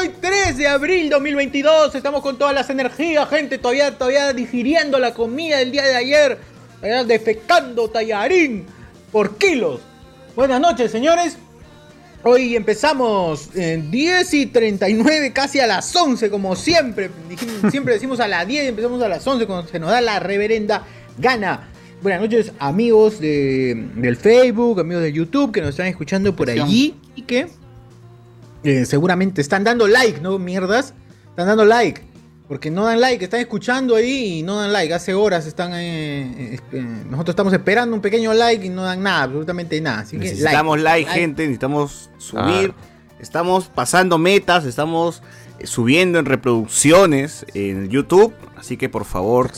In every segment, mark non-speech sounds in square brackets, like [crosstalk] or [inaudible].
Hoy 3 de abril 2022. Estamos con todas las energías, gente. Todavía, todavía digiriendo la comida del día de ayer. Todavía defecando tallarín por kilos. Buenas noches, señores. Hoy empezamos en 10 y 39, casi a las 11, como siempre. [laughs] Siempre decimos a las 10 y empezamos a las 11 cuando se nos da la reverenda gana. Buenas noches, amigos de- del Facebook, amigos de YouTube que nos están escuchando por allí y que eh, seguramente están dando like, ¿no? Mierdas. Están dando like. Porque no dan like, están escuchando ahí y no dan like. Hace horas están. eh, eh, eh, nosotros estamos esperando un pequeño like y no dan nada, absolutamente nada. Así que Necesitamos like, gente, necesitamos subir. Estamos pasando metas, estamos eh, subiendo en reproducciones en YouTube. Así que por favor,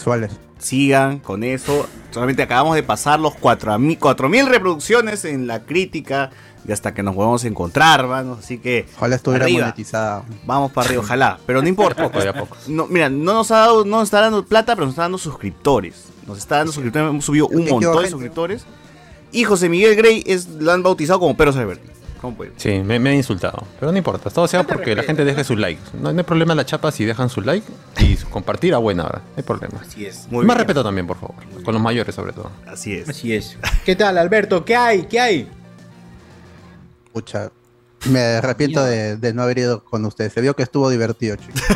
sigan con eso. Solamente acabamos de pasar los 4000 4000 reproducciones en la crítica. Y hasta que nos podamos encontrar, hermanos. Así que. Ojalá estuviera arriba. monetizada. Vamos para arriba, ojalá. Pero no [laughs] importa. Poco a poco. No, mira, no nos ha dado, no nos está dando plata, pero nos está dando suscriptores. Nos está dando suscriptores, hemos subido un montón de suscriptores. Y José Miguel Grey es, lo han bautizado como. ¿Cómo puede? Sí, me, me han insultado. Pero no importa. Todo sea porque la gente deje sus likes. No, no hay problema en la chapa si dejan su like y su compartir a buena hora. No hay problema. Así es. Más bien. respeto también, por favor. Con los mayores, sobre todo. Así es. Así es. ¿Qué tal, Alberto? ¿Qué hay? ¿Qué hay? Pucha, me arrepiento de, de no haber ido con ustedes. Se vio que estuvo divertido, chicos. [laughs]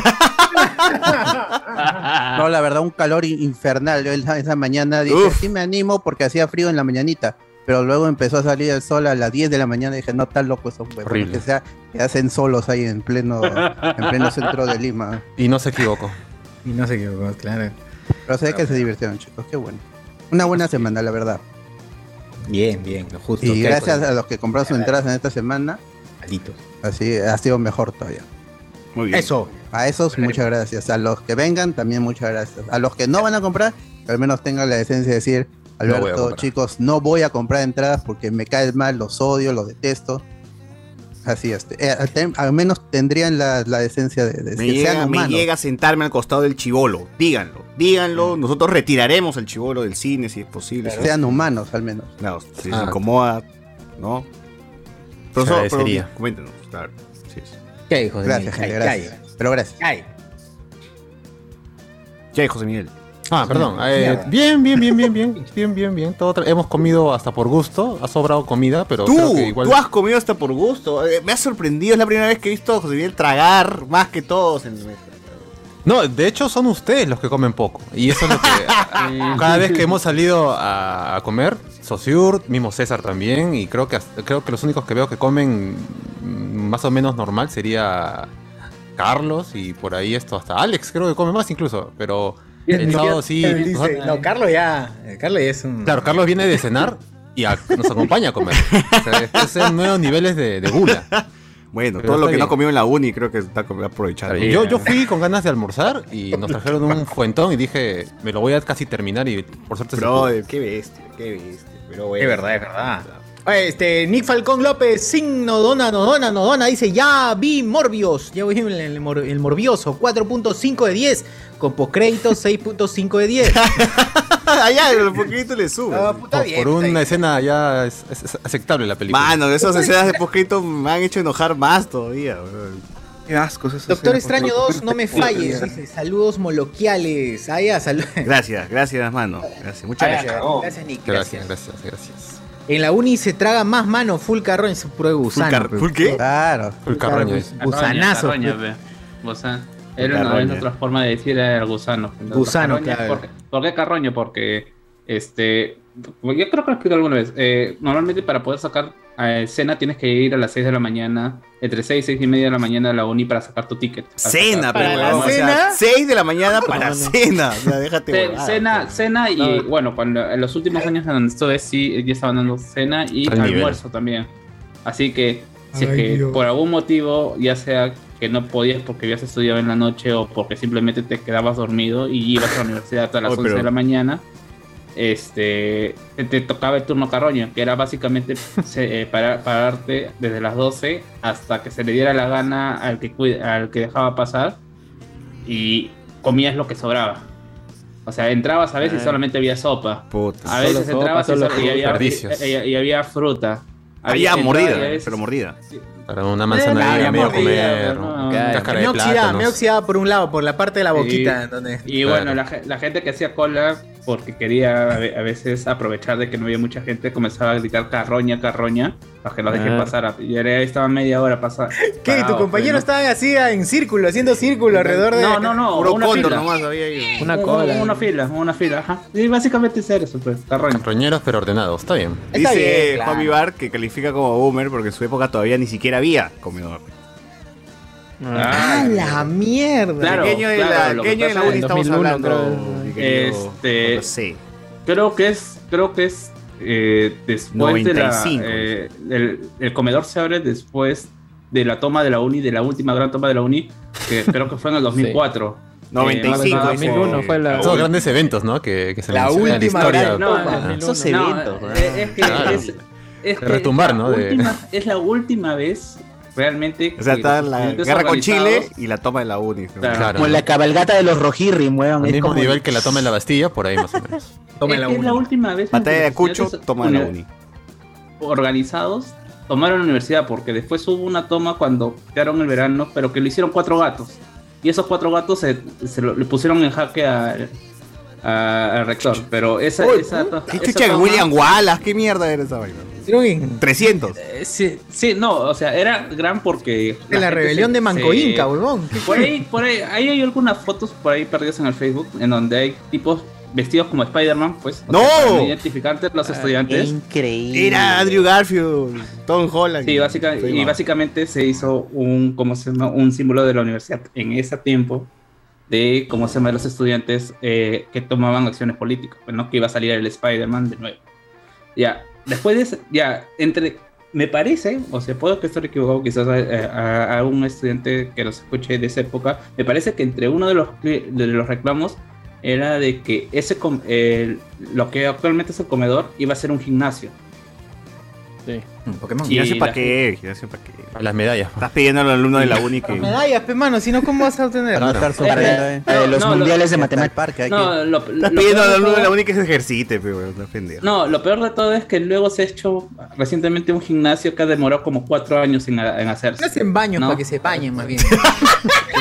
No, la verdad, un calor in- infernal. Yo esa, mañana dije, Uf. sí me animo porque hacía frío en la mañanita. Pero luego empezó a salir el sol a las 10 de la mañana y dije, no, tan loco esos huevos. Horrible. Que, sea, que hacen solos ahí en pleno, en pleno centro de Lima. Y no se equivocó. Y no sé qué, claro. Pero sé que se divirtieron, chicos. Qué bueno. Una buena semana, la verdad. Bien, bien, lo justo. Y ¿Qué hay gracias a los que compraron sus entradas en esta semana, Malditos. así ha sido mejor todavía. Muy bien. Eso. A esos, muchas gracias. A los que vengan, también muchas gracias. A los que no van a comprar, que al menos tengan la decencia de decir, Alberto, chicos, no voy a comprar entradas porque me caen mal, los odio, los detesto. Así es. Eh, al, ten- al menos tendrían la, la decencia de, de Me que llega, sean me llega a sentarme al costado del chivolo. Díganlo, díganlo. Nosotros retiraremos al chivolo del cine si es posible. Si Sean humanos, al menos. no, si Ah. se incomoda, ¿no? Pero, Se so- agradecería. pero coméntenos, claro. Sí, sí. ¿Qué hay, José Gracias, Miguel? gente, gracias. Pero gracias. ¿Qué hay? ¿Qué hay, José Miguel? Ah, perdón. eh, bien, bien, bien, bien, bien. Bien, bien, bien. Todo hemos comido hasta por gusto. Ha sobrado comida, pero creo Tú, que igual. tú has comido hasta por gusto. Eh, Me ha sorprendido, es la primera vez que he visto a José Miguel tragar más que todos en. No, de hecho son ustedes los que comen poco. Y eso es lo que. [laughs] cada vez que hemos salido a, a comer, Sociur, mismo César también, y creo que hasta- creo que los únicos que veo que comen mm, más o menos normal sería Carlos y por ahí esto hasta Alex, creo que come más incluso, pero sí. Dice, no, Carlos ya. eh, Carlos ya es un. Claro, Carlos viene de cenar y a- nos acompaña a comer. O sea, es- es nuevos niveles de, de gula. Bueno, Pero todo lo que no bien. comió en la uni creo que está aprovechando. Yo, yo fui con ganas de almorzar y nos trajeron un fuentón y dije, me lo voy a casi terminar y por suerte se pudo. Brother, qué bestia, qué bestia. Pero bueno. Es verdad, es verdad. Oye, Este, Nick Falcón López, signo dona, no dona, no dona, dice, ya vi Morbios, ya vi el, el el Morbioso, 4.5 de 10, con postcrédito 6.5 de 10. [laughs] Allá, el poquito le sube. Ah, puta Por, bien, por está una bien. escena ya es, es- es aceptable la película. Mano, esas escenas de poscrito me han hecho enojar más todavía. weón. Qué asco. esas Doctor Extraño por 2, no me falles, dice, saludos moloquiales. Ah, ya, saludos. Gracias, gracias, mano. Gracias, muchas gracias. Gracias, Nick. Gracias, gracias, gracias. En la uni se traga más mano, full carroña, puro de gusano. car- pe. ¿full qué? Claro. Full carroño es. Gusanazo. Carroña. Era una, otra forma de decir era el gusano. Gusano, claro. ¿Por qué, por qué carroño? Porque, este, yo creo que lo expliqué alguna vez. eh, normalmente para poder sacar a cena tienes que ir a las 6 de la mañana, entre 6 y 6 y media de la mañana a la uni para sacar tu ticket. Cena, sacar- ¿Para pero la weón, o sea, cena? 6 de la mañana para cena. O sea, déjate cena, cena y bueno, cuando en los últimos años en donde estuve sí ya estaban dando cena y Al nivel. almuerzo también. Así que si es que Dios. por algún motivo, ya sea que no podías porque habías estudiado en la noche o porque simplemente te quedabas dormido y ibas a la universidad hasta las Oh, 11 pero- de la mañana, este te, te tocaba el turno carroño, que era básicamente [laughs] se- eh, para- pararte desde las 12 hasta que se le diera la gana al que, cuida- al que dejaba pasar y comías lo que sobraba. O sea, entrabas a veces y solamente había sopa. Puta. A veces sopa, entrabas y, había, y- y- y había fruta. Había mordida, veces- pero mordida. Para una manzana Eh, ahí a medio comer, no, Me oxidaba, me oxidaba por un lado, por la parte de la boquita. Y- donde... Y Claro. bueno, la, la gente que hacía cola, porque quería a veces aprovechar de que no había mucha gente, comenzaba a gritar carroña, carroña, para que los dejen Ah. pasar. Y ahora estaba media hora pasar. [laughs] ¿Qué? ¿Tu parado, compañero pues, estaba así en círculo, haciendo círculo alrededor de... No, no, no, Puro una cóndor fila. nomás había ahí. Una Un- cola. Una fila, una fila, ajá. Y básicamente es eso, pues. Carroñeros pero ordenados, está bien. Está Dice bien, claro. Juan Vivar que califica como boomer porque en su época todavía ni siquiera había comedor. ¡Ah, la mierda! Claro, ¿Qué año de claro, la, lo ¿qué que año de la uni estamos 2001 hablando? creo. Este-? Creo que es, creo que es eh, después 95. de la. eh, el, el comedor se abre después de la toma de la uni, de la última gran toma de la uni, que [laughs] creo que fue en el 2004. 95, Eh, En dice. 2001 fue la. Son grandes eventos, ¿no? Que, que se La última historia. gran No, Esos eventos, ¿no? eh, es que es, es que retumbar, la ¿no? De- última- es la última vez realmente. O sea, que está la guerra con Chile y la toma de la uni. Claro. Claro. Como la cabalgata de los Rojirri, weón. Al mismo como- nivel que la toma en la Bastilla, por ahí más o menos. [laughs] Toma es, la que es uni. la última vez. Batalla de Cucho, toma de la uni- uni. organizados tomaron la universidad porque después hubo una toma cuando quedaron el verano, pero que lo hicieron cuatro gatos. Y esos cuatro gatos se, se lo- le pusieron en jaque a- a- al rector. Pero esa, Uy, esa, ¿Qué esa toma- William Wallace, ¿qué mierda era esa vaina? Hicieron en- 300. Eh, Sí, sí, no, o sea, era gran porque. en la gente rebelión se- de Manco se- Inca, huevón. ¿Qué Por ahí, por ahí, ahí hay algunas fotos por ahí perdidas en el Facebook en donde hay tipos vestidos como Spider-Man, pues. ¡No! sea, para identificarte los estudiantes. Increíble. Era Andrew Garfield, Tom Holland. Sí, básica- Sí, y básicamente se hizo un, ¿cómo se llama? un símbolo de la universidad en ese tiempo de cómo se llama los estudiantes eh, que tomaban acciones políticas, pues, ¿no? que iba a salir el Spider-Man de nuevo. Ya, después de ese- ya, entre, me parece, o sea, puedo que estar equivocado quizás a, a- a un estudiante que los escuche de esa época, me parece que entre uno de los, de los reclamos era de que ese el- lo que actualmente es el comedor iba a ser un gimnasio. Sí. Pokémon. Gimnasio y para qué, gimnasio para qué. Las medallas. Estás pidiendo al alumno de la uni que. Medallas, pe mano, si no, ¿cómo vas a obtener? Para no estar sufriendo, eh. La de los No, lo- mundiales de matemáticas. No, lo, Estás lo pidiendo peor al de alumno de la todo- uni que se ejercite, pero no. No, lo peor de todo es que luego se ha hecho recientemente un gimnasio que ha demorado como cuatro años en, en hacerse. Hacen baños No. para que se bañen, más bien. [laughs]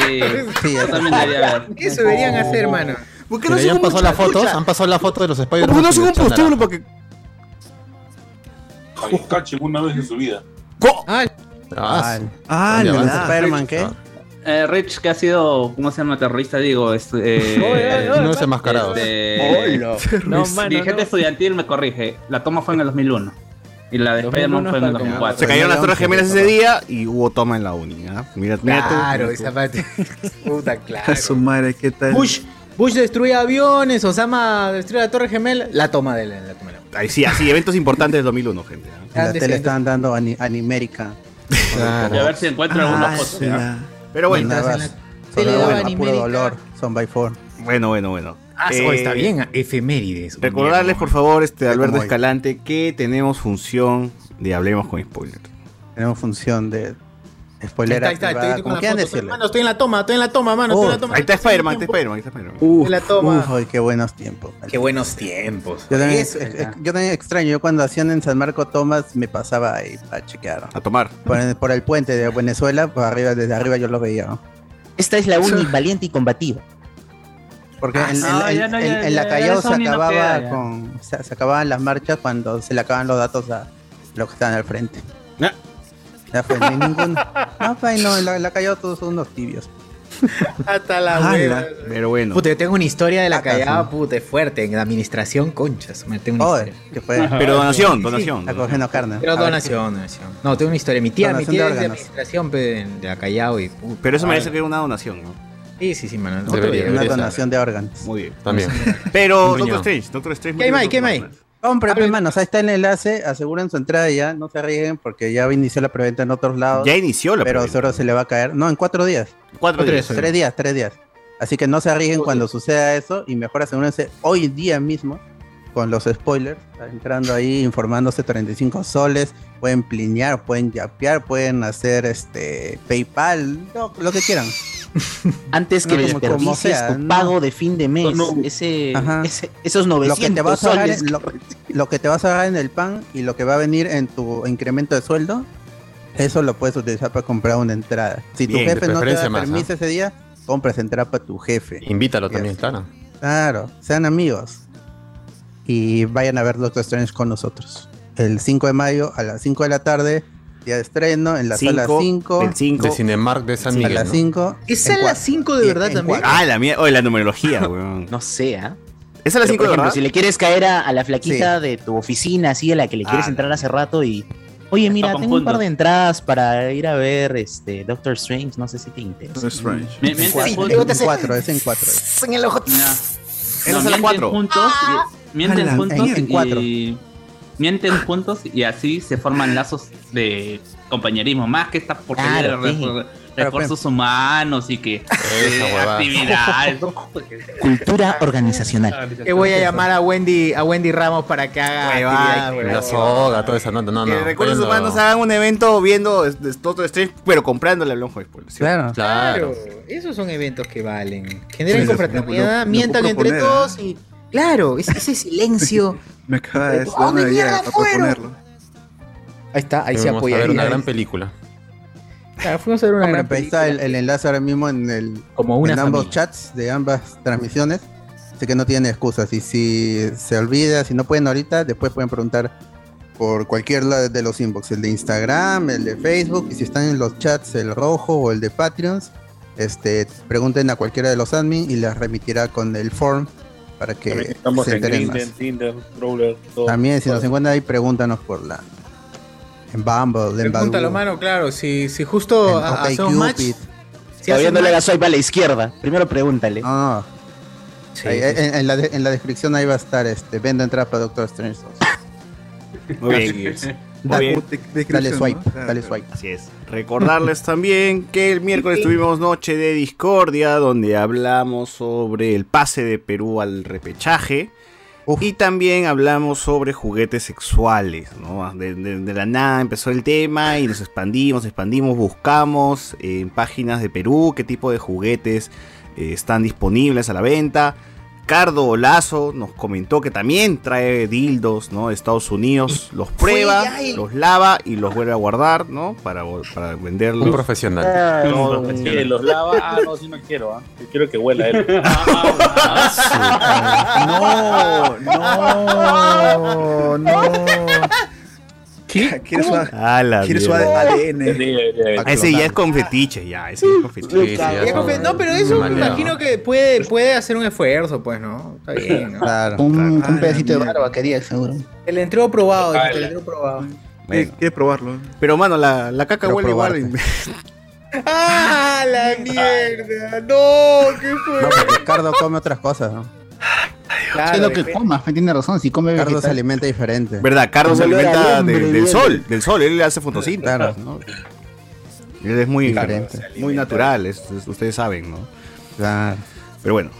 Sí, Sí, yo también debería ver. [laughs] Eso deberían hacer, mano. ¿Por qué ya han pasado las fotos, han pasado la foto de los Spider-Man. ¿Por qué no hacen un naranja. para que.? Ay, cachen una vez en su vida. Ah, Ah, Ah. Spider-Man, ¿qué? Eh, Rich, que ha sido, ¿cómo se llama? Terrorista, digo. Este, eh, [laughs] no es enmascarados. este, [laughs] No, mano, dirigente no. estudiantil me corrige. La toma fue en el 2001. Y la de 2001 Spider-Man fue en el fue como- 2004. Se cayeron las torres 2011, gemelas ese día y hubo toma en la uni. ¿ah? Mira, mira tú. claro, esa parte. [laughs] Puta, claro. A su madre, ¿qué tal? Bush, Bush destruye aviones, Osama destruye la Torre Gemela. La toma de la, la toma de la- Ahí sí, así, eventos importantes del 2001, gente. ¿ah? En la tele estaban dando ani- Animérica. Y a ver si encuentro alguna Ah, sí, ¿ya? la- Pero bueno, la más. tele Solo, daban bueno, a puro dolor. Son by four. bueno, bueno, bueno. Ah, Eh, está bien, efemérides. Recordarles, por favor, este Alberto. Escalante, que tenemos función de Hablemos con Spoilers. Tenemos función de spoiler. Ahí está, ahí está, activada, estoy con decirle. Mano, en la toma, estoy en la toma, mano, estoy en la toma. Ahí está Spider-Man, ahí está Spider-Man, ahí está Spider-Man. En la toma. Uf, ay, qué buenos tiempos. Qué buenos tiempos. Yo también, Eso, yo extraño, yo cuando hacían en San Marco tomas me pasaba ahí a chequear. A tomar. Por el, por el puente de Venezuela, por arriba, desde arriba yo lo veía. ¿no? Esta es la uni valiente y combativa. Porque Ah, en, no, en- ya en- no, en- ya- en la Callao se acababa queda, ya. con se, se acababan las marchas cuando se le acaban los datos a los que estaban al frente. Ya fue, no hay ninguno. No, pues, no, en la, en la Callao todos son unos tibios. Hasta la hueva. Pero bueno. Puta, yo tengo una historia de la Acá, callada, sí. puta, es fuerte. En la administración, conchas. Me tengo una Joder, historia. que fue. Pero donación, Sí, donación. Está cogiendo carne. Pero A ver, donación, donación. No, tengo una historia. Mi tía, mi Donación tía de es de órganos. administración pe, de, la Callao y puta, Pero eso merece ah, que una donación, ¿no? Sí, sí, sí, mano. Debería, día. Una debería donación de órganos. Muy bien. También. Pero Un Doctor. Strange, Doctor Strange. ¿Qué hay más? ¿Qué hay más? Compre, pues, manos, ahí está el enlace, aseguren su entrada ya, no se arriesguen porque ya inició la preventa en otros lados. Ya inició la Pero preventa. seguro se le va a caer. No, en cuatro días. Cuatro días. día. Tres días, tres días. Así que no se arriesguen cuando suceda eso y mejor asegúrense hoy día mismo con los spoilers, entrando ahí, informándose 35 soles, pueden plinear, pueden yapear, pueden hacer este PayPal, lo, lo que quieran. Antes que No, como- como desperdicies sea, tu no. pago de fin de mes, No, no. ese, esos Lo 900 que te vas a ahorrar soles. en, lo, [laughs] lo que te vas a ahorrar en el pan y lo que va a venir en tu incremento de sueldo, eso lo puedes utilizar para comprar una entrada. Si tu Bien, jefe no te da más, permiso ese día, compras entrada para tu jefe. Invítalo también, claro. Claro, sean amigos. Y vayan a ver Doctor Strange con nosotros. El 5 de mayo a las 5 de la tarde, día de estreno, en la sala Cinco, 5. del 5. De Cinemark de San a Miguel. las ¿no? 5. ¿Es a las 5 de verdad también? Ah, la mía. Oye, la numerología, weón. No sé, ¿ah? ¿Es a las Pero, 5 por de ejemplo, verdad? si le quieres caer a, a la flaquita de tu oficina, así a la que le quieres Ah, entrar hace rato y. Oye, mira, tengo un par de entradas para ir a ver este Doctor Strange, no sé si te interesa. Doctor Strange. Mi- mientras Sí, digo, En 4, es en 4. En el ojo. No, es la mienten cuatro. juntos, mienten A la juntos. En cuatro. y mienten juntos y así se forman lazos de compañerismo, más que esta porquería Claro, de sí. refu- recursos humanos y que eh, actividades. Cultura organizacional. Que voy a llamar a Wendy, a Wendy Ramos para que haga actividad. La soga, toda esa nota. No, Que no. Recursos Humanos hagan un evento viendo es- es Doctor Strange, pero comprándole al Lonjo Spoiler. ¿sí? Claro. Claro. Claro, esos son eventos que valen. Generen Sí, confraternidad, mientan entre todos y. Claro, ese, ese silencio. [laughs] Me acaba de ¿A dar dónde una idea mierda para fueron? proponerlo. Ahí está, ahí se apoya. ver una gran película. Claro, fuimos a ver una Hombre, gran pues ahí está el, película. el enlace ahora mismo en, el, Como una en ambos familia. chats de ambas transmisiones. Así que no tienen excusas. Y si se olvida, si no pueden ahorita, después pueden preguntar por cualquier lado de los inbox, el de Instagram, el de Facebook, y si están en los chats, el rojo o el de Patreons, este, pregunten a cualquiera de los admin y les remitirá con el form para También que Estamos se en enteren Grindr, más. Tinder, Brawler, todo. También, si nos encuentran ahí, pregúntanos por la. En Bumble, en Pregúntalo, Badoo, mano, claro. Si, si justo en ha- hacemos match. OkCupid. Si Todavía hacen no le match- swipe a la izquierda. Primero pregúntale. No, no. Sí, Ahí, sí, sí. en, en la de- en la descripción ahí va a estar este vendo entrada para Doctor Strange 2. Muy bien. Muy Dale, bien. De- dale descripción, swipe, dale swipe. Así es. Recordarles también que el miércoles tuvimos noche de discordia donde hablamos sobre el pase de Perú al repechaje. Uf. Y también hablamos sobre juguetes sexuales, ¿no? De, de- de la nada empezó el tema y nos expandimos, expandimos, buscamos en páginas de Perú qué tipo de juguetes eh, están disponibles a la venta. Cardo Lazo nos comentó que también trae dildos, ¿no? De Estados Unidos, los prueba, los lava y los vuelve a guardar, ¿no? Para, para venderlos. Un profesional. No, No, un- los lava. Ah, no, sí no quiero. ¿ah? Yo quiero que huela él. [laughs] No, no, no. [laughs] ¿Qué? ¿Quieres su, quieres su. ADN? Ese ya es con fetiche, ya. Ese ya es con fetiche. No, pero eso me imagino que puede, puede hacer un esfuerzo, pues, ¿no? Está bien, ¿no? [laughs] Claro. Un, un Ah, pedacito de barba quería, seguro. El entrego probado, Ah, el entrego probado. Bueno. Quiere probarlo. Pero mano, la, la caca huele igual. [laughs] ¡Ah, la mierda! ¡No! ¿Qué fue? No, porque Cardo come otras cosas, ¿no? Claro, es lo que comas, me tiene razón. Si come Cardo se vegetal. alimenta diferente. ¿Verdad? Carlos se alimenta de- del bien. sol, del sol. Él hace fotosíntesis. Claro. ¿no? Él es muy, Diferente. muy natural, es- es- ustedes saben, ¿no? Claro. Pero bueno.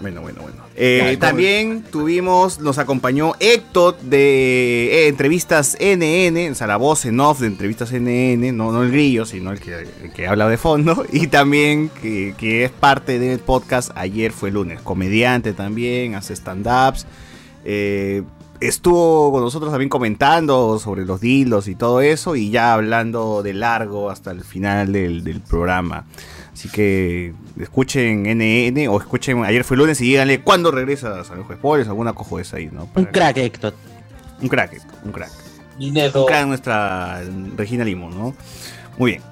Bueno, bueno, bueno. Eh, también tuvimos, nos acompañó Héctor de eh, Entrevistas NN, o sea, la voz en off de Entrevistas NN, no, no el grillo, sino el que, el que habla de fondo, [laughs] y también que, que es parte del podcast Ayer fue lunes, comediante también, hace stand-ups. eh, estuvo con nosotros también comentando sobre los dildos y todo eso, y ya hablando de largo hasta el final del, del programa. Así que escuchen NN o escuchen Ayer fue lunes y díganle cuándo regresa San Luis Spoilers, alguna cojo de ahí, ¿no? Un crack, Héctor. Un crack, Héctor, un crack. Dinero. Un crack nuestra Regina Limón, ¿no? Muy bien.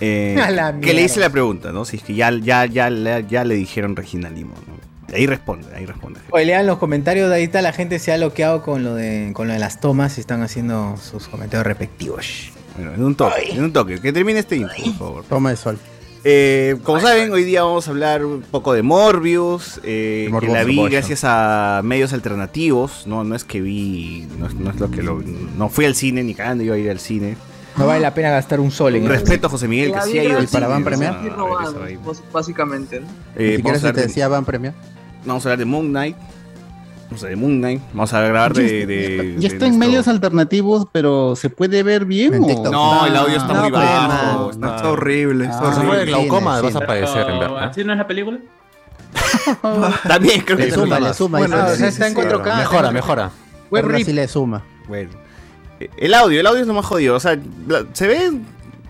Eh, [laughs] A que le hice la pregunta, ¿no? Si es que ya, ya, ya, ya, ya le dijeron Regina Limón, ¿no? Ahí responde, ahí responde. Oye, lean los comentarios, de ahí está la gente se ha bloqueado con lo de, con lo de las tomas y están haciendo sus comentarios respectivos. Bueno, en un toque, en un toque. Que termine este info, por favor. Toma de sol. Eh, como saben, hoy día vamos a hablar un poco de Morbius, eh, Morboso, que la vi gracias a medios alternativos, no, no es que vi, no, es- no es lo que lo, no fui al cine ni cagando iba a ir al cine. No vale la pena gastar un sol en eso. Respeto a José Miguel que sí ha ido al para Van. Premier. Básicamente. ¿no? Eh, Ni siquiera se te decía Van Premio. vamos a hablar de Moon Knight. A hablar de Moon Knight. Vamos a grabar de. de- Ya de está en nuestro- medios alternativos, pero ¿se puede ver bien? En o- TikTok. No, el audio está No, muy pues, bajo. no, está- Está horrible, está Ah, horrible. fue de glaucoma, cine, vas a padecer, en verdad. ¿Así no es la película? También creo que suma, le suma. Bueno, o sea, está en 4K. Mejora, mejora. Pero sí le suma. Bueno. El audio, el audio es lo más jodido. O sea, la- se ve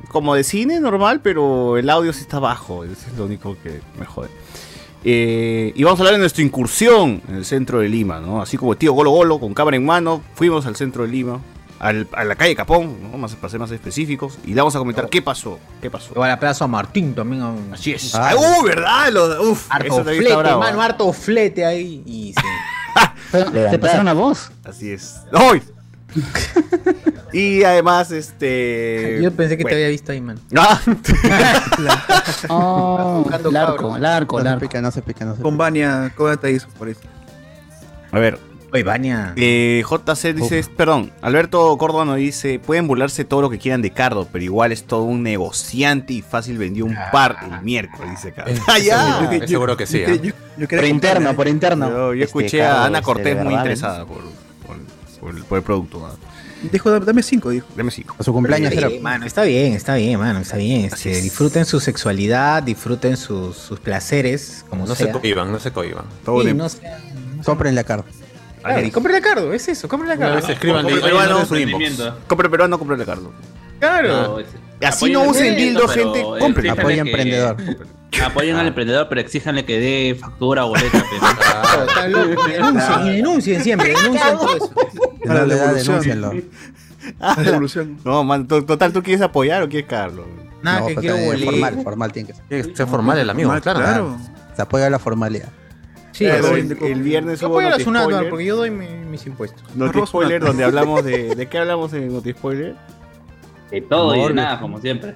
como de cine normal, pero el audio sí está bajo. Eso es lo único que me jode. Eh, y vamos a hablar de nuestra incursión en el centro de Lima, ¿no? Así como el tío Golo Golo, con cámara en mano, fuimos al centro de Lima, al- a la calle Capón, ¿no? Más, para ser más específicos, y le vamos a comentar qué pasó, qué pasó. O a la Plaza Martín también. a- Así es. Ah, Ah, ¡Uh, verdad! Lo- uf, Harto flete, mano, harto flete ahí. Y [laughs] sí. Pero, ¿Te pasaron la [laughs] voz? Así es. ¡Ay! [laughs] y además, este... Yo pensé que bueno. te había visto ahí, man. [laughs] Ah. [laughs] Oh, el arco, el arco, el No se arco. pica, no se pica, no se Con pica. Vania, ¿cómo te hizo por eso? A ver, Oye, Vania. Eh, JC dice, perdón, Alberto Córdoba nos dice, pueden burlarse todo lo que quieran de Cardo, pero igual es todo un negociante y fácil vendió un par el miércoles, dice Cardo. Ah, ya. Seguro, seguro que sí. Yo, ¿ah? yo- yo quería Por interno, por interno. Yo, yo Este, escuché a Ana este, Cortés muy interesada por, por, por el, por el producto. ¿ah? Dijo, dame cinco, dijo. Deme cinco. A su cumpleaños Sí, era. mano, está bien, está bien, mano, está bien. Así Este, es. disfruten su sexualidad, disfruten sus, sus placeres, como No se cohiban, no se cohiban. Todo Sí, de- no sean- Compren la carta. Claro, y compren la cardo, es eso, compren la Una cardo. vez escríbanle Compre ahí peruano, en su inbox. Emprendimiento. Compre peruano, compre de Cardo. Claro. Así Apoyen no usen dildo, gente, compren. Apoya emprendedor. Apoyen al emprendedor, pero exíjanle que dé factura o boleta. locos. Denuncien, y denuncien siempre, denuncien todo eso. Para no le la denúncienlo. La evolución. [laughs] No, man, to- total, ¿tú quieres apoyar o quieres Carlos? Nada, No, que pero quiero boleta. formal, formal tiene que ser. Tiene que ser formal el amigo, Mal, claro. claro. Se apoya la formalidad. Sí, Claro, el, el viernes Yo hubo apoyo a la Noti Spoiler. porque yo doy mi- mis impuestos. Noti Spoiler, donde hablamos de... [laughs] ¿De qué hablamos en Noti Spoiler? De todo y de nada, como siempre.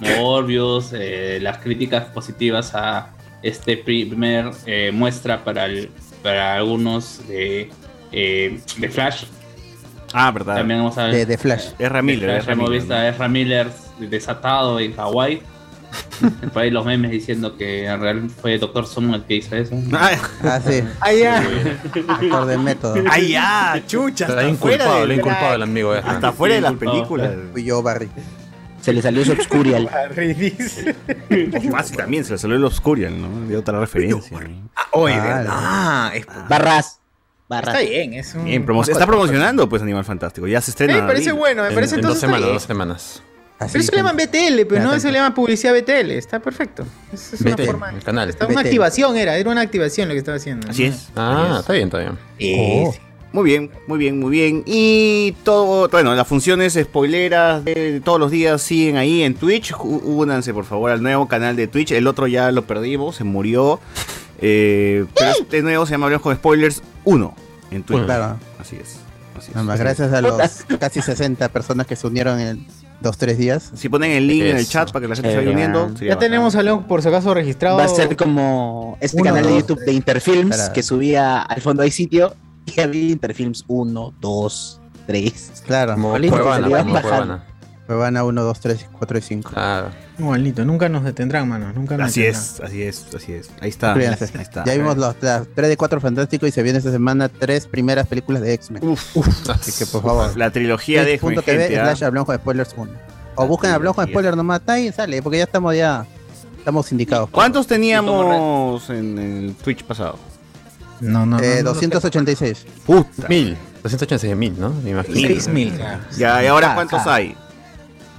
Morbius, eh, las críticas positivas a este primer eh, muestra para, el, para algunos de, eh, de Flash. Ah, verdad. También vamos a ver. De, de Flash. Ezra Miller. Flash, Ezra hemos Miller, Miller desatado en Hawái. [laughs] Por ahí los memes diciendo que en realidad fue Doctor Sumo el que hizo eso. Ah, Ah, sí. Ah, ya. Actor de método. ¡Ay, ya! ¡Chucha! Está Hasta fuera, inculpado, de, lo inculpado el amigo. Ezra. hasta fuera de las películas. Fui yo, Barry. Se le salió su obscurial. [laughs] Fácil también, se le salió el Obscurial, ¿no? De otra referencia. ¿no? Oye, Ah, ¿verdad? Ah, es- Barras. Barras. está bien, es un... Bien, promo- está promocionando pues Animal Fantástico, ya se estrena. me parece bueno, me En, parece en dos semanas, dos semanas. Así Pero eso le como- llaman BTL, pero no se le llama publicidad BTL, está perfecto. Es, es una BTL, forma... el canal. Está una BTL. activación era, era una activación lo que estaba haciendo. Así ¿no? es. Ah, está bien, está bien. Sí, Oh. sí. Muy bien, muy bien, muy bien. Y todo, bueno, las funciones spoileras de todos los días siguen ahí en Twitch. Únanse por favor al nuevo canal de Twitch. El otro ya lo perdimos, se murió. Eh, pero este nuevo se llama Hablemos con Spoilers 1 en Twitch. Claro. Así es. Así es. Nada más, gracias a los casi 60 personas que se unieron en dos, tres días. Si ponen el link en el chat para que la gente se vaya Eh, uniendo. ya tenemos a León por si acaso registrado. Va a ser como este Uno, canal de YouTube de Interfilms Espera. que subía al fondo hay sitio y había Interfilms 1, 2, 3. Claro. Como Bajando. Cuevana. Cuevana 1, 2, 3, 4 y 5. Igualito, nunca nos detendrán, mano. Nunca nos Así detendrán. es, así es, así es. Ahí está. Ahí está. Ya vimos los, las 3 de 4 fantásticos y se viene esta semana tres primeras películas de X-Men. Así que por favor. La trilogía de X-Men, ¿ah? slash Hablamos con Spoilers 1. O busquen Hablamos con Spoilers nomás. Está ahí, sale, porque ya estamos ya. Estamos indicados. ¿Cuántos teníamos en el Twitch pasado? No, no, Eh, no, no, 286. Puta. Mil. 286 mil, ¿no? Me imagino. Seis mil, claro. Ya, ¿y ahora Ah, cuántos ah. hay?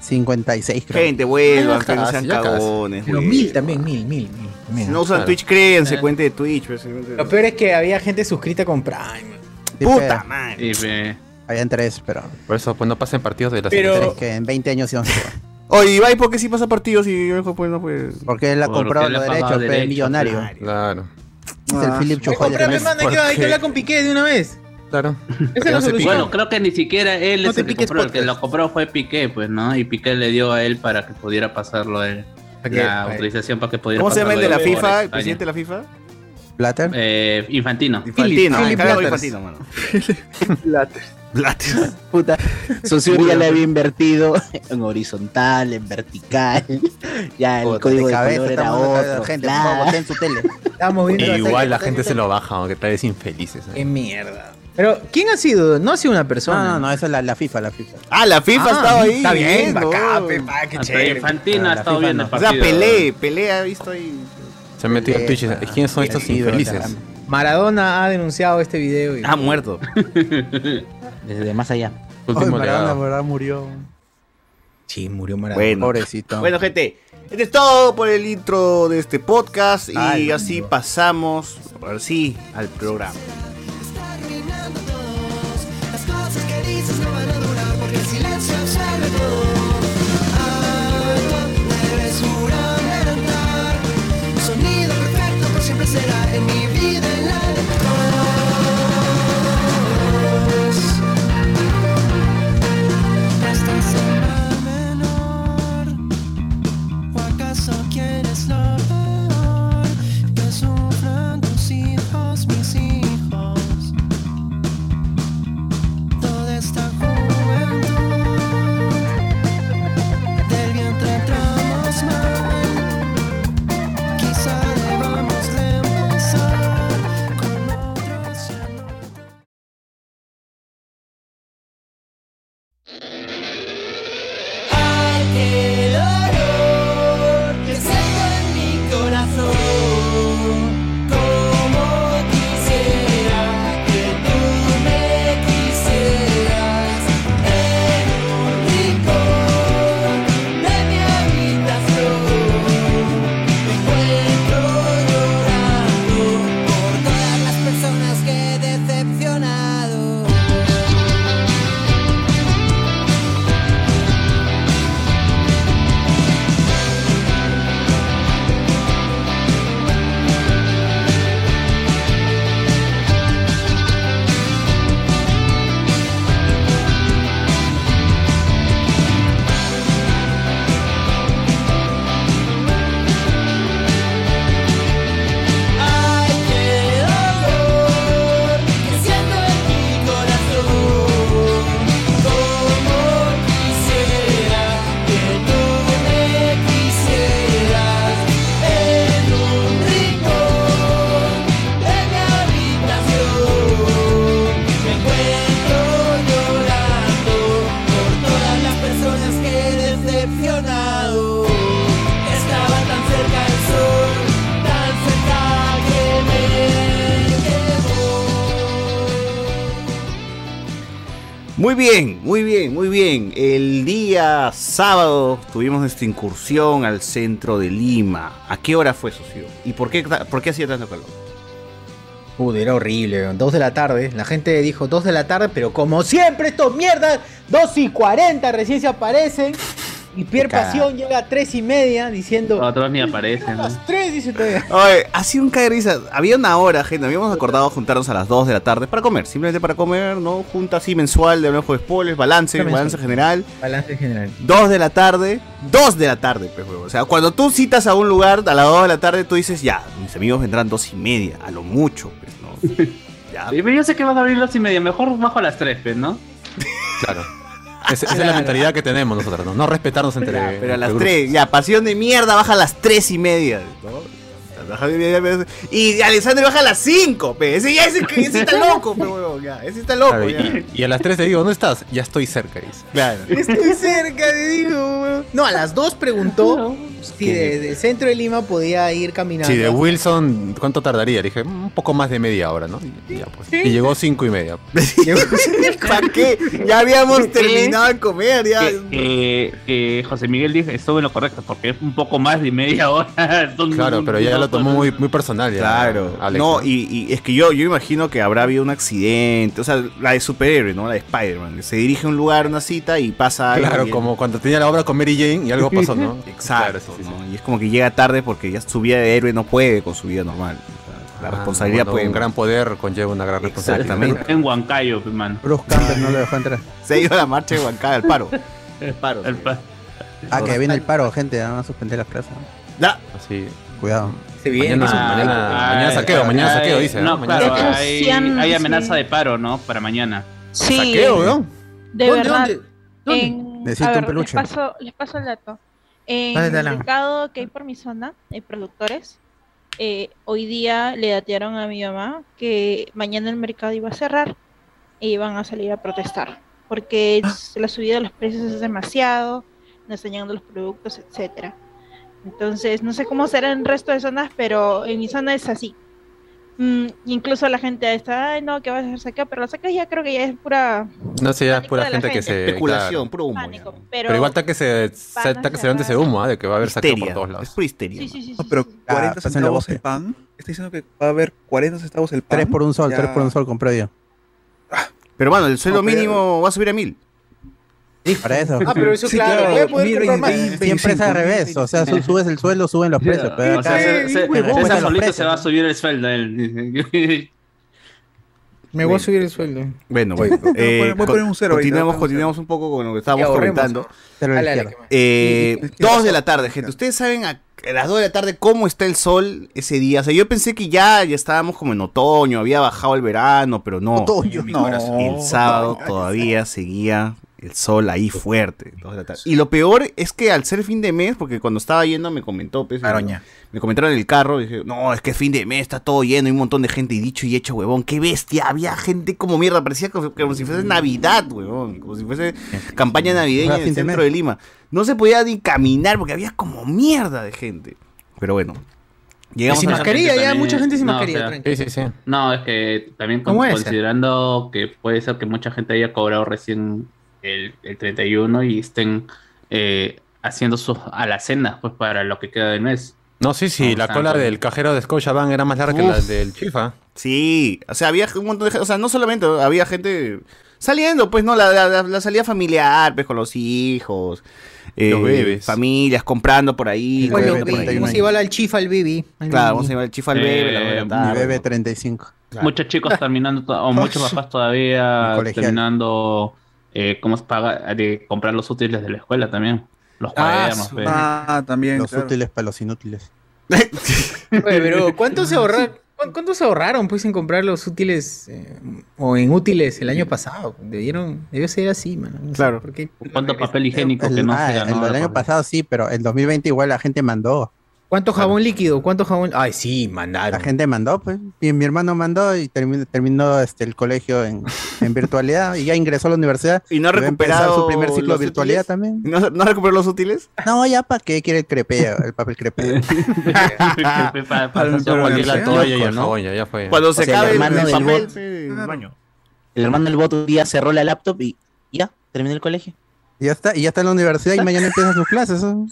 56, creo. Gente, vuelvan, que no sean cagones. Pero mil también, mil, mil, mil. Si no usan Claro. Twitch, créanse cuenta de Twitch. pues, Lo peor es que había gente suscrita con Prime. Sí, Puta madre. Eh, Habían tres, pero. Por eso, pues no pasen partidos de la Pero- tres que en 20 años íbamos a jugar. [laughs] Oye, Ibai, ¿por qué si pasa partidos y yo pues no pues? Porque él ha comprado los derechos, pero es millonario. Claro, Es el Philip Me de me manda, hay que- hablar con Piqué de una vez. Claro. Esa No se. Bueno, creo que ni siquiera él No es el que compró, el que podcast. lo compró fue Piqué, pues, ¿no? Y Piqué le dio a él para que pudiera pasarlo él. Que- La autorización para que pudiera ¿Cómo se llama el de la FIFA? ¿El presidente de la FIFA? Platter. Eh, Infantino. Infantino. Blatters. Infantino, mano. [laughs] Puta. Ya le había invertido en horizontal, en vertical. [laughs] Ya el Puta, código de, cabeza color era estamos otro. Gente, claro. voten su tele. Estábamos viendo la Igual la gente se lo baja, aunque tal vez infelices. ¿eh? Qué mierda. Pero, ¿quién ha sido? No ha sido una persona. No, no, no, esa es la, la FIFA, la FIFA. Ah, la FIFA Ah, estaba ahí. Está bien, viendo. bacán, pe, pa, qué Hasta chévere. Infantino ha La estado viendo no. el O sea, partido. Pelé, Pelé ha visto ahí. Se han metido en Twitch. ¿Quiénes son estos infelices? Maradona ha denunciado este video. Y... Ha muerto. [laughs] Desde más allá. Último Maradona, verdad, murió. Sí, murió Maradona. Bueno. Pobrecito. Bueno, gente, este es todo por el intro de este podcast y así pasamos, ahora sí, al programa. Será en mi bien, muy bien, muy bien. El día sábado tuvimos nuestra incursión al centro de Lima. ¿A qué hora fue, socio? ¿Y por qué, por qué hacía tanto calor? Puta, era horrible, weón. dos de la tarde. La gente dijo dos de la tarde, pero como siempre, estos mierdas, 2 y 40 recién se aparecen. Y Pierre. Pasión llega a 3 y media diciendo. Otros ni aparecen. "A ¿no? las 3 dice todavía. [laughs] Oye, ha sido un cae de risa. Había una hora, gente. Habíamos acordado juntarnos a las 2 de la tarde para comer. Simplemente para comer, ¿no? Junta así mensual de Hablamos de Spoilers, balance, Mensual. balance general. Balance general. 2 de la tarde. 2 de la tarde, pues. O sea, cuando tú citas a un lugar a las 2 de la tarde, tú dices, ya, mis amigos vendrán 2 y media. A lo mucho, pues, ¿no? [laughs] ya. Y Yo sé que vas a abrir las y media, mejor bajo a las 3, pues, ¿no? Claro. Esa, esa es la mentalidad que tenemos nosotros, ¿no? No respetarnos entre. Pero a las entre 3, ya, pasión de mierda baja a las 3 y media. ¿no? Y Alexander baja a las 5, pe. Ese ya ese, ese está loco, pe, huevón, ya. Ese está loco, ya. y, y a las 3 te digo, ¿dónde estás? Ya estoy cerca, dice. Claro. [laughs] Estoy cerca, te digo. weón. No, a las 2 preguntó si de- del centro de Lima podía ir caminando. Sí, de Wilson, ¿cuánto tardaría? Le dije, un poco más de media hora, ¿no? Y, ya, pues. y [laughs] llegó cinco y media. ¿Para qué? Ya habíamos terminado de comer, ya. Que, que- que José Miguel dijo, estuvo en lo correcto, porque es un poco más de media hora. [laughs] Son- Claro, pero ya lo tomó muy, muy personal. Ya, Claro. Alex, no, y, y es que yo, yo imagino que habrá habido un accidente. O sea, la de superhéroe, ¿no? La de Spider-Man. que Se dirige a un lugar, una cita y pasa algo. Claro, como cuando tenía la obra con Mary Jane y algo pasó, ¿no? [laughs] Exacto. ¿no? Y es como que llega tarde porque ya su vida de héroe no puede con su vida normal. O sea, la responsabilidad Cuando puede. Un gran poder conlleva una gran responsabilidad. Exactamente. En Huancayo, man. Bruce Campbell no lo dejó entrar. [laughs] Se ha ido a la marcha de Huancayo, al paro. El paro. Ah, que viene el paro, gente. Van a suspender las clases. Ya. Así. Cuidado. Se viene. Mañana, mañana, mañana saqueo, mañana saqueo, dice. No, Mañana claro, saqueo. hay, hay amenaza sí. de paro, ¿no? Para mañana. Sí. Saqueo, weón. De ¿Dónde, verdad. dónde? ¿Dónde? En, Necesito a un ver, peluche. Les paso, les paso el dato. En Dale, el mercado que hay por mi zona, hay productores. eh, hoy día le datearon a mi mamá que mañana el mercado iba a cerrar e iban a salir a protestar. Porque es- la subida de los precios es demasiado, no están llegando los productos, etcétera. Entonces, no sé cómo será en el resto de zonas, pero en mi zona es así. Mm, incluso la gente está, ay no, que va a ser saqueo, pero la saqueo ya creo que ya es pura No sé, ya es pura la gente, que gente. se. Especulación, claro. puro humo. pánico. Pero, Pero, igual está que se, está que se levante ese humo, ¿ah? de que va a haber saqueo por todos Es lados. pura histeria. Sí, sí, sí, No, pero sí. 40 pasen la centavos el eh. pan. Está diciendo que va a haber 40 centavos el pan. Tres por un sol, Ya. tres por un sol compré yo. Pero bueno, el sueldo No, mínimo va a subir a mil. Para eso. Ah, pero eso Sí, claro, claro, voy a poder comprar más. Siempre es al revés. O sea, su- subes el sueldo, suben los precios. Pero O sea, se- se- César solito se va a subir el sueldo. Él. [laughs] Me voy a subir el sueldo. Bueno, bueno. [laughs] voy a eh, poner- voy a poner un cero a poner un continuemos un poco con lo que estábamos comentando. Eh, dos de la tarde, gente. Ustedes saben a, a las dos de la tarde cómo está el sol ese día. O sea, yo pensé que ya, ya estábamos como en otoño, había bajado el verano, pero no. Otoño, no. El sábado todavía seguía el sol ahí fuerte. dos de la tarde. Y lo peor es que al ser fin de mes, porque cuando estaba yendo me comentó, pues, Aroña. me comentaron en el carro, dije, no, es que es fin de mes, está todo lleno, hay un montón de gente, y dicho y hecho, huevón, qué bestia, había gente como mierda, parecía como, como si fuese Navidad, huevón, como si fuese campaña navideña en el de centro de Lima. No se podía ni caminar porque había como mierda de gente. Pero bueno, llegamos sin mascarilla, ya también- mucha gente sin no, mascarilla, o sea. Sí, sí, sí. No, es que también considerando que puede ser que mucha gente haya cobrado recién el, el 31 y estén eh, haciendo sus alacenas pues para lo que queda del mes. No, sí, sí, No, la cola del cajero de Scotiabank era más larga que la del Chifa. Sí, o sea, había un montón de gente, o sea, no solamente había gente saliendo, pues, ¿no? La, la, salida familiar, pues, con los hijos, eh, Los bebés. familias, comprando por ahí. Oye, bebé comprando por ahí. ¿cómo se iba al chifa al bibi? Claro, vamos a llevar el chifa al bebé, Eh, la bebé 35. Claro. Muchos chicos terminando, o muchos [laughs] papás todavía terminando, eh, ¿cómo se paga? De comprar los útiles de la escuela también. Los Ah, cuadernos, su- pues. Ah, también. Los claro. útiles para los inútiles. [laughs] Oye, pero ¿cuánto se ahorraron? ¿Cuánto se ahorraron pues en comprar los útiles eh, o en útiles el año pasado? Debieron, debió ser así, mano. No sé Claro. por qué. ¿Cuánto papel higiénico El, que no ah, se el del año pasado sí, pero el 2020 igual la gente mandó. ¿Cuánto jabón líquido? ¿Cuánto jabón? Ay, sí, mandaron. La gente mandó, pues. Y mi hermano mandó y terminó, terminó este, el colegio en, en virtualidad y ya ingresó a la universidad. Y no ha recuperado su primer ciclo de virtualidad útiles. también. ¿No, ¿No recuperó los útiles? No, ya para qué quiere el crepeo, el papel [laughs] el fue. Cuando se sea, el acabe el, hermano del papel, bot. en el baño. El hermano del bot un día cerró la laptop y ya, terminó el colegio. Y ya está, y ya está en la universidad y mañana empiezan sus clases. [laughs] ¿no?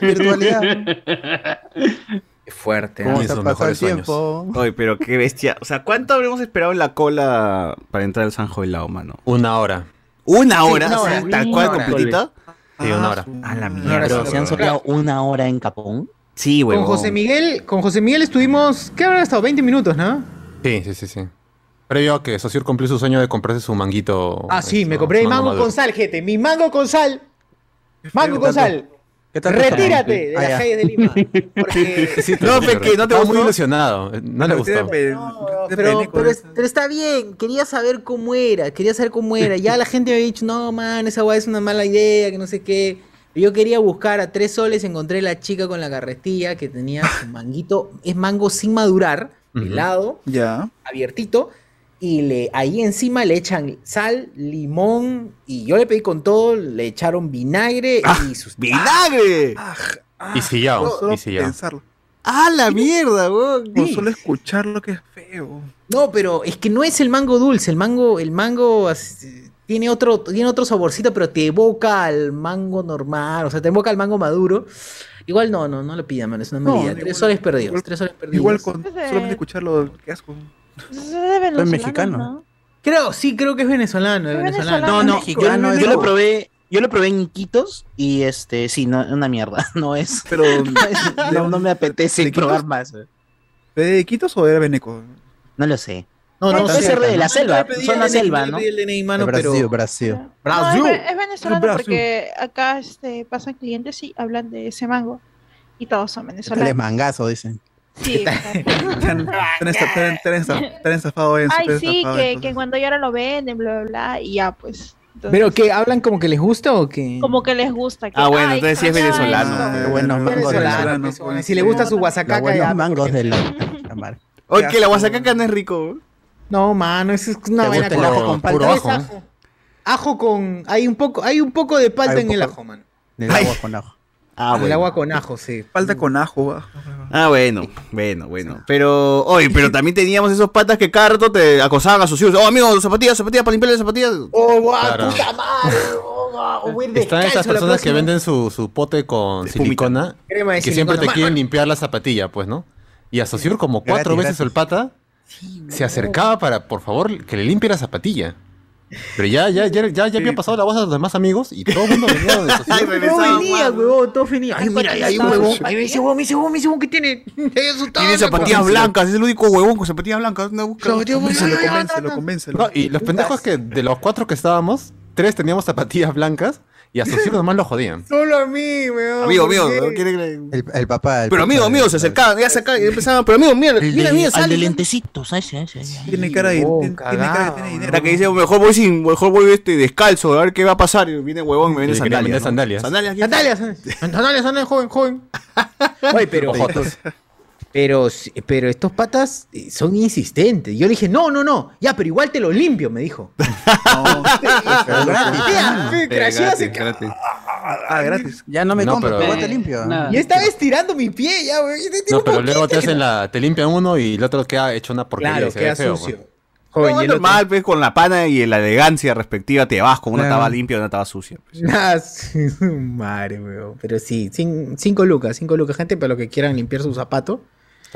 virtualidad. Qué fuerte. ¿Cómo Ni se sus ha pasado el tiempo? Oye, pero qué bestia. O sea, ¿cuánto habremos esperado en la cola para entrar al San Joelao, mano? Una hora. ¿Una hora? una O sea, hora. tal cual, completita. Sí, una hora. A la mierda. Pero se han soplado una hora en Capón. Sí, Con huevón. José Miguel, con José Miguel estuvimos, ¿qué habrán estado? 20 minutos, ¿no? Sí, sí, sí, sí. Previo a que Sociur cumplió su sueño de comprarse su manguito. Ah, sí, eso, me compré su mango maduro. con sal, gente. Mi mango con sal. Mango con sal. ¿Qué tal tu Retírate de Ah, las calles de Lima. [laughs] Porque... Sí, No, señor. pe, que no te Estaba muy gustó. ilusionado. eh, No le gustó. pero, pero, es- pero está bien, quería saber cómo era, quería saber cómo era. Ya la gente me había dicho, no, man, esa weá es una mala idea, que no sé qué. Yo quería buscar a tres soles, encontré la chica con la carretilla que tenía su manguito, es mango sin madurar, pelado, Ya. abiertito, y le, ahí encima le echan sal, limón, y yo le pedí con todo, le echaron vinagre y sus... ¡Vinagre! Y sillao, Solo y sillao. pensarlo. ¡Ah, la mierda, weón! Solo escucharlo que es feo. No, pero es que no es el mango dulce, el mango, el mango tiene otro, tiene otro saborcito, pero te evoca al mango normal, o sea, te evoca al mango maduro. Igual no, no, no lo pidan, mano, es una No, igual- Tres soles perdidos, igual- tres soles perdidos. Igual con solamente escucharlo, qué asco. Soy mexicano. Creo, sí, creo que es venezolano, es Es venezolano. No, no, Mexicano, yo, yo lo probé, yo lo probé en Iquitos y este, sí, no, una mierda, [laughs] no es, Pero, [laughs] no, es- no- no me apetece ¿de probar Iquitos? más. ¿de Quitos o era Beneco? No lo sé. No, no, sí, ser de no, la no, selva, no el DNI, selva, no ¿no? el Brasil. Brasil. No, es, Brasil. es venezolano Brasil. porque acá este, pasan clientes y hablan de ese mango. Y todos son es venezolanos. mangazo, dicen. Sí, [laughs] Ay, sí, que, que cuando ya lo venden, bla, bla, bla, y ya, pues. Entonces, ¿Pero qué? ¿Hablan como que les gusta o qué? Como que les gusta. Que, Ah, bueno, entonces sí es venezolano. buenos mangos de Venezolano, la, pues, bueno, si le gusta su guasacaca, buenos ya... mangos de [laughs] mar. Oye, que la guasacaca no es rico. No, mano, eso es una ¿Te vaina con el ajo con palta. ajo, ajo. Con... Hay un poco, hay un poco de palta en el ajo, mano. Del agua con ajo. Ah, el bueno. agua con ajo, sí. Falta con ajo. ah. Ah, bueno, bueno, bueno. Pero, oye, pero también teníamos esos patas que cada rato te acosaban a sus hijos. Oh, amigo, zapatillas, zapatillas para limpiarle las zapatillas. ¡Oh, guau, Claro. puta madre! Oh, guau, voy ir Están estas personas que venden su, su pote con silicona Crema de que siempre te quieren limpiar la zapatilla, pues, ¿no? Y a Sociur como cuatro Gratis, veces el pata se acercaba para, por favor, que le limpie la zapatilla. Pero ya, ya, ya, ya, ya había pasado la voz a los demás amigos y todo el mundo venía de Ay. Todo venía, huevón, todo venía. Ay, mira, ahí hay un huevón. Ahí me dice huevón, me dice huevón, me dice huevón que tiene. [laughs] Tiene zapatillas blancas, es el único huevón con zapatillas blancas. Anda, busca. Convéncelo, convéncelo, convéncelo. No, y los pendejos que de los cuatro que estábamos, tres teníamos zapatillas blancas y a Sociur nomás lo jodían. Solo a mí, weón. Amigo, que- El, el papá. el Pero papá amigo, amigo, se acercaban, ya se acercaban y empezaban. Pero amigo, mira, El mira, mira, al sale. de lentecitos, ese, ese, ese. Tiene cara de, Oh, tiene, cara de tiene dinero. Era que dice, mejor voy sin, mejor voy este descalzo, a ver qué va a pasar. Y viene huevón me quería sandalias. sandalias. Sandalias. Sandalias, sandalias, sandalias, joven, joven. [laughs] Oye, pero, Ojotas. [laughs] pero, pero estos patas eh, son insistentes. Yo le dije, no, no, no, ya, pero igual te lo limpio, me dijo. [laughs] No, Pero gratis. Gratis. Ah, gratis. Ya no me No, compro, pero- pero igual te limpio. Nada. Y estaba estirando mi pie, ya, güey. No, pero luego te hacen la, te limpian uno y el otro queda hecho una porquería. Claro, queda feo, sucio. Joven, No, y el otro- normal, pues, con la pana y la elegancia respectiva te vas con una Claro. taba limpia y una taba sucia. pues. [laughs] Ah, sí, [laughs] madre, weón. Pero sí, cin- cinco lucas, cinco lucas, gente, para los que quieran limpiar su zapato.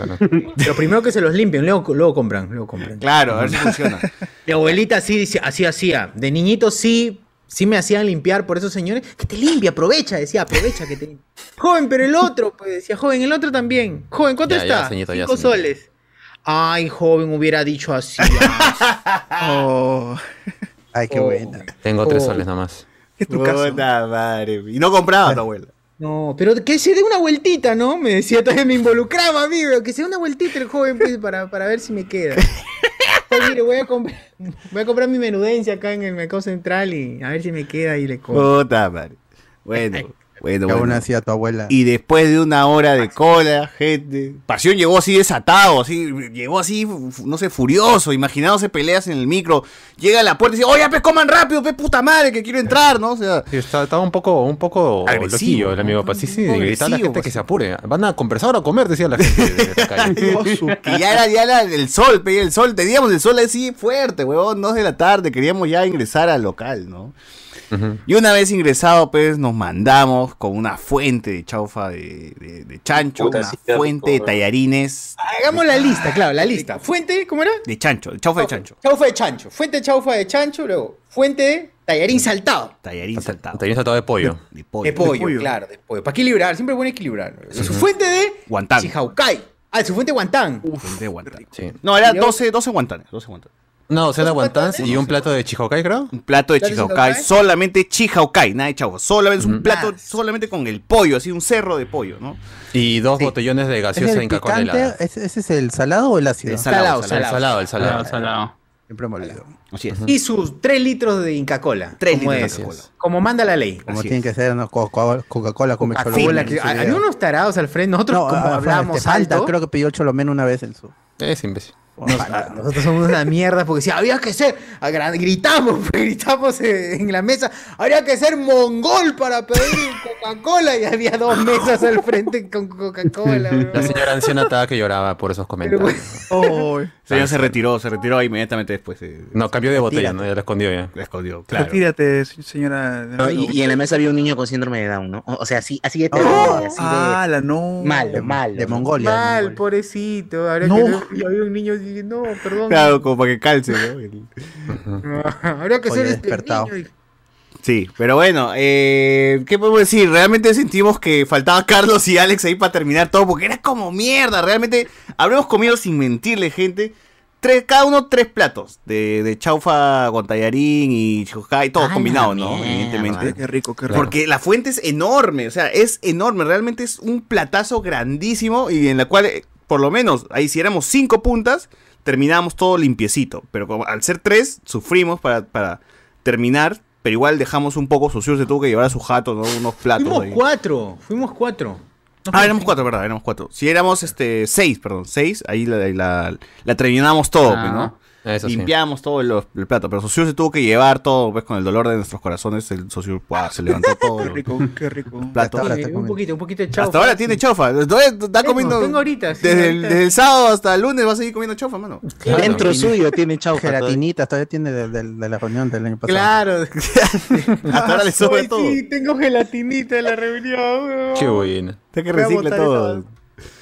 Claro. [laughs] Pero primero que se los limpien, luego, luego compran, luego compran. Claro, a ver si funciona. Mi abuelita sí dice- así hacía. De niñito sí, sí me hacían limpiar por esos señores. Que te limpia, aprovecha, decía, aprovecha que te limpia. [laughs] Joven, pero el otro, pues decía, joven, el otro también. Joven, ¿cuánto Ya, ya, está? señorito, ya, Cinco soles. Ay, joven, hubiera dicho así. [laughs] Oh, Ay, qué Oh. buena. Tengo tres Oh. soles nomás. ¿qué es tu caso? Puta madre. Y no compraba tu abuela. No, pero que se dé una vueltita, ¿no? Me decía, todavía me involucraba, amigo. Que se dé una vueltita el joven, pues, para, para ver si me queda. Pues, mire, voy a, comprar, voy a comprar mi menudencia acá en el mercado central y a ver si me queda y le compro. Puta madre. Bueno, bueno, Que aún bueno. así a tu abuela. Y después de una hora de cola, gente. Pasión llegó así desatado, así, llegó así, no sé, furioso, imaginándose peleas en el micro. Llega a la puerta y dice, oye, pues coman rápido, pues puta madre, que quiero entrar, ¿no? O sea, Sí, está- estaba un poco, un poco Agresivo, loquillo el amigo. Pues sí, sí, gritaba a la gente pues. que se apure. ¿Van a conversar o a comer? Decía la gente de la calle. [laughs] Su- que ya era, ya era el sol, pe, el sol, teníamos el sol así fuerte, huevón, dos de la tarde, queríamos ya ingresar al local, ¿no? Y una vez ingresado, pues nos mandamos con una fuente de chaufa de, de- de chancho, Puta, una sí, fuente de tallarines Hagamos la lista, claro, la lista. Fuente, ¿cómo era? de chancho, de chaufa de chancho. Chaufa de chancho. Fuente de chaufa de chancho, luego fuente de tallarín saltado. Tallarín saltado. Tenía saltado de pollo. De pollo. De pollo, pollo. claro, de pollo. Para equilibrar, siempre es bueno equilibrar. Su fuente de Guantán. Chihaucay. Ah, su fuente de guantán. Fuente de guantán. Sí. No, era Y luego- 12, 12 guantanes, 12 guantanes. Una docena de wontons y un plato de chihokai, creo. Un plato de ¿Plato de chihokai, solamente chihokai, nada de chavo. Solamente es un plato solamente con el pollo, así un cerro de pollo, ¿no? Y dos botellones de ¿Es gaseosa Cola picante? helada. ¿Ese, ese es el salado o el ácido? El salado, El salado, el salado. Siempre me olvido. Así es. Y sus 3 litros de Inca Cola. Tres como litros de Inca Kola. Como manda la ley. Como tiene que ser, ¿no? Coca- Coca-Cola come Coca-Cola, hay unos tarados al frente. Nosotros, No, como ah, hablamos alto, creo que pidió cholomeno una vez en su. Es imbécil. Nos- nosotros somos una mierda porque si había que ser, gritamos, pues, [laughs] gritamos en la mesa, habría que ser mongol para pedir Coca-Cola y había dos [laughs] mesas al frente con Coca-Cola. La señora anciana estaba que lloraba por esos comentarios. El señor se retiró, se retiró inmediatamente después. eh, No, cambió de botella, ¿no? Ya la escondió ya. La escondió, claro. Retírate, se- señora. No, y, y en la mesa había un niño con síndrome de Down, ¿no? O o sea, así, así de Oh, terrible, así de ah, la no. malo, malo. De Mongolia. Mal, pobrecito. Habría No. que, y había un niño y no, perdón. Claro, como para que calce, ¿no? El- [laughs] habría que Oye, ser este despertado. niño. y- Sí, pero bueno, eh, ¿qué podemos decir? Realmente sentimos que faltaba Carlos y Alex ahí para terminar todo, porque era como mierda, realmente habremos comido sin mentirle, gente. Tres, cada uno tres platos de, de chaufa con tallarín y chihokai, todo Ah, combinado, ¿no? mierda. Evidentemente. Qué rico, qué rico. Porque la fuente es enorme, o sea, es enorme, realmente es un platazo grandísimo y en la cual, eh, por lo menos, ahí si éramos cinco puntas, terminábamos todo limpiecito. Pero como, al ser tres, sufrimos para, para terminar, pero igual dejamos un poco, Sociur se tuvo que llevar a su jato, ¿no? Unos platos Fuimos ahí. cuatro, fuimos cuatro. Ah, éramos cuatro, verdad, éramos cuatro. Si éramos este seis, perdón, seis, ahí la, la, la terminamos todo, Ah, pues, ¿no? Eso sí. Limpiamos todo el, el plato, pero Sociur se tuvo que llevar todo, pues con el dolor de nuestros corazones, el ¡buah! se levantó todo. Qué rico, qué rico. platos. Sí, un poquito, un poquito de chaufa. Hasta ahora tiene chaufa. Todavía Está comiendo. tengo ahorita, sí, desde, el, ahorita. desde el sábado hasta el lunes va a seguir comiendo chaufa, mano. Dentro suyo tiene chaufa. Gelatinita, todavía tiene de, de- de la reunión del año pasado. Claro. [laughs] Hasta ahora le sobra todo. Sí, tengo gelatinita en la reunión. Qué buena. Está que botar todo.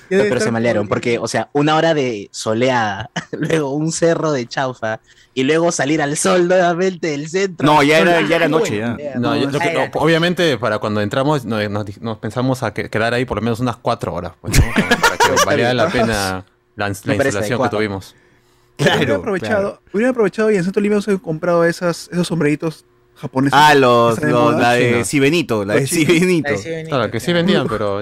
Pero se malearon, porque, o sea, una hora de soleada, [laughs] luego un cerro de chaufa, y luego salir al sol nuevamente del centro. No, ya era, [laughs] ya era noche, ya. No, yo- era- no, obviamente para cuando entramos no- nos, nos pensamos a que- quedar ahí por lo menos unas cuatro horas, pues, ¿no? Para que [laughs] valiera la pena la, la instalación que tuvimos. hubiera Claro. aprovechado, hubiera aprovechado y en Centro Lima hubiese comprado esas, esos sombreritos japoneses. Ah, los, de los- moda. la de. Sibenito, la de. Sibenito. Claro, que sí vendían, pero...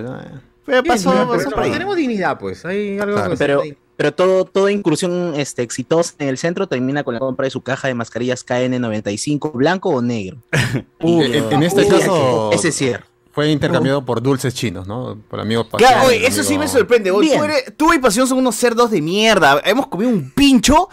Pero pasó, pero- pasó pero por ahí. tenemos dignidad, pues. Hay algo Claro. que- Pero, pero todo, toda incursión este, exitosa en el centro termina con la compra de su caja de mascarillas KN95, blanco o negro. [laughs] en, en este Uy, caso Ese cierre. fue intercambiado por dulces chinos, ¿no? Por amigos Claro, oye, eso sí me sorprende. oye. Tú, eres- tú y Pasión son unos cerdos de mierda. Hemos comido un pincho.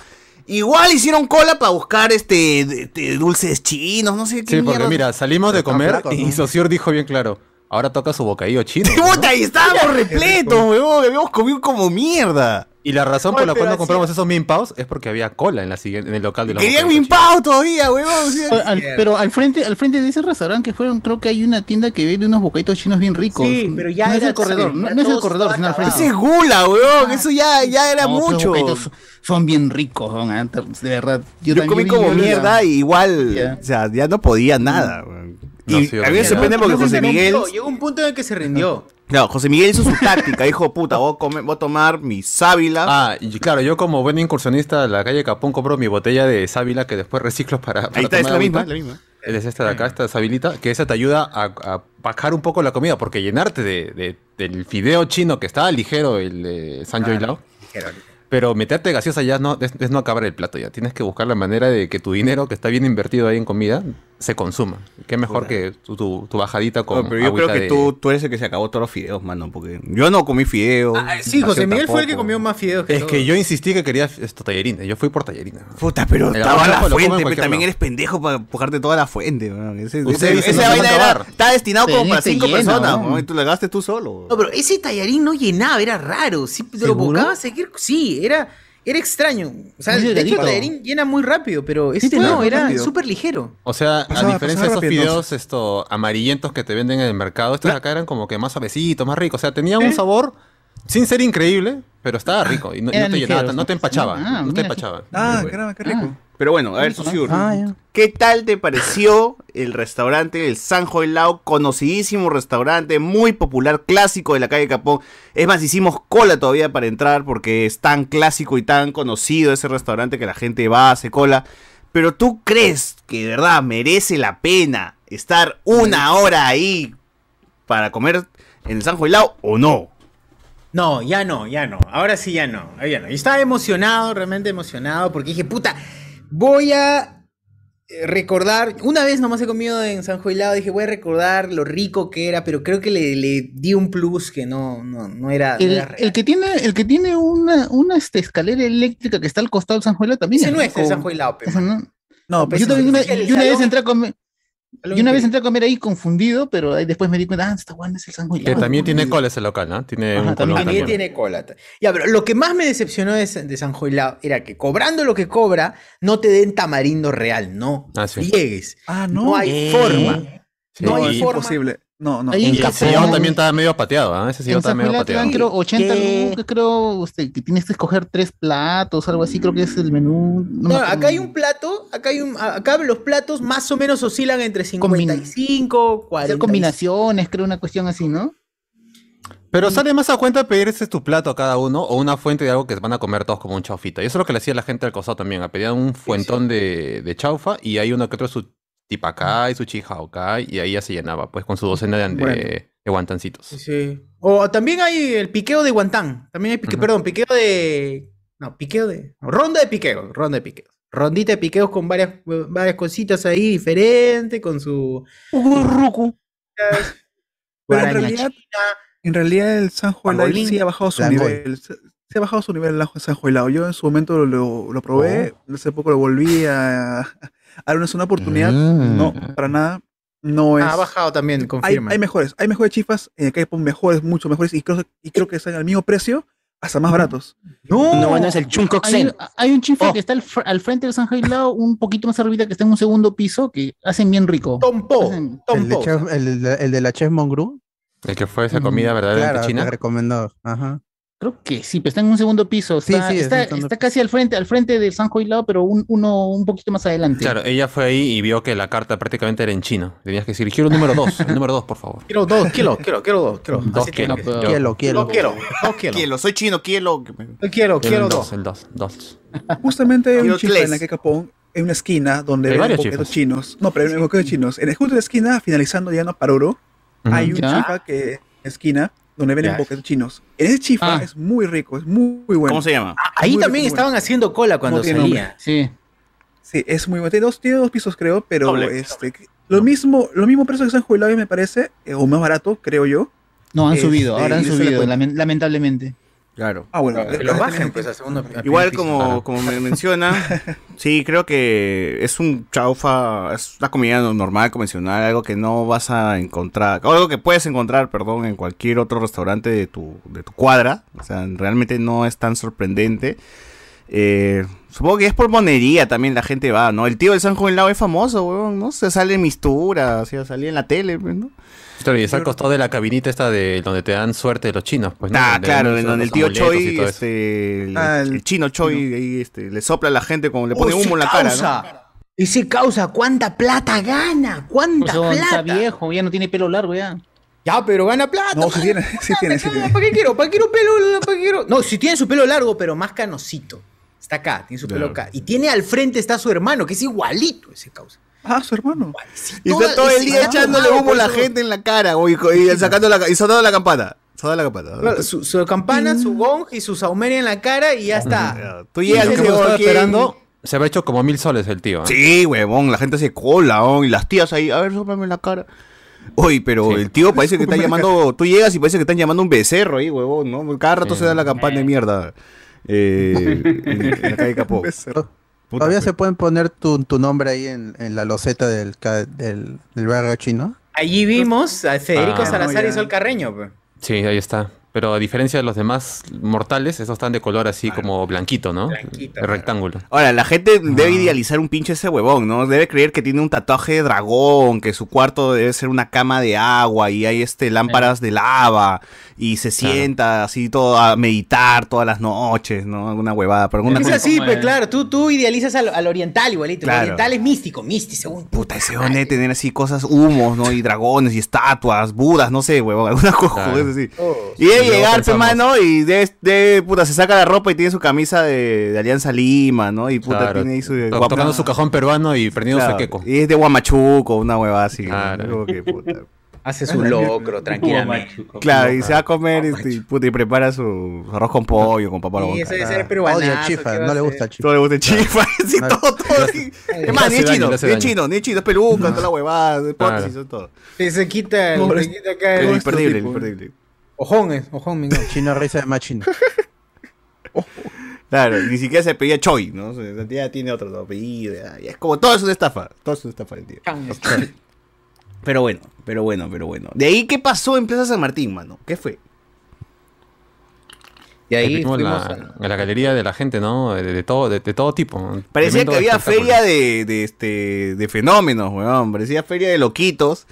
Igual hicieron cola para buscar este de- de dulces chinos, no sé qué Sí, porque mira, salimos de comer y. Socior dijo bien claro, ahora toca su bocadillo chino. ¿no? [laughs] Puta, y estábamos [laughs] repletos, weón. Habíamos comido como mierda. Y la razón por la cual no compramos esos min paos es porque había cola en la siguiente, en el local de los Querían bocadillos mi pao todavía, Oye, al- pero al frente, al frente de ese restaurante que fueron, creo que hay una tienda que vende unos bocaditos chinos bien ricos. Sí, pero ya no es el corredor, no, es el corredor, sino al frente. Ese es gula, weón. Eso ya, ya era No, mucho. son bien ricos, ah, de verdad. Yo, comí como mierda y igual, Ya. o sea, ya no podía nada, weón. No, y sí, a mí me sorprende porque No José Miguel, Llegó un punto en el que se rindió. claro, José Miguel hizo su táctica, [laughs] dijo, puta, voy a, comer- voy a tomar mi sábila. Ah, y claro, yo como buen incursionista de la calle Capón compro mi botella de sábila que después reciclo para, para Ahí está, es tomar la misma, es la misma. Es esta de acá, esta sabilita, que esa te ayuda a, a bajar un poco la comida, porque llenarte de, de- del fideo chino que estaba ligero, el de San Joy Lao, pero meterte gaseosa ya no, es, es no acabar el plato ya. Tienes que buscar la manera de que tu dinero, que está bien invertido ahí en comida, se consuma. Qué mejor que tu, tu- tu bajadita con No, pero yo creo que de- tú, tú eres el que se acabó todos los fideos, mano, porque yo no comí fideos. Ah, sí, José Miguel fue el que comió más fideos que Es que yo insistí que quería esto tallerines. Yo fui por tallerines. Puta, pero El estaba la fuente, pero también lado. eres pendejo para empujarte toda la fuente, weón. Ese, Usted ese- dice, esa no se vaina va a era, está destinado como para te cinco llena, personas, y tú le gastes tú solo. No, pero ese tallarín no llenaba, era raro. Sí, te lo buscaba seguir. Sí, era, era extraño. O sea, de hecho, llena muy rápido, pero este tenía no, era súper ligero. O sea, a diferencia de esos rápido, fideos esto, amarillentos que te venden en el mercado, estos acá eran como que más suavecitos, más ricos. O sea, tenían un sabor sin ser increíble, pero estaba rico. Y no, y no Eran te llenaba, no te empachaba. Ah, no te empachaba. Ah, caramba, qué rico. Pero bueno, a ver, Susur, Ah. ¿qué tal te pareció el restaurante, el Sanjo Lao, conocidísimo restaurante, muy popular, clásico de la calle Capón? Es más, hicimos cola todavía para entrar porque es tan clásico y tan conocido ese restaurante que la gente va, hace cola. Pero tú crees que de verdad merece la pena estar una hora ahí para comer en el Sanjo Lao o no? No, ya no, ya no. Ahora sí ya no. Ya no. Y estaba emocionado, realmente emocionado, porque dije, puta, voy a eh, recordar. Una vez nomás he comido en San Juilado, dije, voy a recordar lo rico que era, pero creo que le, le di un plus que no, no, no era. no El, era el que tiene, el que tiene una, una este, escalera eléctrica que está al costado del San Juelo también Ese es no es el. San Juilado, pe, Ese mano. no. Pues yo también una, yo una vez entré a comer. Yo una vez entré a comer ahí confundido, pero ahí después me di cuenta, ah, está bueno, es el San Que también tiene cola ese local, ¿no? Tiene Ajá, un también colón También también. tiene cola. Ya, pero lo que más me decepcionó de, San- de San Juilado era que cobrando lo que cobra, no te den tamarindo real, no. Ah, sí. Friegues. Ah, No, no. hay Eh. forma. Sí, No hay y- forma. imposible. No, no. Ahí en ese sillón también estaba medio pateado, ¿ah? Ese sillón En estaba San medio Juilado te dan, pateado. creo, 80 ¿Qué? lucas, creo, usted, que tienes que escoger tres platos, algo así, creo que es el menú. no me No, acuerdo. acá hay un plato, acá hay un, acá los platos más o menos oscilan entre 55, 40. Hacer combinaciones, creo, una cuestión así, ¿no? Pero sale más a cuenta pedir ese tu plato a cada uno o una fuente de algo que van a comer todos como un chaufita. Y eso es lo que le hacía la gente al costado también. a Pedían un fuentón de, de chaufa y hay uno que otro su tipacay, su chijaocay y ahí ya se llenaba, pues con su docena de, de- Bueno. de guantancitos. Sí, sí. O también hay el piqueo de guantán. También hay pique, Ujú. perdón, piqueo de. No, piqueo de. no, ronda de piqueos, ronda de piqueos. Rondita de piqueos con varias, varias cositas ahí diferentes, con su. [laughs] Pero en realidad, en realidad el San Juan Pangolín. sí ha bajado su nivel. Se, se ha bajado su nivel el San Juan Yo en su momento lo, lo probé, hace poco lo volví a, a darles una oportunidad. Mm. No, para nada. No es. Ah, ha bajado también, hay, confirma. hay mejores, hay mejores chifas, en el K-pop mejores, mucho mejores, y creo, y creo que están al mismo precio, hasta más baratos. No, No, bueno, es el Chunkoxen. Hay, hay un chifa Oh. que está al, al frente del San Juilado, un poquito más arribita, que está en un segundo piso, que hacen bien rico. Tompo. Hacen- El de, chef- el, el de la chef Mongru. El que fue esa comida verdaderamente Claro, china. te recomendó. Ajá. Creo que sí, pero está en un segundo piso. Está, sí, está, está casi al frente, al frente del San pero un, uno un poquito más adelante. Claro, ella fue ahí y vio que la carta prácticamente era en chino. Tenías que decir, quiero el número 2, el número 2, por favor. Quiero dos, quiero, [laughs] quiero, quiero dos, quiero. Dos. Quiero, Dos quiero. quiero, dos quiero. Quiero, soy chino, quiero. Quiero, quiero el dos. 2, el 2, 2. Justamente hay Quiero un tres. en la K-Pop, en una esquina, donde Hay varios boquetos chinos. No, pero boquetos chinos. En el justo de la esquina, finalizando ya no Paruro, hay un chifa que esquina donde venden boquetos chinos. En ese chifa Ah. es muy rico, es muy, muy bueno. ¿Cómo se llama? Ahí Muy también rico, estaban haciendo cola cuando salía. Sí. Sí, es muy bueno. Tiene dos, tiene dos pisos, creo, pero Doble. este, lo mismo, lo mismo precio que San Juilado me parece, eh, o más barato, creo yo. No, han Este, subido, ahora han subido, lamentablemente. Claro. Ah, bueno. Que lo bajen, pues, segundo. Igual como, como me menciona, [laughs] sí, creo que es un chaufa, es una comida no- normal, convencional, algo que no vas a encontrar, o algo que puedes encontrar, perdón, en cualquier otro restaurante de tu, de tu cuadra. O sea, realmente no es tan sorprendente. Eh, supongo que es por monería también la gente va, ¿no? El tío del San Juan Lao es famoso, weón, ¿no? Se sale en mistura, o sea, salía en la tele, pues, ¿no? Claro, y está al costado de la cabinita esta de donde te dan suerte los chinos, pues, ¿no? Ah, Donde claro, en donde el tío y Choi, este, el, Ah, el el chino Choi, ahí, este, le sopla a la gente como le pone Uy, humo en la cara, ¿no? causa, Ese causa, ¿cuánta plata gana? ¿Cuánta Pues, está plata? viejo, ya no tiene pelo largo ya. Ya, pero gana plata. No, sí tiene, sí tiene, sí tiene. ¿Para qué quiero? ¿Para qué quiero pelo? ¿Para qué quiero? No, si tiene su pelo largo, pero más canosito. Está acá, tiene su pelo acá. Y tiene al frente está su hermano, que es igualito ese causa. Ah, su hermano. Y está todo el día echándole tomado, humo a la gente en la cara, güey, y, sacando la, y sonando la campana. Sonando la campana. Claro, Su, su campana, su gong y su saumeria en la cara y ya está. Tú llegas que estaba esperando, se había hecho como mil soles el tío. ¿eh? Sí, huevón, la gente hace cola, ¿no? y las tías ahí, a ver, sóplame en la cara. Oye, pero Sí. el tío parece que está [laughs] llamando, tú llegas y parece que están llamando un becerro ahí, huevón, ¿no? Cada rato Sí. se da la campana de mierda. Eh, en, en la calle [laughs] Capó. Puta, Todavía se pueden poner tu, tu nombre ahí en, en la loseta del, del, del barrio chino. Allí vimos a Federico Ah, Salazar y Sol Carreño. pues. Sí, ahí está. Pero a diferencia de los demás mortales, esos están de color así como blanquito, ¿no? El rectángulo. Ahora, la gente debe idealizar un pinche ese huevón, ¿no? Debe creer que tiene un tatuaje de dragón, que su cuarto debe ser una cama de agua y hay este lámparas de lava y se sienta así todo a meditar todas las noches, ¿no? Alguna huevada, pero alguna Es cosa- así, pues claro, tú, tú idealizas al, al oriental igualito. Claro. El oriental es místico, místico, según. Puta, ese huevón debe tener así cosas, humos, ¿no? Y dragones y estatuas, budas, no sé, huevón, alguna cosa Claro. así. Oh, Y luego llegar, pe, pensamos- mano, y de, de- puta, se saca la ropa y tiene su camisa de, de Alianza Lima, ¿no? Y puta, Claro, tiene ahí su... guapa- tocando su cajón peruano y prendiendo Claro, su queco. Y es de Guamachuco, una huevada así. ¿no? Claro. Como que, puta. [laughs] Hace su locro, [laughs] tranquilamente. Claro, y se va a comer este, y, puta, y prepara su arroz con pollo, con la Y ese debe ser peruanazo, Odia ¿qué chifa, no le gusta chifa. Todo le gusta el chifa, [laughs] sí, No, todo, todo. Es más, ni es chino, ni es chino, ni es chino, es peluca, toda la huevada, eso todo. Se quita, el- se quita acá Es el- imperdible, imperdible. Ojón es, ojón, mi Chino risa de más chino. [laughs] Claro, ni siquiera se pedía Choi, ¿no? O sea, ya tiene otro apellido. ya, ya es como todo es una estafa. Todo es una estafa el tío. Pero bueno, pero bueno, pero bueno. De ahí, ¿qué pasó en Plaza San Martín, mano? ¿Qué fue? Y ahí fuimos la, en la galería de la gente, ¿no? De, de todo, de, de todo tipo. Parecía Tremendo que había feria de, de, este, de fenómenos, weón. Parecía feria de loquitos.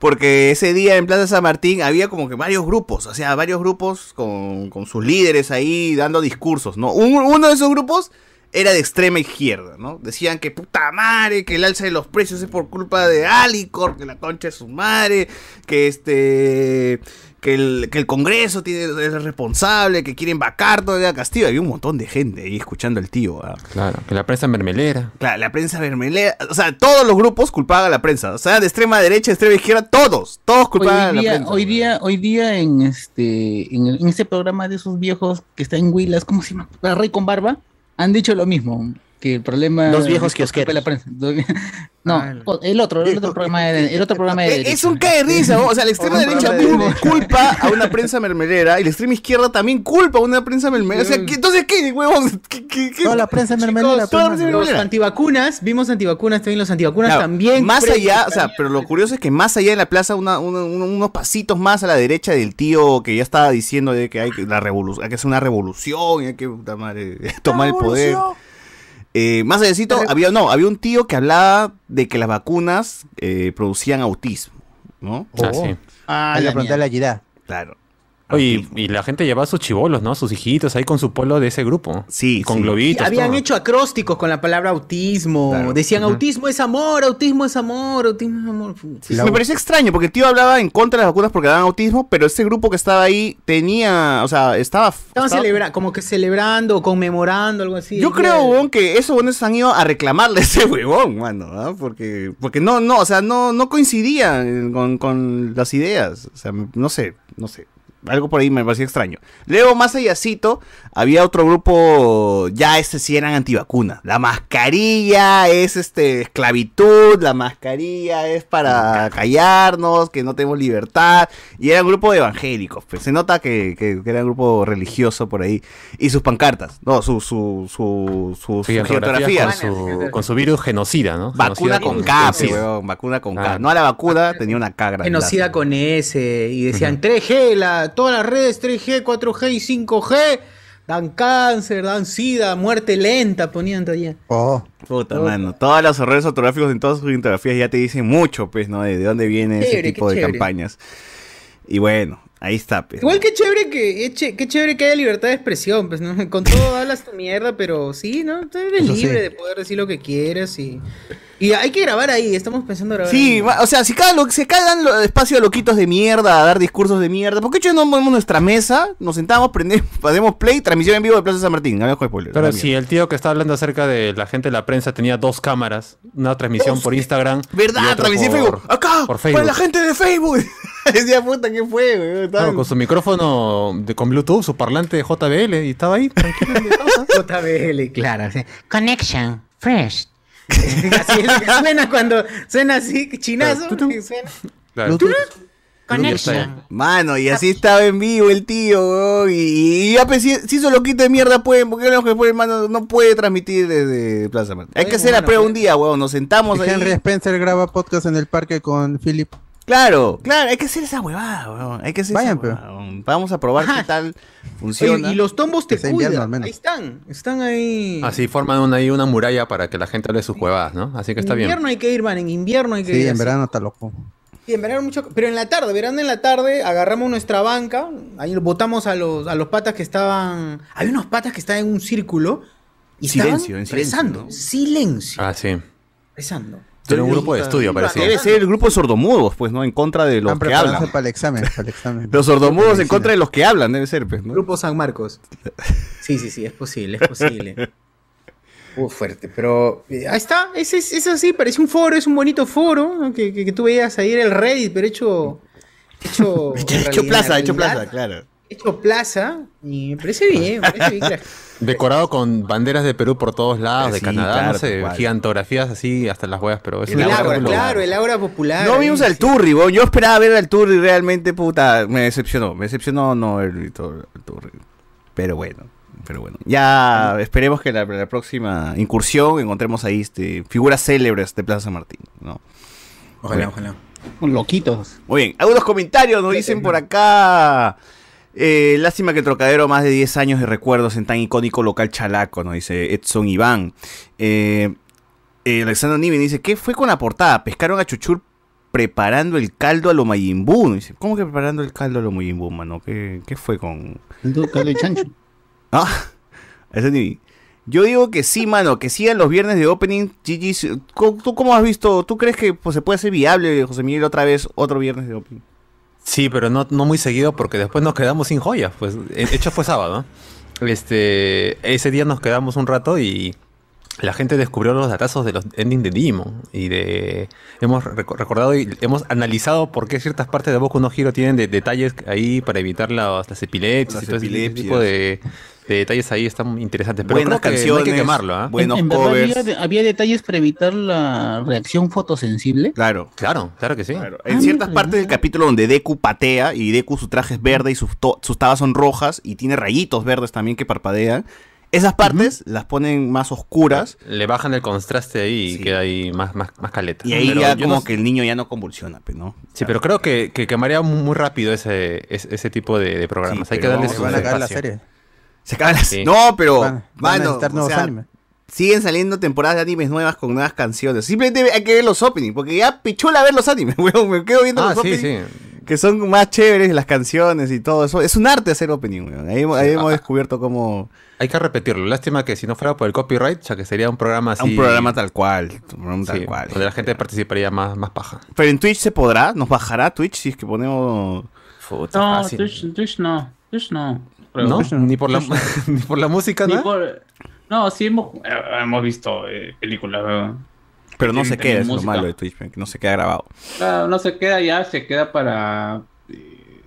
Porque ese día en Plaza San Martín había como que varios grupos, o sea, varios grupos con, con sus líderes ahí dando discursos, ¿no? Un- uno de esos grupos era de extrema izquierda, ¿no? Decían que puta madre, que el alza de los precios es por culpa de Alicor, que la concha es su madre, que este que el, que el Congreso tiene, es responsable, que quieren vacar todavía a Castillo. Había un montón de gente ahí escuchando al tío. Claro, que la prensa mermelera. Claro, la prensa vermelera, o sea, todos los grupos culpaban a la prensa, o sea, de extrema derecha, extrema izquierda, todos, todos culpaban a Hoy la día, prensa. hoy día, hoy día en este, en, ese programa de esos viejos que está en Huilas, ¿cómo se llama? La Rey con Barba, han dicho lo mismo, que el problema Dos viejos culpa de la prensa. [laughs] No, Ah, el otro, el otro programa de, el otro programa de Eh, derecha. Es un cae de risa, ¿no? o sea, la [laughs] extrema Un derecha de- cul- culpa a una prensa mermelera y la extrema izquierda también culpa a una prensa mermelera. O sea, ¿qué- entonces, ¿qué, huevón? ¿Qué, qué, qué? Toda la prensa mermelera. Chicos, toda la prensa mano. los antivacunas, vimos antivacunas también, los antivacunas Claro, también. Más allá, o sea, pero lo curioso es que más allá de la plaza, una- una- una- unos pasitos más a la derecha del tío que ya estaba diciendo de que hay que, la revolu- hay que hacer una revolución y hay que [laughs] tomar el poder. Eh, más allácito, había, no, había un tío que hablaba de que las vacunas eh, producían autismo, ¿no? Ah, sí. Ah, la preguntarle a Girá. Claro. Oye, y, y la gente llevaba a sus chivolos, ¿no? Sus hijitos ahí con su polo de ese grupo. Sí, Con sí. Y globitos. habían todo. hecho acrósticos con la palabra autismo. Claro. Decían autismo es amor, autismo es amor, autismo es amor. Sí, Me pareció extraño porque el tío hablaba en contra de las vacunas porque daban autismo, pero ese grupo que estaba ahí tenía, o sea, estaba... Estaban estaba- celebrando, como que celebrando o conmemorando, algo así. Yo creo, huevón, que esos huevones han ido a reclamarle a ese huevón, mano, ¿ah? Porque, porque no, no, o sea, no, no coincidía en- con, con las ideas. O sea, no sé, no sé. Algo por ahí me parecía extraño. Luego, más allácito, había otro grupo, ya este sí eran antivacunas. La mascarilla es este esclavitud, la mascarilla es para callarnos, que no tenemos libertad. Y era un grupo de evangélicos, pues se nota que, que- que era un grupo religioso por ahí. Y sus pancartas, no, su, su, su, su, Sí, su fotografías geografía. con su, con su virus genocida, ¿no? Vacuna Genocida con K, sí. pe, huevón, vacuna con K. Ah. No a la vacuna, tenía una K grande. Genocida con S. Y decían 3G, la, todas las redes 3G, 4G y 5G. Dan cáncer, dan sida, muerte lenta, ponían todavía. Oh, Puta, mano. Todos los errores ortográficos en todas sus infografías ya te dicen mucho, pues, ¿no? De, de dónde viene ese Chévere, tipo qué de chévere. campañas. Y bueno, ahí está, pues. Igual que chévere que, che- qué chévere que haya libertad de expresión, pues, ¿no? [laughs] Con todo hablas tu mierda, pero sí, ¿no? Tú eres Eso libre sí. de poder decir lo que quieras y... Y hay que grabar ahí, estamos pensando grabar Sí, ahí. o sea, si cada, lo, si cada dan lo- espacio a loquitos de mierda, a dar discursos de mierda, ¿por qué yo no movemos nuestra mesa, nos sentamos, prendemos, [laughs] hacemos play, transmisión en vivo de Plaza San Martín? Dejo spoiler. Pero si el tío que está hablando acerca de la gente de la prensa tenía dos cámaras, una transmisión por Instagram. y ¿Verdad? otra Transmisión en por- Facebook. Acá, Por para Facebook. la gente de Facebook. [laughs] Decía, puta, ¿qué fue, güey? Claro, con su micrófono de, con Bluetooth, su parlante de JBL, y estaba ahí, tranquilo. [laughs] JBL, claro. sí. Connection. Fresh. [laughs] Así es que suena cuando suena así, chinazo. suena. Claro. Connection. Mano, y así estaba en vivo el tío, weón, y, y ya pues, si, si esos loquitos de mierda pueden, porque los que pueden, mano, no puede transmitir desde Plaza Martín. Hay que hacer la prueba un día, weón, nos sentamos ahí. Henry Spencer graba podcast en el parque con Philip. Claro, claro, hay que hacer esa huevada, weón. Hay que hacer Vayan, esa huevada, weón. Vamos a probar qué [laughs] tal funciona. Oye, y los tombos te invierno, cuidan. al menos. Ahí están. Están ahí. Así forman una, ahí una muralla para que la gente hable sus huevadas, ¿no? Así que está en bien. invierno hay que ir, man. En invierno hay que Sí, ir. en así. verano está loco. Sí, en verano mucho. Pero en la tarde, verano en la tarde, agarramos nuestra banca. Ahí botamos a los, a los patas que estaban. Hay unos patas que estaban en un círculo. Y Silencio, estaban en silencio, rezando. ¿no? Silencio. Ah, sí. Rezando. Era un grupo de estudio, parecía. Debe ser el grupo de sordomudos, pues, ¿no? En contra de los que hablan. para el examen, para el examen. Los sordomudos en contra de los que hablan, debe ser, pues, ¿no? Grupo San Marcos. Sí, sí, sí, es posible, es posible. [laughs] Uh, fuerte, pero eh, ahí está, es, es, es así, parece un foro, es un bonito foro, ¿no? que, que, que tú veías ahí era el Reddit, pero hecho... Hecho, [laughs] en Hecho realidad- plaza, en hecho realidad, plaza, claro. Hecho plaza, y me parece bien, me parece bien Decorado con banderas de Perú por todos lados, de Sí, Canadá, claro, no sé, gigantografías así hasta las huevas, pero es El espectáculo. claro, el Ágora popular. No vimos al sí. Turri, weón. Yo esperaba ver al Turri realmente, puta. Me decepcionó. Me decepcionó no el Turri. Pero bueno. Pero bueno. Ya esperemos que la, la próxima incursión encontremos ahí este, figuras célebres de Plaza San Martín. ¿no? Ojalá, ojalá. Loquitos. Muy bien. Algunos comentarios nos dicen por acá. Eh, lástima que el Trocadero más de 10 años de recuerdos en tan icónico local chalaco, nos dice Edson Iván. Eh, eh, Alexander Niven dice, ¿qué fue con la portada? Pescaron a Chuchur preparando el caldo a lo Mayimbu. Nos Dice, ¿Cómo que preparando el caldo a lo Mayimbu, mano? ¿Qué, qué fue con...? Caldo de chancho. [laughs] Ah. Yo digo que sí, mano, que sigan los viernes de opening. GG, ¿tú cómo has visto? ¿Tú crees que pues, se puede hacer viable, José Miguel, otra vez otro viernes de opening? Sí, pero no, no muy seguido porque después nos quedamos sin joyas. Pues, de hecho fue sábado. Este, ese día nos quedamos un rato y la gente descubrió los datazos de los endings de Digimon. Y de hemos reco- recordado y hemos analizado por qué ciertas partes de Boku no Hero tienen de- detalles ahí para evitar las, las epilepsias Las y todo ese epilepsias. tipo de, de detalles ahí están interesantes. Pero Buenas creo que no hay que canciones, quemarlo, ¿ah? buenos en, en covers. había, de- había detalles para evitar la reacción fotosensible. Claro. Claro, claro que sí. En Ah, ciertas mira, partes del capítulo donde Deku patea y Deku su traje es verde y sus, to- sus tabas son rojas y tiene rayitos verdes también que parpadean, esas partes las ponen más oscuras Le bajan el contraste ahí y queda ahí más, más, más caleta. y ahí Pero ya como no- que el niño ya no convulsiona, pues, ¿no? Sí, pero creo que, que quemaría muy, muy rápido ese, ese, ese tipo de, de programas. Sí, Hay que darle se su van a acabar la serie. Se acaba la- Sí. No, pero Van- mano, o sea, siguen saliendo temporadas de animes nuevas con nuevas canciones. Simplemente hay que ver los openings, porque ya pichula ver los animes, [laughs] weón. Me quedo viendo Ah, los sí, openings. sí. Que son más chéveres las canciones y todo eso. Es un arte hacer opening, weón. Ahí, hemos- ahí hemos descubierto cómo... Hay que repetirlo. Lástima que si no fuera por el copyright, ya que sería un programa así. Un programa tal cual. Un programa tal sí, cual. Donde la gente participaría más, más paja. Pero en Twitch se podrá, nos bajará Twitch si es que ponemos. Puta, No. Twitch, Twitch no. Twitch no. Creo. ¿No? [laughs] Ni por la, [laughs] ni por la música, Ni ¿no? por- No, sí hemos, eh, hemos visto eh, películas. Pero no se queda, es lo malo de Twitch, que no se queda grabado. Claro, no se queda ya, se queda para. eh,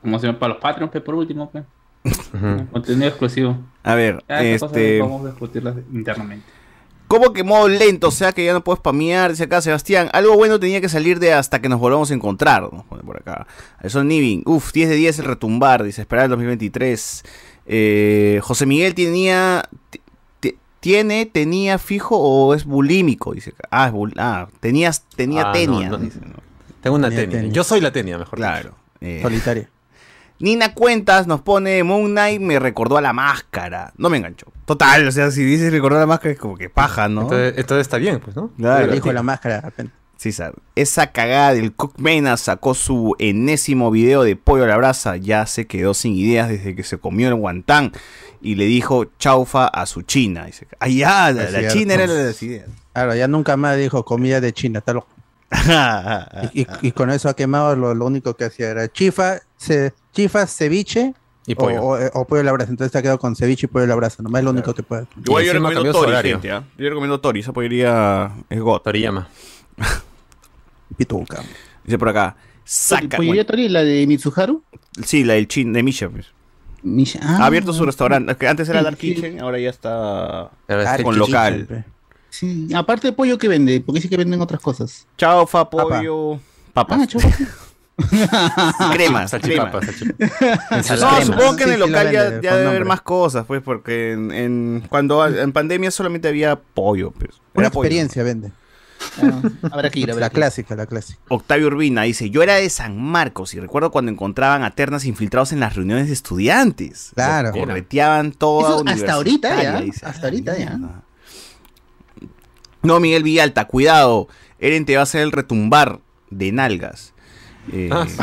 ¿Cómo se llama? Para los Patreons, por último. Pues. [laughs] Contenido exclusivo. A ver, Ya, esas cosas este. Vamos a discutirlas internamente. ¿Cómo que modo lento? O sea que ya no puedes spamear, dice acá Sebastián. Algo bueno tenía que salir de hasta que nos volvamos a encontrar. Nos pone por acá. Son Nivin. Uf, 10 de 10 el retumbar. Dice, esperar el 2023. Eh, José Miguel tenía. ti- ti- ¿Tiene, tenía fijo o es bulímico? Dice acá. Ah, es bul- ah tenías, tenía Ah, tenia. no, no. dice, ¿no? Tengo una Tenía tenia. tenia. Yo soy la tenia, mejor Claro. eh, Solitaria. Nina Cuentas nos pone Moon Knight me recordó a la máscara. No me enganchó. Total, o sea, si dices recordó a la máscara es como que paja, ¿no? Entonces, entonces está bien, pues, ¿no? Claro. De la máscara, de repente. Sí, sabe. Esa cagada del Cook Mena sacó su enésimo video de pollo a la brasa. Ya se quedó sin ideas desde que se comió el guantán y le dijo chaufa a su china. Dice, ah, ya, la, la china era la de las ideas. Claro, ya nunca más dijo comida de China, está loco. [laughs] Y, y- y con eso ha quemado lo, lo único que hacía era chifa, chifa, ceviche Y o- pollo. O, o pollo a la brasa. Entonces se ha quedado con ceviche y pollo a la brasa. Nomás es lo único que puede. Igual yo recomiendo Tori, horario. gente, ¿ah? Yo recomiendo Tori, esa pollería es got. Toriyama. [laughs] Pituca. Dice por acá, saca. ¿Pollería Tori, la de Mitsuharu? Sí, la del chin, de Misha, pues. Misha- ah. Ha abierto su restaurante. que Antes era Dark. Kitchen, ahora ya está con local. Sí, aparte de pollo que vende, porque sí que venden otras cosas. Chaufa, Papa. pollo, papas. Ah, crema, Salchipapa, salchipapa. No, supongo que en el sí local ya, vende, ya con debe haber más cosas, pues, porque en, en- cuando en pandemia solamente había pollo, pues. Una Era pollo. experiencia vende. habrá que ir, habrá La que ir. clásica, la clásica. Octavio Urbina dice, yo era de San Marcos y recuerdo cuando encontraban a ternas infiltrados en las reuniones de estudiantes. Claro. Correteaban toda Eso hasta ahorita ya. dice. Hasta ahorita ya. No, Miguel Villalta, cuidado. Eren te va a hacer el retumbar de nalgas. Eh, Ah. [laughs]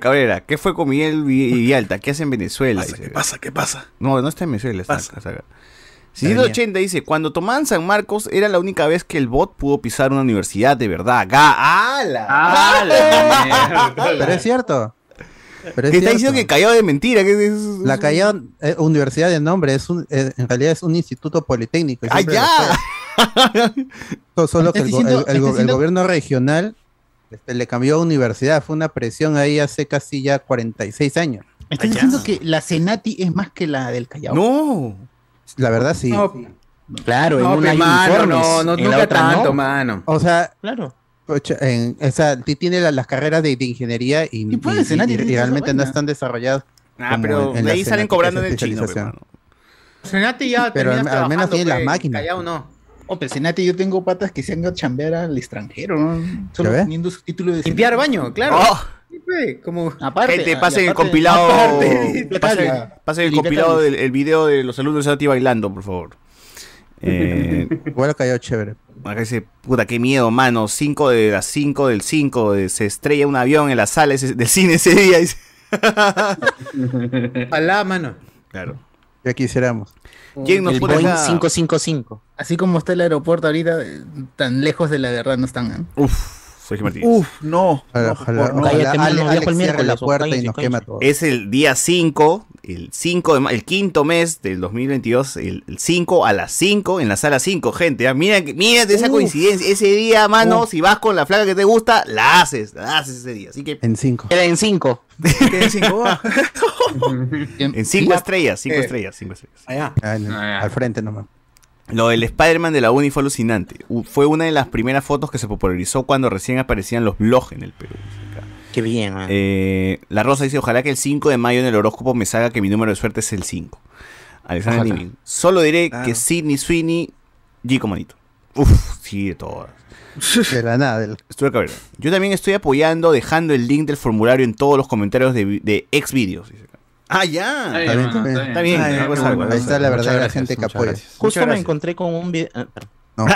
Cabrera, ¿qué fue con Miguel Vi- Villalta? ¿Qué hace en Venezuela? Pasa. ¿Qué pasa? ¿Qué pasa? No, no está en Venezuela, está Pasa. acá, está acá. 680 dice, cuando tomaban San Marcos era la única vez que el bot pudo pisar una universidad de verdad. ¡Ga! ¡Hala! [laughs] Pero es cierto. Pero es ¿Qué está diciendo que cayó de mentira? que es- La Callao eh, Universidad de nombre es un, eh, en realidad es un instituto politécnico. ¡Ah, ya! Solo que ¿Estás el, go- diciendo- el- el go- estás el diciendo- gobierno regional este, le cambió a universidad. Fue una presión ahí hace casi ya 46 años. ¿Estás diciendo que la Senati es más que la del Callao? No. La verdad sí. Claro, en No, una pe, hay mano, uniformes, no, no, en la nunca otra tanto, no. mano. O sea, Claro. En, o sea, ti- tiene la- las carreras de, de ingeniería y, Y y- Senati y- realmente no están desarrolladas. Ah, pero en- en de ahí salen Senati, cobrando en el chino. Senati ya Pero al- al menos tiene las máquinas. Callao no. Oh, pero Senati, yo tengo patas que se han ido a chambear al extranjero, ¿no? Solo teniendo su título de Limpiar Senati. baño, claro. Oh. Como... Aparte, Gente, pasen el compilado. aparte, Pasen, pasen el compilado del el video de los alumnos de Santi bailando, por favor. Eh, Igual cayó chévere. acá dice, puta, qué miedo, mano. 5 de las 5 del 5. se estrella un avión en la sala ese- del cine ese día. [laughs] Alá, mano. Claro. Ya quisiéramos. ¿Quién nos El pone Boeing acá? 555. Así como está el aeropuerto ahorita, eh, tan lejos de la verdad no están. ¿eh? Uf, Sergio Martínez. Uf, no. Ojalá, no, ojalá, no. ojalá Cállate, mano, Ale- Alex cierre la puerta y nos quema todo. Es el día 5, el 5 de el quinto mes del 2022, el, el 5 a las 5 en la sala 5, gente. ¿ah? Mira, mira esa Uf. coincidencia. Ese día, mano, si vas con la flaca que te gusta, la haces, la haces ese día. Así que En cinco. Era en 5. ¿Qué cinco? [laughs] Ah, en 5 [laughs] estrellas, 5 Eh. estrellas, 5 estrellas. Allá. En el- Ah, ya. al frente nomás. Lo del Spider-Man de la Uni fue alucinante. Fue una de las primeras fotos que se popularizó cuando recién aparecían los blogs en el Perú. Qué bien, man. Eh, la Rosa dice, ojalá que el 5 de mayo en el horóscopo me salga que mi número de suerte es el 5. Alexander. Nimin. Solo diré Claro. que Sidney Sweeney, Gico Manito. Uf, sí, de todas. [laughs] De la nada. del- Estuve Cabrera. Yo también estoy apoyando, dejando el link del formulario en todos los comentarios de, de ex vídeos. dice. Ah, ya. Está bien, está bien. bien. Ay, algo es qué algo, bueno. algo Ahí es está la Muchas verdadera gracias, gente que apoya. Justo me encontré con un video. ah. No.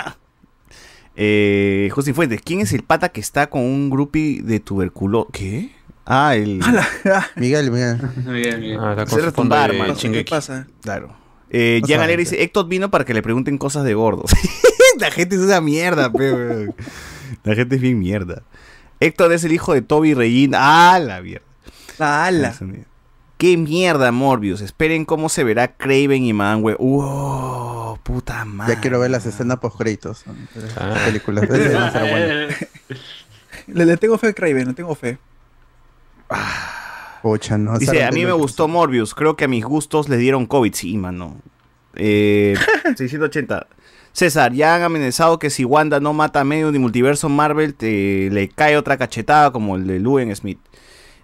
Eh, José Fuentes, ¿quién es el pata que está con un groupie de tuberculosis? ¿Qué? Ah, el... [laughs] Miguel, Miguel. [laughs] Bien, bien. Ah, está Se con. ¿Qué pasa? Claro. Eh, Jan Alegre dice, Héctor vino para que le pregunten cosas de gordos. [laughs] La gente es una mierda, pe, weón. La gente es bien mierda. Héctor es el hijo de Toby Regina. ¡Ah, la mierda! ¡Hala! ¡Qué mierda, Morbius! Esperen cómo se verá Craven y Manwe. ¡Uh! ¡Puta madre! Ya quiero ver las escenas post créditos. Ah. películas. Ser buena. Le, le tengo fe a Craven, le tengo fe. Pucha, no. Dice, a mí me gustó Morbius. Creo que a mis gustos le dieron COVID. Sí, mano. Eh, [laughs] 680. César, ya han amenazado que si Wanda no mata a medio ni multiverso Marvel, te, le cae otra cachetada como el de Luen Smith.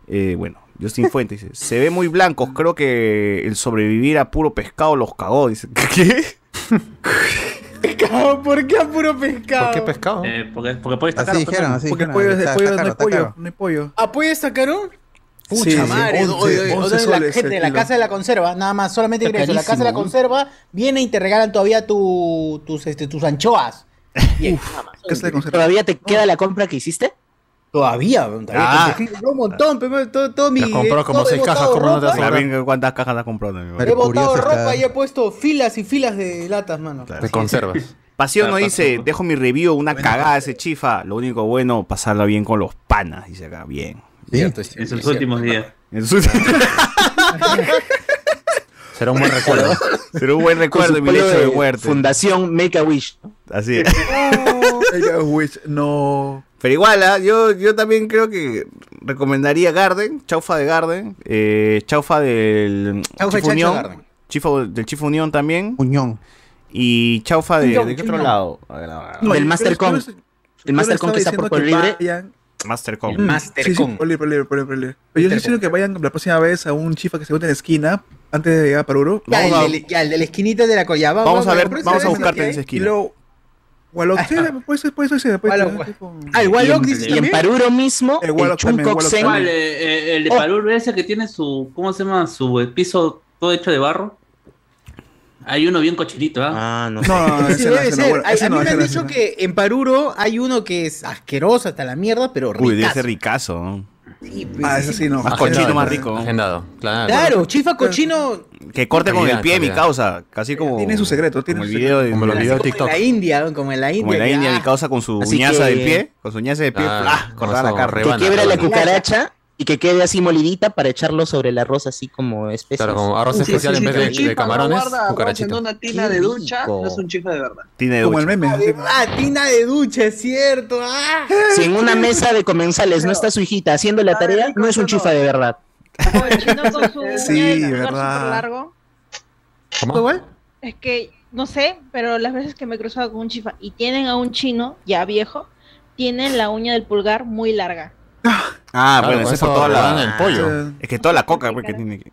Eh, bueno, Justin Fuentes dice, se ve muy blancos, creo que el sobrevivir a puro pescado los cagó. Dice, [laughs] ¿qué? Pescado, ¿por qué a puro pescado? ¿Por qué pescado? Eh, porque, porque puede estar Así caro, dijeron, así Porque dijeron. pollo Está- pollo, está no hay caro, pollo, caro. no hay pollo. ¿Apoya sacaron? Pucha Sí, sí, madre, 11, oye, oye, 11 oye, la soles gente de la casa de la conserva, nada más, solamente ingreso. La casa de la conserva viene y te regalan todavía tu, tus, este, tus anchoas. [laughs] Bien, nada más. ¿Todavía te queda la compra que hiciste? Todavía, todavía. Ah. un montón, pero todo, todo mi. Compró como seis cajas, ¿cómo no te a bien, ¿Cuántas cajas has comprado? también, Pero He botado ropa está- y he puesto filas y filas de latas, mano. Claro. Te conservas. [laughs] Pasión no dice, dejo mi review, una cagada ese chifa. Lo único bueno, pasarla bien con los panas, dice acá, bien. Sí. Cierto, [laughs] En sus últimos días. En [laughs] su- Será un buen recuerdo. Será un buen recuerdo de mi lecho de muerte. Fundación Make a Wish. Así es. Ella, Wish, no. Pero igual, ¿ah? yo, yo también creo que recomendaría Garden, Chaufa de Garden, eh, Chaufa del Chaufa Chifa Unión, Garden. Chifa- del Chifa Unión también, Puñón. y Chaufa de, Unión, ¿de qué otro Unión. lado? No, el yo- Mastercom. El Mastercom que está por que Libre. vayan- Mastercom. Sí, sí, Mastercom. por libre, por libre, por libre, por libre. Pero yo les quiero que vayan la próxima vez a un chifa que se encuentre en la esquina antes de llegar a Perú. Ya, Vamos a- el, de- ya, el de la esquinita de la collaba. Vamos a ver, vamos a buscarte en esa Y esquina. luego, Wallock, sí, [laughs] puede ser, puede ser, puede ser. Ah, el Wallock y, en, y en Paruro mismo, El el. ¿Cuál? Eh, eh, el de Oh. Parur ese que tiene su, ¿cómo se llama? Su piso todo hecho de barro. Hay uno bien cochinito, ¿ah? Ah, no. Sí, debe ser. Ay, a mí me han dicho que en Paruro hay uno que es asqueroso hasta la mierda, pero Uy, debe ricazo. ser ricazo. ¿No? Ah, eso sí, no. Más cochino, más rico. Agendado, claro. Claro, chifa cochino Que corte con el Calidad, pie, mi causa. Casi como. Tiene su secreto, tiene como el video de, Como los videos de como en TikTok. la India, como en la India. Como en la India, ah, mi causa con su Así uñaza que- del pie. Con su uñaza del pie, Ah, ¡plá! cortar la carne. Que quiebre la cucaracha y que quede así molidita para echarlo sobre el arroz así como especie. Claro, como arroz especial en vez de, de camarones, cucarachita. una tina de ducha, no es un chifa de verdad. Tiene de Como el meme. Ah, tina de ducha, es cierto. Ah. Si en una mesa de comensales no está su hijita haciendo la tarea, no es un chifa de verdad. O el chino con su [laughs] Sí, verdad. largo. ¿Cómo? Es que, no sé, pero las veces que me he cruzado con un chifa y tienen a un chino ya viejo, tienen la uña del pulgar muy larga. Ah, Claro, bueno, eso es por eso toda la. el pollo. Es que toda la coca, porque tiene que.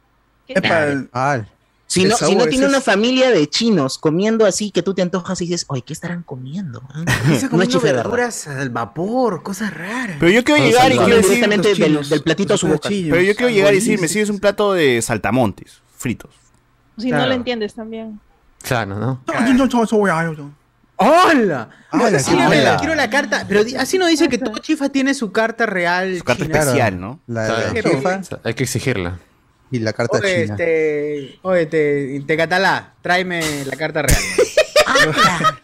Ah, Si no, si no tiene es- una familia de chinos comiendo así que tú te antojas y dices, oye, ¿qué estarán comiendo? ah?" [laughs] no verdad. verduras al vapor, cosas raras. Pero yo quiero Todos llegar y quiero decir. del, platito a su boca. Pero yo quiero llegar y decir, me sigues un plato de saltamontes fritos. Si Claro. no lo entiendes también. Claro, ¿no? ¡Hola! Hola, Sí, hola. quiero la carta. Pero así no dice que todo chifa tiene su carta real. Su carta china. especial, ¿no? La de chifa hay que exigirla. y la carta Oye, china. este. Oye, te, te catalá, tráeme la carta real. [laughs]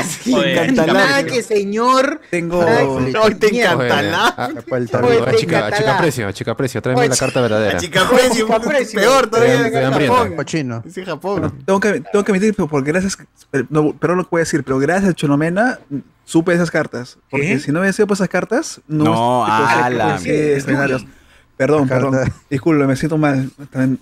Así, nada que señor. Tengo. No, te Oye, la. ah, Pues, te chica, chica precio, chica precio, tráeme Oye, la carta verdadera. [laughs] Chica precio, Chica precio. peor todavía. Cochino. Sí, Japón. Tengo que, tengo que admitir, pero porque gracias, pero no, pero no lo puedo decir, pero gracias a Chonomena supe esas cartas. Porque ¿Qué? si no hubiera sido por esas cartas, no, No, a la sí, mierda. escenarios. Perdón, perdón. Disculpe, me siento mal.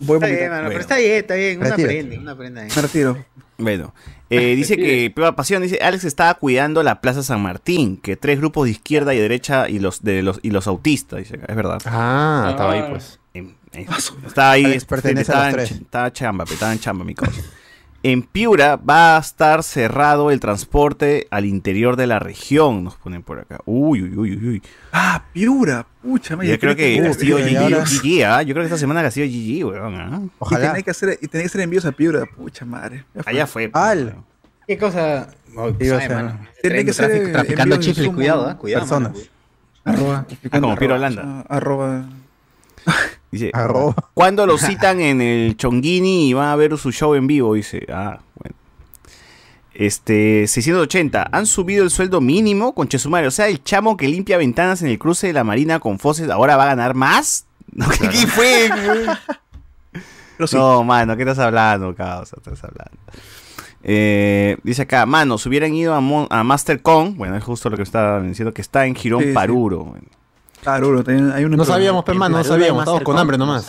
Voy a Está bien, mano, pero Bueno. está bien, está bien. Una aprende, una aprende. ahí. Me retiro. Bueno, eh, dice que [laughs] Pepa Pasión dice Alex estaba cuidando la Plaza San Martín, que tres grupos de izquierda y derecha y los de los y los autistas, dice acá, es verdad. Ah, estaba ahí pues. Eh, eh, Estaba ahí, Alex pertenece a estaba, los en, tres. estaba chamba, estaba en chamba mi cosa. En Piura va a estar cerrado el transporte al interior de la región, nos ponen por acá. Uy, uy, uy, uy, uy. Ah, Piura. Pucha, Yo creo que Castillo GG, ¿ah? Yo creo que esta semana Castillo GG, weón. ¿ah? Y tenía que hacer, y tenía que hacer envíos a Piura. Pucha madre. Allá fue. Al. ¿Qué cosa? Tiene que ser, Tráfico- traficando chifles, insumo, cuidado, ¿ah? cuidado. personas. Arroba. Ah, como Piero Holanda. Arroba. Dice, Arroba. ¿cuándo lo [laughs] citan en el Chonguini y van a ver su show en vivo? Dice, ah, bueno. Este, 680, han subido el sueldo mínimo con Chesumare. O sea, el chamo que limpia ventanas en el cruce de la Marina con Foses ahora va a ganar más. [laughs] No, ¿Qué, qué fue? Sí. [laughs] No, mano, ¿qué estás hablando, causa? Estás hablando. Eh, dice acá, mano, si hubieran ido a, Mon- a MasterCon, bueno, es justo lo que estaba diciendo, que está en Girón Sí, sí. Paruro. bueno. Claro, también hay un No sabíamos, pe, mano, no sabíamos, de estábamos con hambre no nomás.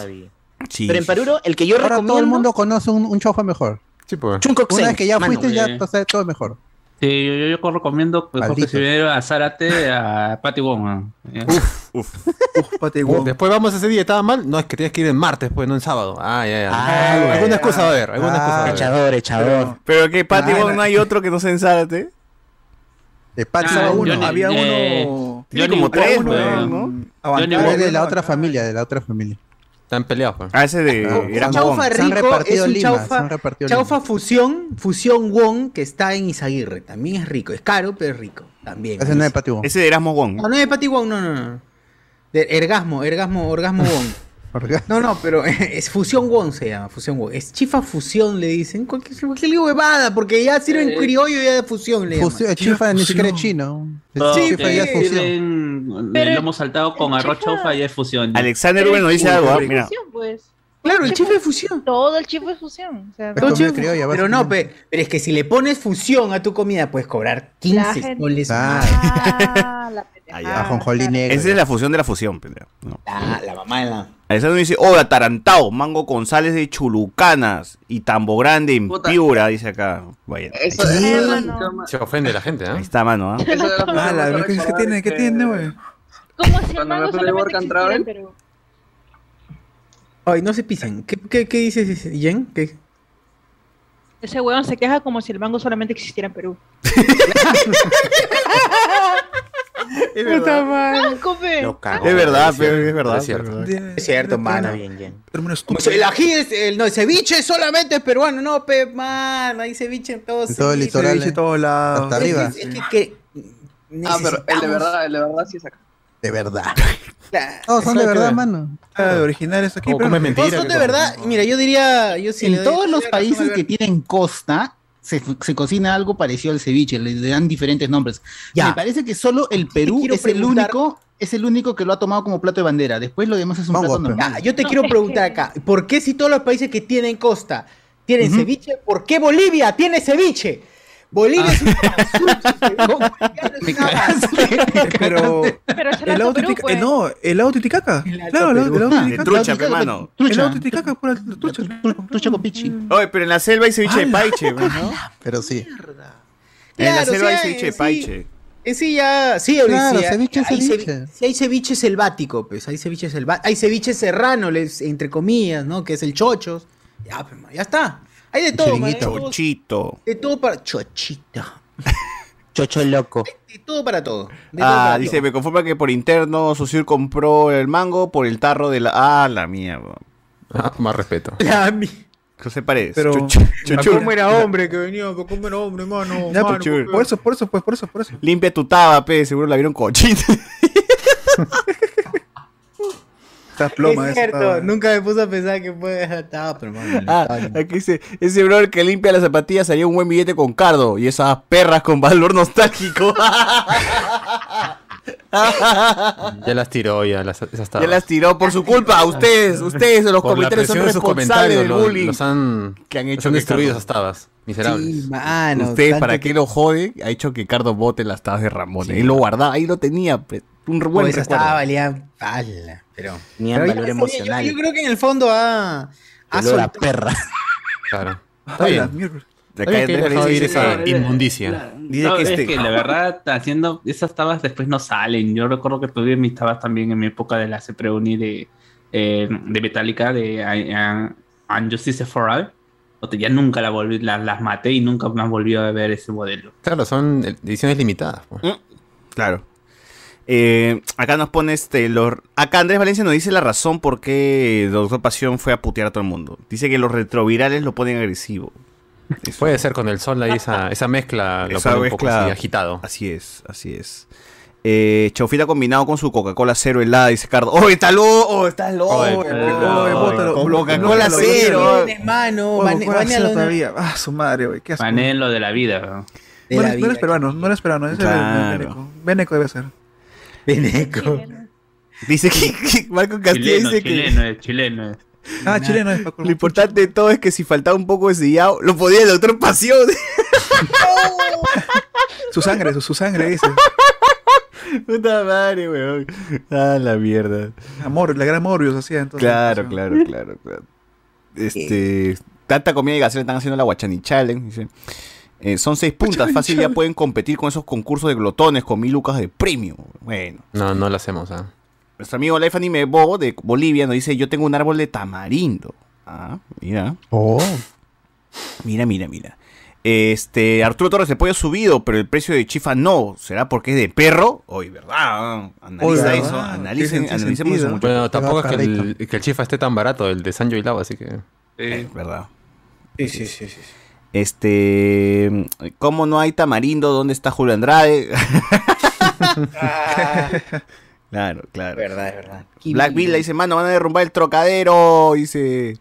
Sí, Pero en. Paruro, el que yo Ahora recomiendo... todo el mundo conoce un, un chaufa mejor. Sí, pues. Una vez que ya mano. fuiste, ya eh. o sea, todo es mejor. Sí, yo, yo, yo recomiendo mejor que Maldito. se viera a Zárate, a Patty Wong. ¿ah? [laughs] ¿Ya? Uf, Uf, Pati, wow. Después vamos ese día, estaba mal. No, es que tienes que ir en martes, pues, no en sábado. Ah, ya, ya. Ah, alguna ya. excusa va a haber, alguna Ah, excusa va a haber. Echador, echador. Pero que Patty Ah, Wong no hay otro que no se ensárate. De Pachi Ah, Había uno, Tiene Johnny como tres, weón, ¿no? De la otra familia, de la otra familia. Están peleados, pues. Ah, ese de Ah, Gran chaufa. Se han rico es repartido un Lima, chaufa, han repartido chaufa fusión, fusión Wong que está en Izaguirre. También es rico. Es caro, pero es rico. También. Ese no es Pati Wong. Ese de Erasmo Wong. No, no es de Pati Wong, no, no, no. De ergasmo, ergasmo, orgasmo Wong. [laughs] No, no, pero [laughs] es fusión Wong se llama, fusión Wong. Es chifa fusión, le dicen. Cualquier, cualquier lío huevada, porque ya sirven Eh, criollo y ya de fusión le llaman. Fusión- chifa ni siquiera es chino. Todo Sí, chifa ya es fusión. Pero el lomo saltado con arroz chifa- chaufa y es fusión. Alexander Rubén nos dice algo, ah, mira. Fusión, pues. Claro, el chifa es fusión. Todo el chifa es fusión. O sea, Todo criolla, pero no, pe- pero es que si le pones fusión a tu comida, puedes cobrar La 15 gente- soles Ah. Ah, la Ah, negro. Esa es la fusión de la fusión, pendejo. No. Ah, la mamá de la. Alexander dice, oh, atarantado, mango González de Chulucanas y Tambo Grande en Puta. Piura, dice acá. Vaya. Eso Eh, la Se ofende la gente, Ahí ¿eh? está, mano, ¿ah? eso es la función Ah, la ¿qué, tiene? ¿Qué tiene, güey? Como si el mango me fui de solamente existiera en. Perú. Ay, no se pisen. ¿Qué, qué, qué dices, Jen? ¿Qué? Ese huevón se queja como si el mango solamente existiera en Perú. Es madre. pe. Es verdad, pero es verdad. Es cierto. Es cierto, mano, bien, bien. El ají es, el, no, el ceviche solamente es peruano, no, pe, man, hay ceviche en todos En todo el litoral, Ceviche todos lados. Hasta arriba. Es, es que, que Ah, pero el de verdad, el de verdad sí es acá. De verdad. [laughs] Claro. No, son de verdad, mano. Ah, de originales aquí, pero. No, son de verdad, mira, yo diría, yo sí en doy- todos los países que tienen costa se, se cocina algo parecido al ceviche, le, dan diferentes nombres. Ya. Me parece que solo el Perú es el único es el único que lo ha tomado como plato de bandera. Después lo demás es un Mongo, plato normal. Ya, yo te No, quiero preguntar acá, ¿por qué si todos los países que tienen costa tienen ceviche, por qué Bolivia tiene ceviche? Bolivia es. Pero el Perú, Titicaca, pues. no, el auto Titicaca. Claro, el el auto Ah, De Titicaca. trucha, pe, mano. El auto Titicaca por el trucha. Tru- Trucha con pichi. Oye, pero en la selva hay ceviche de paiche, ¿no? Pero sí. En la selva hay ceviche de paiche. Eh, sí, ya, sí, Claro, sí, ceviche hay, ceviche. cevi- sí, hay ceviche selvático, pues, hay ceviche selvático, hay ceviche serrano, les- entre comillas, ¿no? Que es el chochos. Ya, pues, ya está. Hay de todo, man, hay de todo- Chochito. de todo para chochita. [laughs] Chocho loco. De todo para todo. de todo Ah, para dice, todo. me conforma que por interno Sociur compró el mango por el tarro de la... Ah, la mía. Ah, más respeto. [laughs] La mi- José Paredes. Pero-. ¿Cómo era hombre que venía? ¿Cómo era hombre, mano? Ya, mano, por, por eso, por eso, pues, por eso, por eso. Limpia tu taba, pe, seguro la vieron cochita. [laughs] Esta ploma es cierto, estaba- nunca me puse a pensar que puede estar, pero mano, Ah, aquí dice, ese brother que limpia las zapatillas haría un buen billete con cardo y esas perras con valor nostálgico. [laughs] Ya las tiró, ya las, esas ya las tiró por su culpa. [laughs] Ustedes, ustedes, los Por comentarios son de responsables comentarios del los, bullying los han, que han los hecho han que destruido esas tabas. Miserables. Sí, mano. Ustedes, tanto para que- que lo jode, ha hecho que Cardo bote las tabas de Ramón. Él lo guardaba, ahí lo tenía. Un buen Pues recuerdo. estaba valía ala, pero Tenían pero valor emocional. Yo, yo creo que en el fondo ha, ha soltado- perra. Claro. Está bien. la. De Está bien acá que Andrés haya dejado Valencia ir dice esa inmundicia. Dice No, que es este- que la verdad, haciendo esas tabas después no salen. Yo recuerdo que tuve mis tabas también en mi época de la CPRUNI de, eh, de Metallica, de uh, Unjustice for All. O sea, ya nunca la volví, la- las maté y nunca más volví a ver ese modelo. Claro, son ediciones limitadas. pues. Claro. Eh, acá nos pone este. Los... Acá Andrés Valencia nos dice la razón por qué Doctor Pasión fue a putear a todo el mundo. Dice que los retrovirales lo ponen agresivo. Puede ser con el sol ahí, esa, esa mezcla lo Esa pone un poco mezcla- así agitado. Así es, así es. Eh, Chaufita combinado con su Coca-Cola cero helada, dice Cardo. ¡Oh, está loco! ¡Oh, está loco! Coca-Cola cero. Tienes, mano, Oh, bane- ¿cuál banealo, será ¿no? todavía? Ah, su madre, güey. Qué asco. Panelo de la vida. ¿no? De No la eres, no vida. eres peruano, no eres peruano, es Claro. Beneco. Beneco debe ser. Beneco. Dice que, que Marco Castillo Chileno, dice que chileno, es chileno. es. Ah, chileno es Paco. lo importante de todo es que si faltaba un poco de sillao, lo podía el doctor Pasión. [laughs] Su sangre, su, su sangre dice. Puta madre, weón. Ah, la mierda. Amor, la gran Morbius hacía entonces. Claro, claro, claro, claro. Este, tanta comida y gasera están haciendo la Guachani Challenge. dice. Eh, son seis puntas, fácil ya pueden competir con esos concursos de glotones con mil lucas de premio. Bueno, No, no lo hacemos. ah. nuestro amigo Life Anime Bo de Bolivia nos dice: Yo tengo un árbol de tamarindo. Ah, mira. Oh. Mira, mira, mira. Este, Arturo Torres, el pollo ha subido, pero el precio de chifa no. ¿Será porque es de perro? Hoy, ¿verdad? Analiza Oye, eso, analicen, analicemos eso mucho. Bueno, tampoco es que el, que el chifa esté tan barato, el de Sanjo y Lava, así que. Eh, ¿Verdad? Sí, sí, sí, sí. Este, ¿cómo no hay tamarindo? ¿Dónde está Julio Andrade? [laughs] claro, claro. verdad, es verdad. Black Bill le dice, mano, van a derrumbar el trocadero. Dice,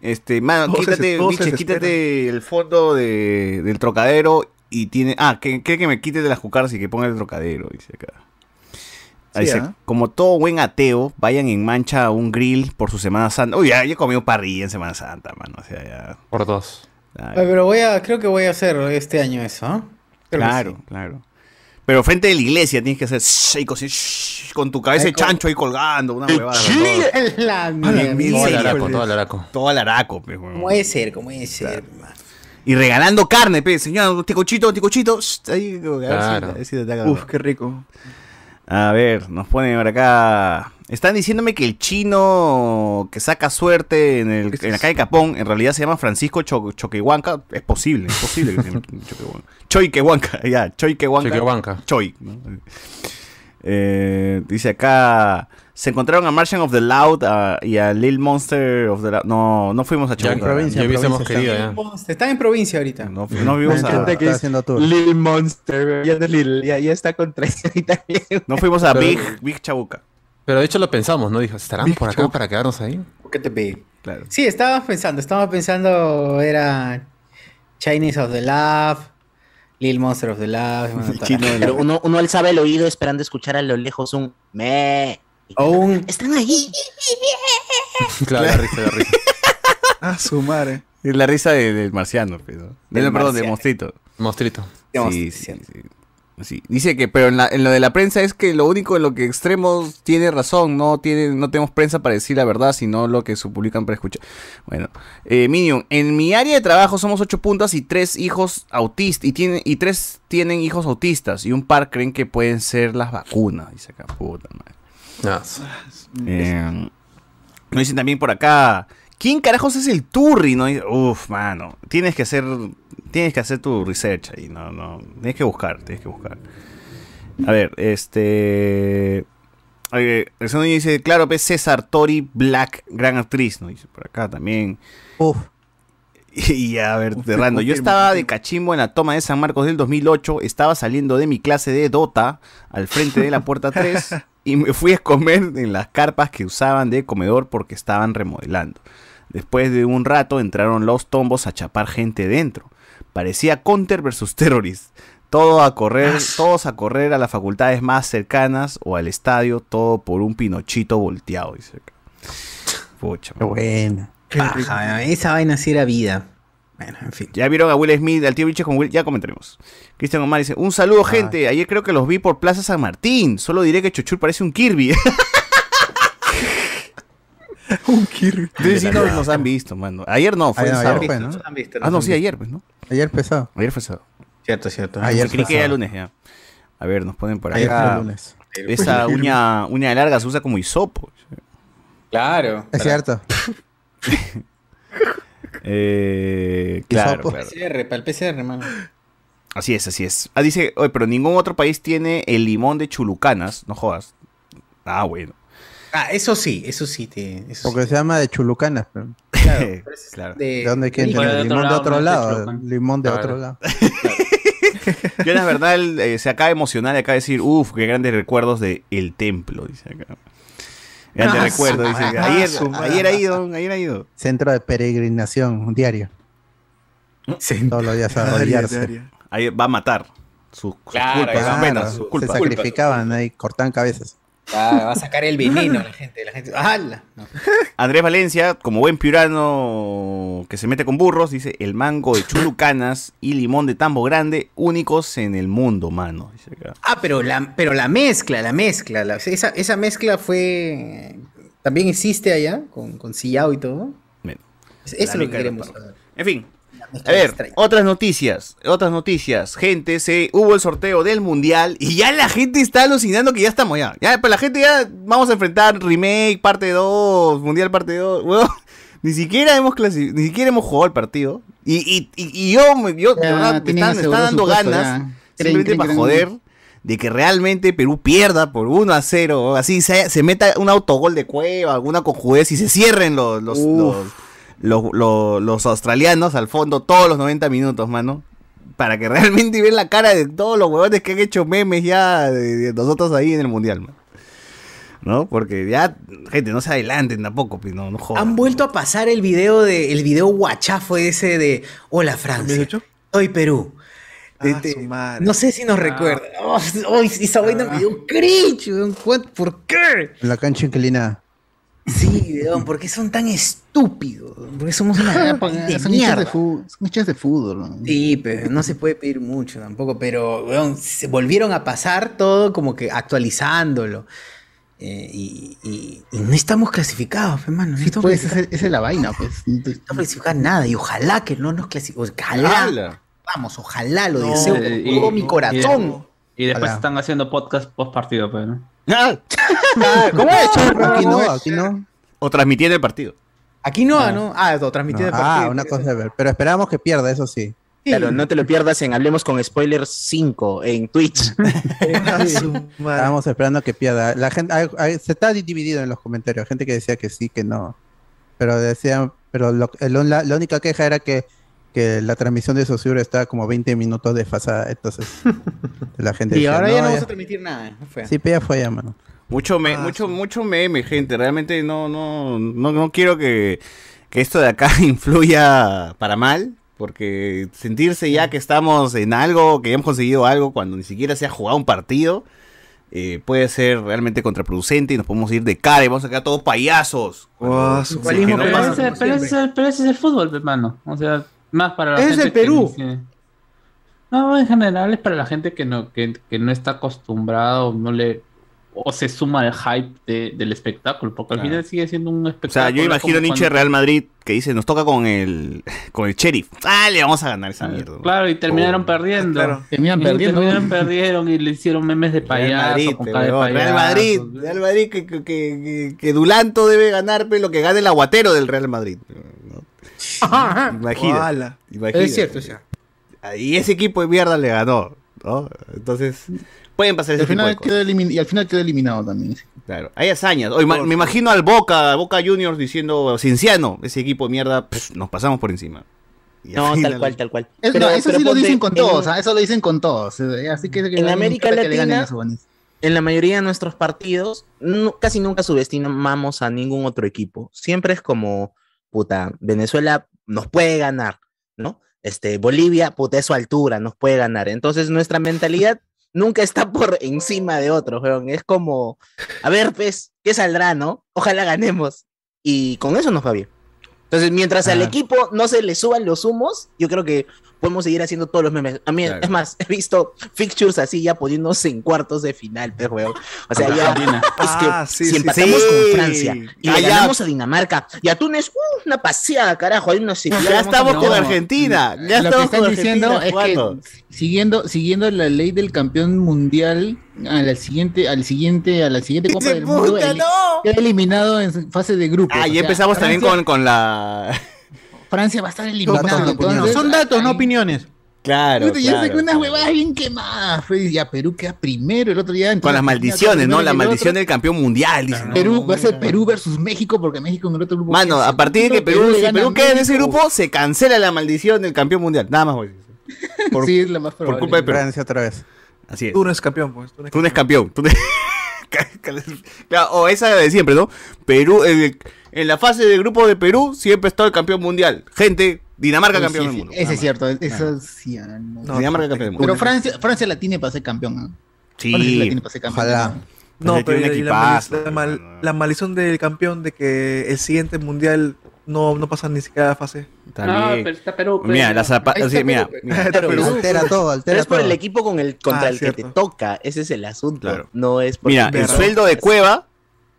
este, mano, Todos quítate, se biche, quítate el fondo de, del trocadero y tiene, ah, que, que, que me quite de las cucaras y que ponga el trocadero, dice acá. Sí, dice, ¿ah? como todo buen ateo, vayan en mancha a un grill por su Semana Santa. Uy, ya, ya he comido parrilla en Semana Santa, mano. O sea, ya. Por dos. Oye, pero voy a, creo que voy a hacer este año eso, ¿ah? Claro, claro. Pero frente de la iglesia tienes que hacer shh, shh, con tu cabeza de Ay, como- chancho ahí colgando, una huevada. sí. La mierda. Todo el araco, todo el araco. Todo al araco, pe, huevón. ¿Cómo debe ser? ¿Cómo debe ser? Y regalando carne, pe, señor, ticochito, ticochito. shh, Ahí, como que a ver si- Claro. a ver si te ataca. Uf, qué rico. A ver, nos ponen por acá. Están diciéndome que el chino que saca suerte en, el, en la calle Capón en realidad se llama Francisco Cho- Choquehuanca. Es posible, es posible que se llame [laughs] Choquehuanca. Choiquehuanca, [laughs] ya, Choiquehuanca. Choiquehuanca. Choi. ¿no? Eh, dice acá, se encontraron a Martian of the Loud y a Lil Monster of the Loud. No, no fuimos a provincia, ya hubiésemos provincia, querido, está. ya. Está en provincia ahorita. No, no vimos a... Lil Monster, ya, ya, ya está [laughs] ahí también. No fuimos a Big, Big Chabuca. Pero de hecho lo pensamos, ¿no? Dijo, ¿estarán por acá para quedarnos ahí? ¿Qué te pedí? Claro. Sí, estaba pensando, estaba pensando, era Chinese of the Love, Lil Monster of the Love. [laughs] Pero uno, uno alzaba el oído esperando escuchar a lo lejos un me. O un Están ahí. [laughs] Claro, la risa, la risa. [laughs] Ah, su madre. Es la risa de- del marciano, pero. Del no, perdón, de marciano. Mostrito. Mostrito. Sí, sí, sí. Sí. Dice que, pero en, la- en lo de la prensa es que lo único en lo que extremos tiene razón, no tiene, no tenemos prensa para decir la verdad, sino lo que se publican para escuchar. Bueno, eh, Minion, en mi área de trabajo somos ocho puntas y tres hijos autistas, y tres tienen hijos autistas, y un par creen que pueden ser las vacunas, dice acá, puta madre. Eh, nos dicen también por acá, ¿quién carajos es el Turri? No? Uf, mano, tienes que hacer, tienes que hacer tu research ahí, no, no, tienes que buscar, tienes que buscar. A ver, este, eh, el segundo dice, claro, pues César Tori Black, gran actriz, no dice por acá también. Uf. [laughs] Y a ver, cerrando. Yo estaba de cachimbo en la toma de San Marcos del 2008. Estaba saliendo de mi clase de Dota al frente de la puerta 3 [laughs] y me fui a comer en las carpas que usaban de comedor porque estaban remodelando. Después de un rato entraron los tombos a chapar gente dentro. Parecía Counter versus Terrorist. Todo a correr, todos a correr a las facultades más cercanas o al estadio, todo por un pinochito volteado, dice acá. Pucha, Qué bueno. Paja, esa vaina sí era vida. Bueno, en fin. Ya vieron a Will Smith, al tío Biche con Will, ya comentaremos. Cristian Omar dice, un saludo gente, ayer creo que los vi por Plaza San Martín, solo diré que Chochur parece un Kirby. [laughs] [laughs] un Kirby. Sí, sí, no nos han visto, mano. Ayer no, fue Ah, el no, sábado. ayer fue, ¿no? Han visto, Ah, no, sí, ayer, pues, ¿no? Ayer pesado. Ayer fue sábado. Cierto, cierto. Ayer Creí fue que era lunes ya. A ver, nos ponen por Ayer acá. fue lunes. Esa uña, uña larga se usa como hisopo. Claro. Es cierto. [laughs] Eh, claro. PCR, para el PCR, hermano. Así es, así es. Ah, dice, oye, pero ningún otro país tiene el limón de chulucanas, no jodas. Ah, bueno. Ah, eso sí, eso sí. Te, eso Porque se llama de chulucanas. pero- [laughs] Claro, [laughs] claro. de, ¿De dónde quieren otro Limón de otro lado. Limón de otro lado. Yo la verdad él, eh, se acaba de emocionar y acaba de decir, uff, qué grandes recuerdos de El Templo, dice acá. Grandes Ah, recuerdos, dice acá. Ayer, Ah, ayer ha ido, ayer ha ido. Centro de peregrinación, un diario. Todos los días a [laughs] arrodillarse. Ahí va a matar. Sus, sus Claro, culpas, sus claro. penas, sus Se culpas. sacrificaban ahí, cortaban cabezas. Ah, va a sacar el veneno la gente. La gente. ¡Hala! No. [laughs] Andrés Valencia, como buen piurano que se mete con burros, dice el mango de chulucanas y limón de tambo grande, únicos en el mundo, mano. Ah, pero la, pero la mezcla, la mezcla. la- esa, esa mezcla fue. También existe allá, con, con sillao y todo. Bueno, Es- Eso es lo que queremos saber. En fin. A ver, otras noticias, otras noticias. Gente, se hubo el sorteo del mundial y ya la gente está alucinando que ya estamos ya. Ya, pues la gente ya vamos a enfrentar remake parte 2, mundial parte 2. [laughs] Weón, ni siquiera hemos clasi- ni siquiera hemos jugado el partido. Y, y, y, y yo, me- yo de Ya, verdad, me tienen está, dando puesto, ganas simplemente creen, para creen. joder de que realmente Perú pierda por 1 a 0, así se, se meta un autogol de cueva, alguna conjudez y se cierren los, los, los, los, australianos al fondo todos los 90 minutos, mano. Para que [laughs] realmente vean la cara de todos los huevones que han hecho memes ya de, de nosotros ahí en el mundial, man. ¿No? Porque ya, gente, no se adelanten tampoco, pues, no, no jodan. Han vuelto a pasar el video de el video guachafo ese de Hola Francia. Soy Perú. De- de- no sé si nos recuerda. [laughs] Oh, oh, esa vaina me dio cringe, weón. ¿Cuán- ¿Por qué? En la cancha inclinada. Sí, weón, ¿por qué son tan estúpidos? Porque somos una [laughs] porque de son hinchas de mierda. fútbol. Son hinchas de fútbol. ¿no? Sí, pero no se puede pedir mucho tampoco, pero weón, se volvieron a pasar todo como que actualizándolo. Eh, y, y- y no estamos clasificados, hermano. No Pues clasificados. esa es la vaina, pues. No estamos clasificados nada. Y ojalá que no nos clasifiquemos. Ojalá. Ala. Vamos, ojalá, lo No, deseo eh, con y- todo mi corazón. Y después Ojalá. están haciendo podcast post partido, pues, ¿no? [laughs] ¿Cómo es? Aquí no, aquí no. O transmitiendo el partido. Aquí no, ¿no? Ah, lo transmitiendo No, el partido. ah, una cosa es ver. Pero esperamos que pierda, eso sí. Claro, no te lo pierdas en Hablemos con Spoilers 5 en Twitch. [laughs] Estábamos esperando que pierda. La gente hay- hay- se está dividido en los comentarios. Gente que decía que sí, que no. Pero decían, pero lo- el- la, la única queja era que, que la transmisión de Sosur está como 20 minutos desfasada. Entonces, [laughs] la gente Y decía, ahora ya no vamos ya- a transmitir nada. ¿no? Fue. Sí, pero ya fue ya, mano. Mucho, me, mucho, mucho meme, gente. Realmente no, no, no, no quiero que, que esto de acá [laughs] influya para mal. Porque sentirse ya que estamos en algo, que ya hemos conseguido algo, cuando ni siquiera se ha jugado un partido, eh, puede ser realmente contraproducente y nos podemos ir de cara y vamos a quedar todos payasos. Que no pero, pasa- ese, pero, ese, pero ese es el fútbol, hermano. O sea, más para la Ese es gente el Perú. que- no, en general es para la gente que no, que, que no está acostumbrado, no le o se suma al hype de- del espectáculo, porque al Claro. final sigue siendo un O espectáculo. sea, yo imagino a hincha de Real Madrid que dice, nos toca con el con el sheriff. Ah, le vamos a ganar esa mierda. Claro, y terminaron perdiendo. Y perdiendo. Terminaron perdieron y le hicieron memes de Real payaso. Madrid, con cara de Real. Madrid, Real Madrid que, que, que, que Dulanto debe ganar pe, lo que gane el aguatero del Real Madrid. Imagina. Es cierto, cierto. Y ese equipo de mierda le ganó, ¿no? Entonces, pueden pasar ese al, tipo de final cosas. quedó elimin- y al final quedó eliminado también. Claro, hay hazañas. Ma- me imagino al Boca, al Boca Juniors diciendo, Cienciano, ese equipo de mierda, pff, nos pasamos por encima. No, tal cual, tal cual. Es- Pero- no, eso pero sí lo dicen con en- todos, ¿ah? eso lo dicen con todos. eh, Así que, que En América Latina, en la mayoría de nuestros partidos, casi nunca subestimamos a ningún otro equipo. Siempre es como, puta, Venezuela nos puede ganar, ¿no? Este, Bolivia, puta, es su altura, nos puede ganar. Entonces, nuestra mentalidad [laughs] nunca está por encima de otros, weón. Es como, a ver, pues, ¿qué saldrá, no? Ojalá ganemos. Y con eso nos va bien. Entonces, mientras al equipo no se le suban los humos, yo creo que podemos seguir haciendo todos los memes. A mí, Claro. es más, he visto fixtures así ya poniéndose en cuartos de final, pero weón. O sea, ya es que Ah, sí, si sí, empatamos sí. con Francia y Ah, le ya. ganamos a Dinamarca y a Túnez, uh, una paseada, carajo, ahí no sé. Ya estamos con Argentina. Ya lo que estamos están con diciendo Argentina es que siguiendo, siguiendo la ley del campeón mundial, a la siguiente, al siguiente, a la siguiente Copa del Mundo, el- no! queda eliminado en fase de grupos. Ah, O ya sea, empezamos también Francia- con, con la... Francia va a estar eliminado. Datos, entonces- Son datos, no opiniones. Claro, Puta, ya sé claro, que unas claro. huevadas bien quemadas. Fue, ya Perú queda primero, el otro día. Con entonces las maldiciones, ¿no? La maldición otro- del campeón mundial, dicen. ¿no? Perú va a ser Perú versus México porque México en el otro grupo. Mano, a partir de que Perú, si Perú queda en ese grupo, se cancela la maldición del campeón mundial. Nada más, güey. Por, [laughs] sí, es la más por culpa de Perú. Francia otra vez. Así es. Tú no eres campeón, pues. Tú no eres Tú no eres campeón. Tú no- [laughs] Claro, o esa de siempre, ¿no? Perú, en la fase de grupo de Perú, siempre está el campeón mundial. Gente, Dinamarca campeón sí, del mundo. Ese es cierto, eso sí. no. No, Dinamarca campeón del mundo. Pero Francia, Francia la tiene para ser campeón. ¿ah? Sí. Francia la tiene para ser campeón. Ojalá. No, Pues pero la, equipazo, la mal- la maldición del campeón de que el siguiente mundial no, no pasa ni siquiera a fase. También. No, pero está Perú. pues. Mira, la zapa- Ahí está sí, mira, Perú. Altera todo, Pero altera es por todo. el equipo con el, contra Ah, el que te toca. Ese es el asunto. Claro. No es por Mira, el sueldo de Cueva,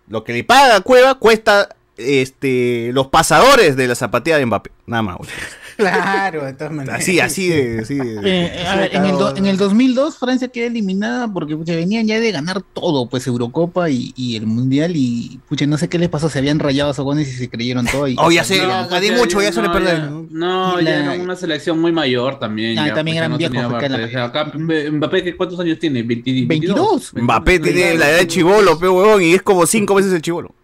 lo que le paga a Cueva, cuesta este los pasadores de la zapatilla de Mbappé. Nada más. güey. [laughs] Claro, de todas maneras. Así, así de. Así de- Eh, eh, a ver, en, el do- en el 2002 Francia queda eliminada porque pucha, venían ya de ganar todo, pues Eurocopa y, y el Mundial y pucha, no sé qué les pasó, se habían rayado a Sogones y se creyeron todo. Y, [laughs] Oh, ya sé, No, ya gané ya- mucho, ya no, suele perder. ya- No, ya era una selección muy mayor también. Ah, ya, también eran no viejos, la- O sea, acá Mbappé, ¿cuántos años tiene? 20 22. Mbappé tiene la edad de chivolo, pe huevón, y es como cinco veces el chivolo.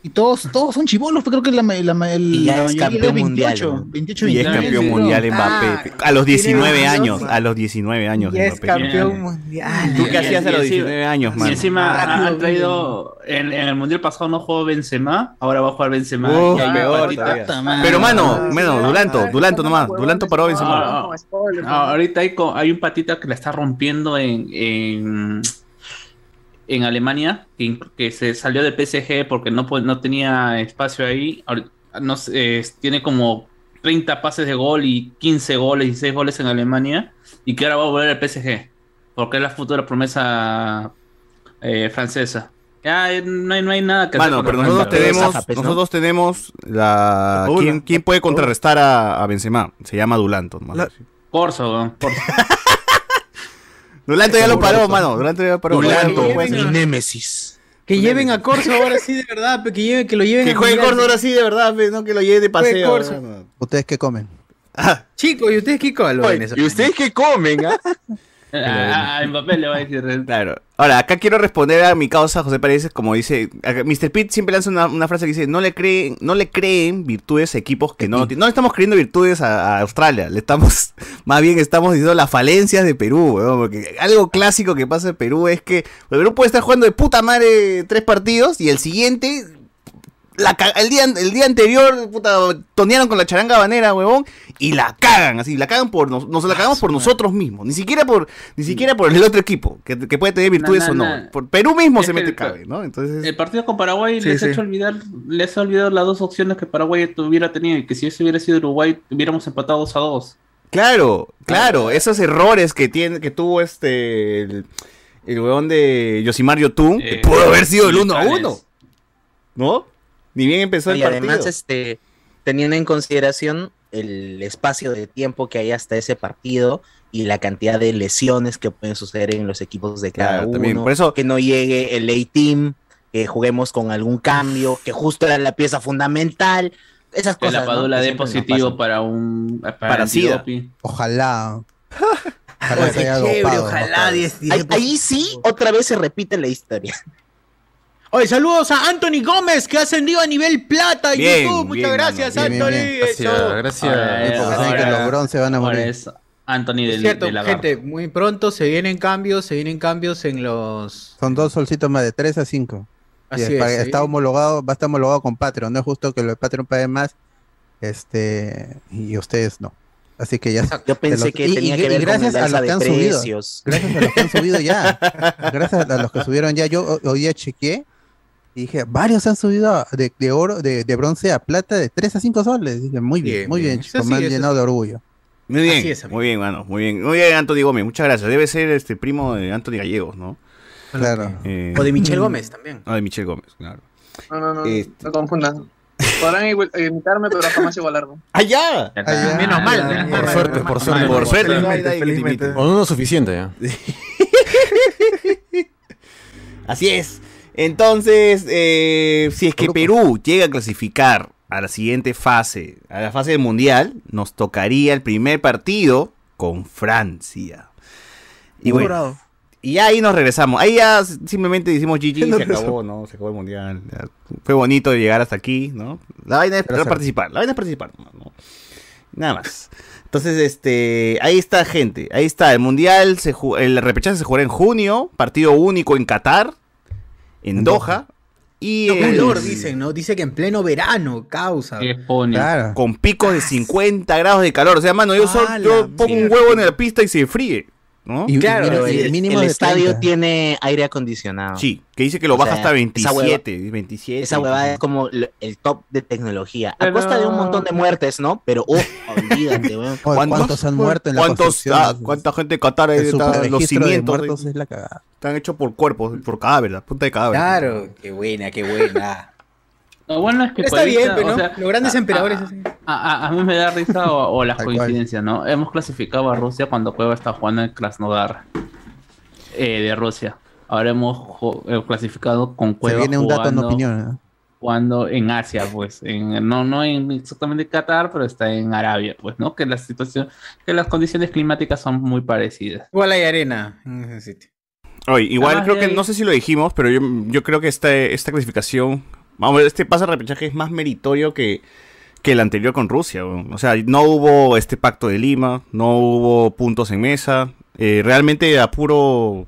Y todos, todos son chibolos, pero creo que la, la, el, Y ya la es campeón de mundial, 28, ¿no? 28, Y es 29, campeón sí, mundial ¿no? Mbappé. Ah, a los tiene 19 22. años. A los 19 años. Ya es Mbappé. campeón mundial. ¿Tú qué Y- hacías a y los encima- 19 años, Y man? encima Ah, han traído. En, en el mundial pasado no jugó Benzema, ahora va a jugar Benzema. Y peor. Pero mano, Ah, menos, Dulanto, Dulanto nomás. Dulanto paró a Benzema. Ah, Ah, ahorita hay, hay un patita que la está rompiendo en, en, en Alemania, que, que se salió del PSG porque no, no tenía espacio ahí. No, sé, eh, tiene como 30 pases de gol y 15 goles y 6 goles en Alemania. Y que ahora va a volver al PSG. Porque es la futura promesa eh, francesa. Ya eh, no hay, no hay nada que Mano, hacer. pero nosotros tenemos, nosotros tenemos la. ¿Quién, quién puede contrarrestar a, a Benzema? Se llama Dulanto. Corso, Corso. [laughs] Dulanto ya lo paró, mano. Dulanto ya lo paró. Dulanto, mi némesis. Que lleven a Corso ahora sí de verdad, pe, que, lleven, que lo lleven Que juegue. Corso ahora sí, de verdad, pe, no que lo lleve de paseo. ¿Ustedes qué comen? Chicos, ¿y ustedes qué comen? ¿Y ustedes qué comen? [laughs] [laughs] ah? Ah, a Mbappé le va a decir. [laughs] Claro. Ahora, acá quiero responder a mi causa José Paredes, como dice, Mr. Pitt siempre lanza una, una frase que dice, no le creen, no le creen virtudes a equipos que no, no le estamos creyendo virtudes a, a Australia, le estamos, [laughs] más bien estamos diciendo las falencias de Perú, porque algo clásico que pasa en Perú es que Perú puede estar jugando de puta madre tres partidos y el siguiente la el, día, el día anterior, puta, tonearon con la charanga habanera, huevón, y la cagan, así, la cagan por nos, nos la cagamos por nosotros mismos, ni siquiera por, ni siquiera por el otro equipo, que, que puede tener virtudes No, no, o no. Por Perú mismo Es se mete el- cabe, ¿no? Entonces, El partido con Paraguay Sí, les sí. ha hecho olvidar, les ha olvidado las dos opciones que Paraguay hubiera tenido y que si eso hubiera sido Uruguay hubiéramos empatado 2 a 2. claro, claro, esos errores que tiene, que tuvo este el, el huevón de Yosimar Yotun, que Eh, pudo haber sido el 1 a González. 1. ¿No? Ni bien empezó el y partido. además, este, teniendo en consideración el espacio de tiempo que hay hasta ese partido y la cantidad de lesiones que pueden suceder en los equipos de cada Claro, uno, también, por eso- que no llegue el A-Team, que juguemos con algún cambio, que justo era la pieza fundamental, esas Que cosas. la Padula nos positivo para un para, Para SIDA. antidoping. Ojalá. [laughs] Ojalá ahí sí, otra vez se repite la historia. Oye, saludos a Anthony Gómez, que ha ascendido a nivel plata en Bien, YouTube. Muchas bien, gracias. Bien, Anthony. bien, bien. Eso. Gracias, gracias. Ahora, porque saben que ahora- los bronce van a ahora morir. es Anthony Es del, cierto, de Lagarde. gente, muy pronto se vienen cambios, se vienen cambios en los... Son dos solcitos más de 3 a 5. Así es, sí. está homologado, va a estar homologado con Patreon. No es justo que los de Patreon paguen más. Este, y ustedes no. Así que ya. Yo pensé los- que y- tenía y- que y ver con gracias el a los que de han subido. Gracias a los que han subido ya. Gracias a los que subieron ya. Yo ho- hoy día chequeé y dije, varios han subido de, de oro, de, de bronce a plata de 3 a 5 soles. Dije, muy bien, Bien, muy bien, bien. chicos. Me han llenado de orgullo. Muy bien, Así es, amigo. muy bien, mano, muy bien. Muy bien, Anthony Gómez, muchas gracias. Debe ser este primo de Anthony Gallegos, ¿no? Claro. Eh, O de Michelle Gómez también. Ah, de Michelle Gómez, claro. No, no, no, Este. no confundan. Podrán igual- imitarme, pero jamás igualarme. ¡Allá! Menos mal, menos mal. Por suerte, por suerte. Por suerte. Felizmente. Con uno suficiente ya. [laughs] Así es. Entonces, eh, si es que Perú llega a clasificar a la siguiente fase, a la fase del Mundial, nos tocaría el primer partido con Francia. Y bueno, y ahí nos regresamos. Ahí ya simplemente decimos GG, [laughs] Nos se acabó, ¿no? Se acabó el Mundial. Fue bonito llegar hasta aquí, ¿no? La vaina es Pero participar, la vaina es participar, ¿no? Nada más. Entonces, este, ahí está, gente. Ahí está. El mundial, se el repechaje se jugará en junio. Partido único en Qatar, en Doha. Y No, el- calor, dicen, ¿no? Dice que en pleno verano, causa. Claro. con picos de 50 grados de calor. O sea, mano, yo, Ah, yo pongo un huevo en la pista y se fríe. ¿No? Y, Claro, y- Pero y el, el mínimo el de estadio 30. tiene aire acondicionado. Sí, que dice que lo O baja sea, hasta esa 27. 27 Esa huevada es como el top de tecnología. A Pero- costa de un montón de muertes, ¿no? Pero, oh, [laughs] olvídate, weón. ¿Cuántos- ¿Cuántos han muerto en la ¿Cuántos, ah, ¿Cuánta gente de Qatar El está- los de cimientos muertos es la cagada. están hechos por cuerpos, por cadáver, la punta de cadáver. Claro, qué buena, qué buena. Lo bueno es que Está bien, pero o ¿no? sea, Los grandes a- emperadores. a-. A, a- mí me da risa o, o las [laughs] coincidencias, ¿no? Hemos clasificado a Rusia cuando Cueva está jugando en Krasnodar eh, de Rusia. Ahora hemos eh, clasificado con Se Cueva viene un dato, no jugando, opinión. ¿no? jugando en Asia, pues. En, no, no en exactamente Qatar, pero está en Arabia, pues, ¿no? Que la situación, que las condiciones climáticas son muy parecidas. Igual hay arena en ese sitio. Oye, igual Además creo que, ahí- no sé si lo dijimos, pero yo, yo creo que esta, esta clasificación, vamos a ver, este pase de repechaje es más meritorio que, que el anterior con Rusia. O sea, no hubo este pacto de Lima, no hubo puntos en mesa, eh, realmente a puro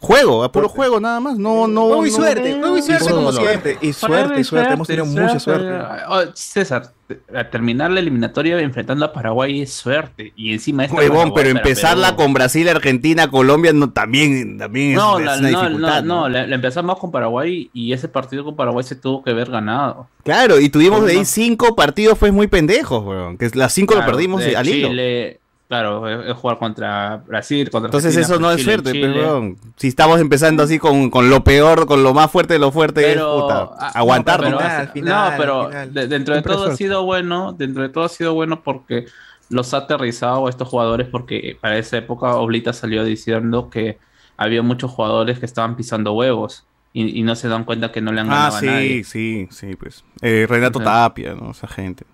juego, a puro juego nada más. No, no, Juego y no- suerte, juego y suerte como siempre. Y suerte, y suerte. Hemos tenido mucha suerte. Oh, César, a terminar la eliminatoria enfrentando a Paraguay es suerte. Y encima esta Huevón, pero empezarla Perú. con Brasil, Argentina, Colombia, no, también, también es, No, es la- una no, dificultad. no, no, la, la empezamos con Paraguay y ese partido con Paraguay se tuvo que haber ganado. Claro, y tuvimos de ahí No. cinco partidos, pues muy pendejos, weón. Que las cinco lo Claro, perdimos de al hilo. Chile, claro, es, jugar contra Brasil, contra Entonces Argentina, eso no es suerte, weón. Si estamos empezando así con, con lo peor, con lo más fuerte de lo fuerte, Pero, es puta, ah, aguantar, no, pero, final, no, pero al final. de- dentro de todo ha sido bueno, dentro de todo ha sido bueno porque los ha aterrizado a estos jugadores porque para esa época Oblita salió diciendo que había muchos jugadores que estaban pisando huevos y, y no se dan cuenta que no le han Ah, ganado a sí, nadie. sí, sí, pues. Eh, Renato. Tapia, ¿no? Esa gente.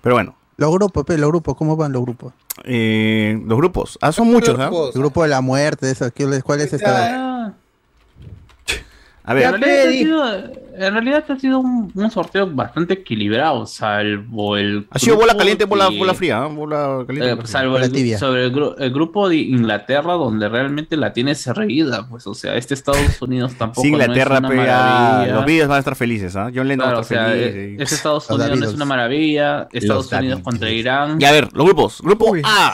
Pero bueno. Los grupos, pe, los grupos, ¿cómo van los grupos? Eh, los grupos. Ah, son muchos, ¿ah? El grupo de la muerte, eso, ¿qué- ¿cuál es esta? A ver. en, realidad ha sido, en realidad ha sido un, un sorteo bastante equilibrado, salvo el. Ha sido bola caliente, bola, de- bola fría, ¿ah? Bola caliente. Eh, bola fría. salvo el, sobre el, el grupo de Inglaterra, donde realmente la tiene servida, pues, o sea, este Estados Unidos tampoco Sí, Inglaterra, no es pe, una maravilla. los vídeos van a estar felices, ¿ah? John Lennon Claro, va a o estar sea, feliz. eh, y- este Estados Los Unidos no es una maravilla, Estados Los Unidos contra Irán. Y a ver, los grupos. Grupo A.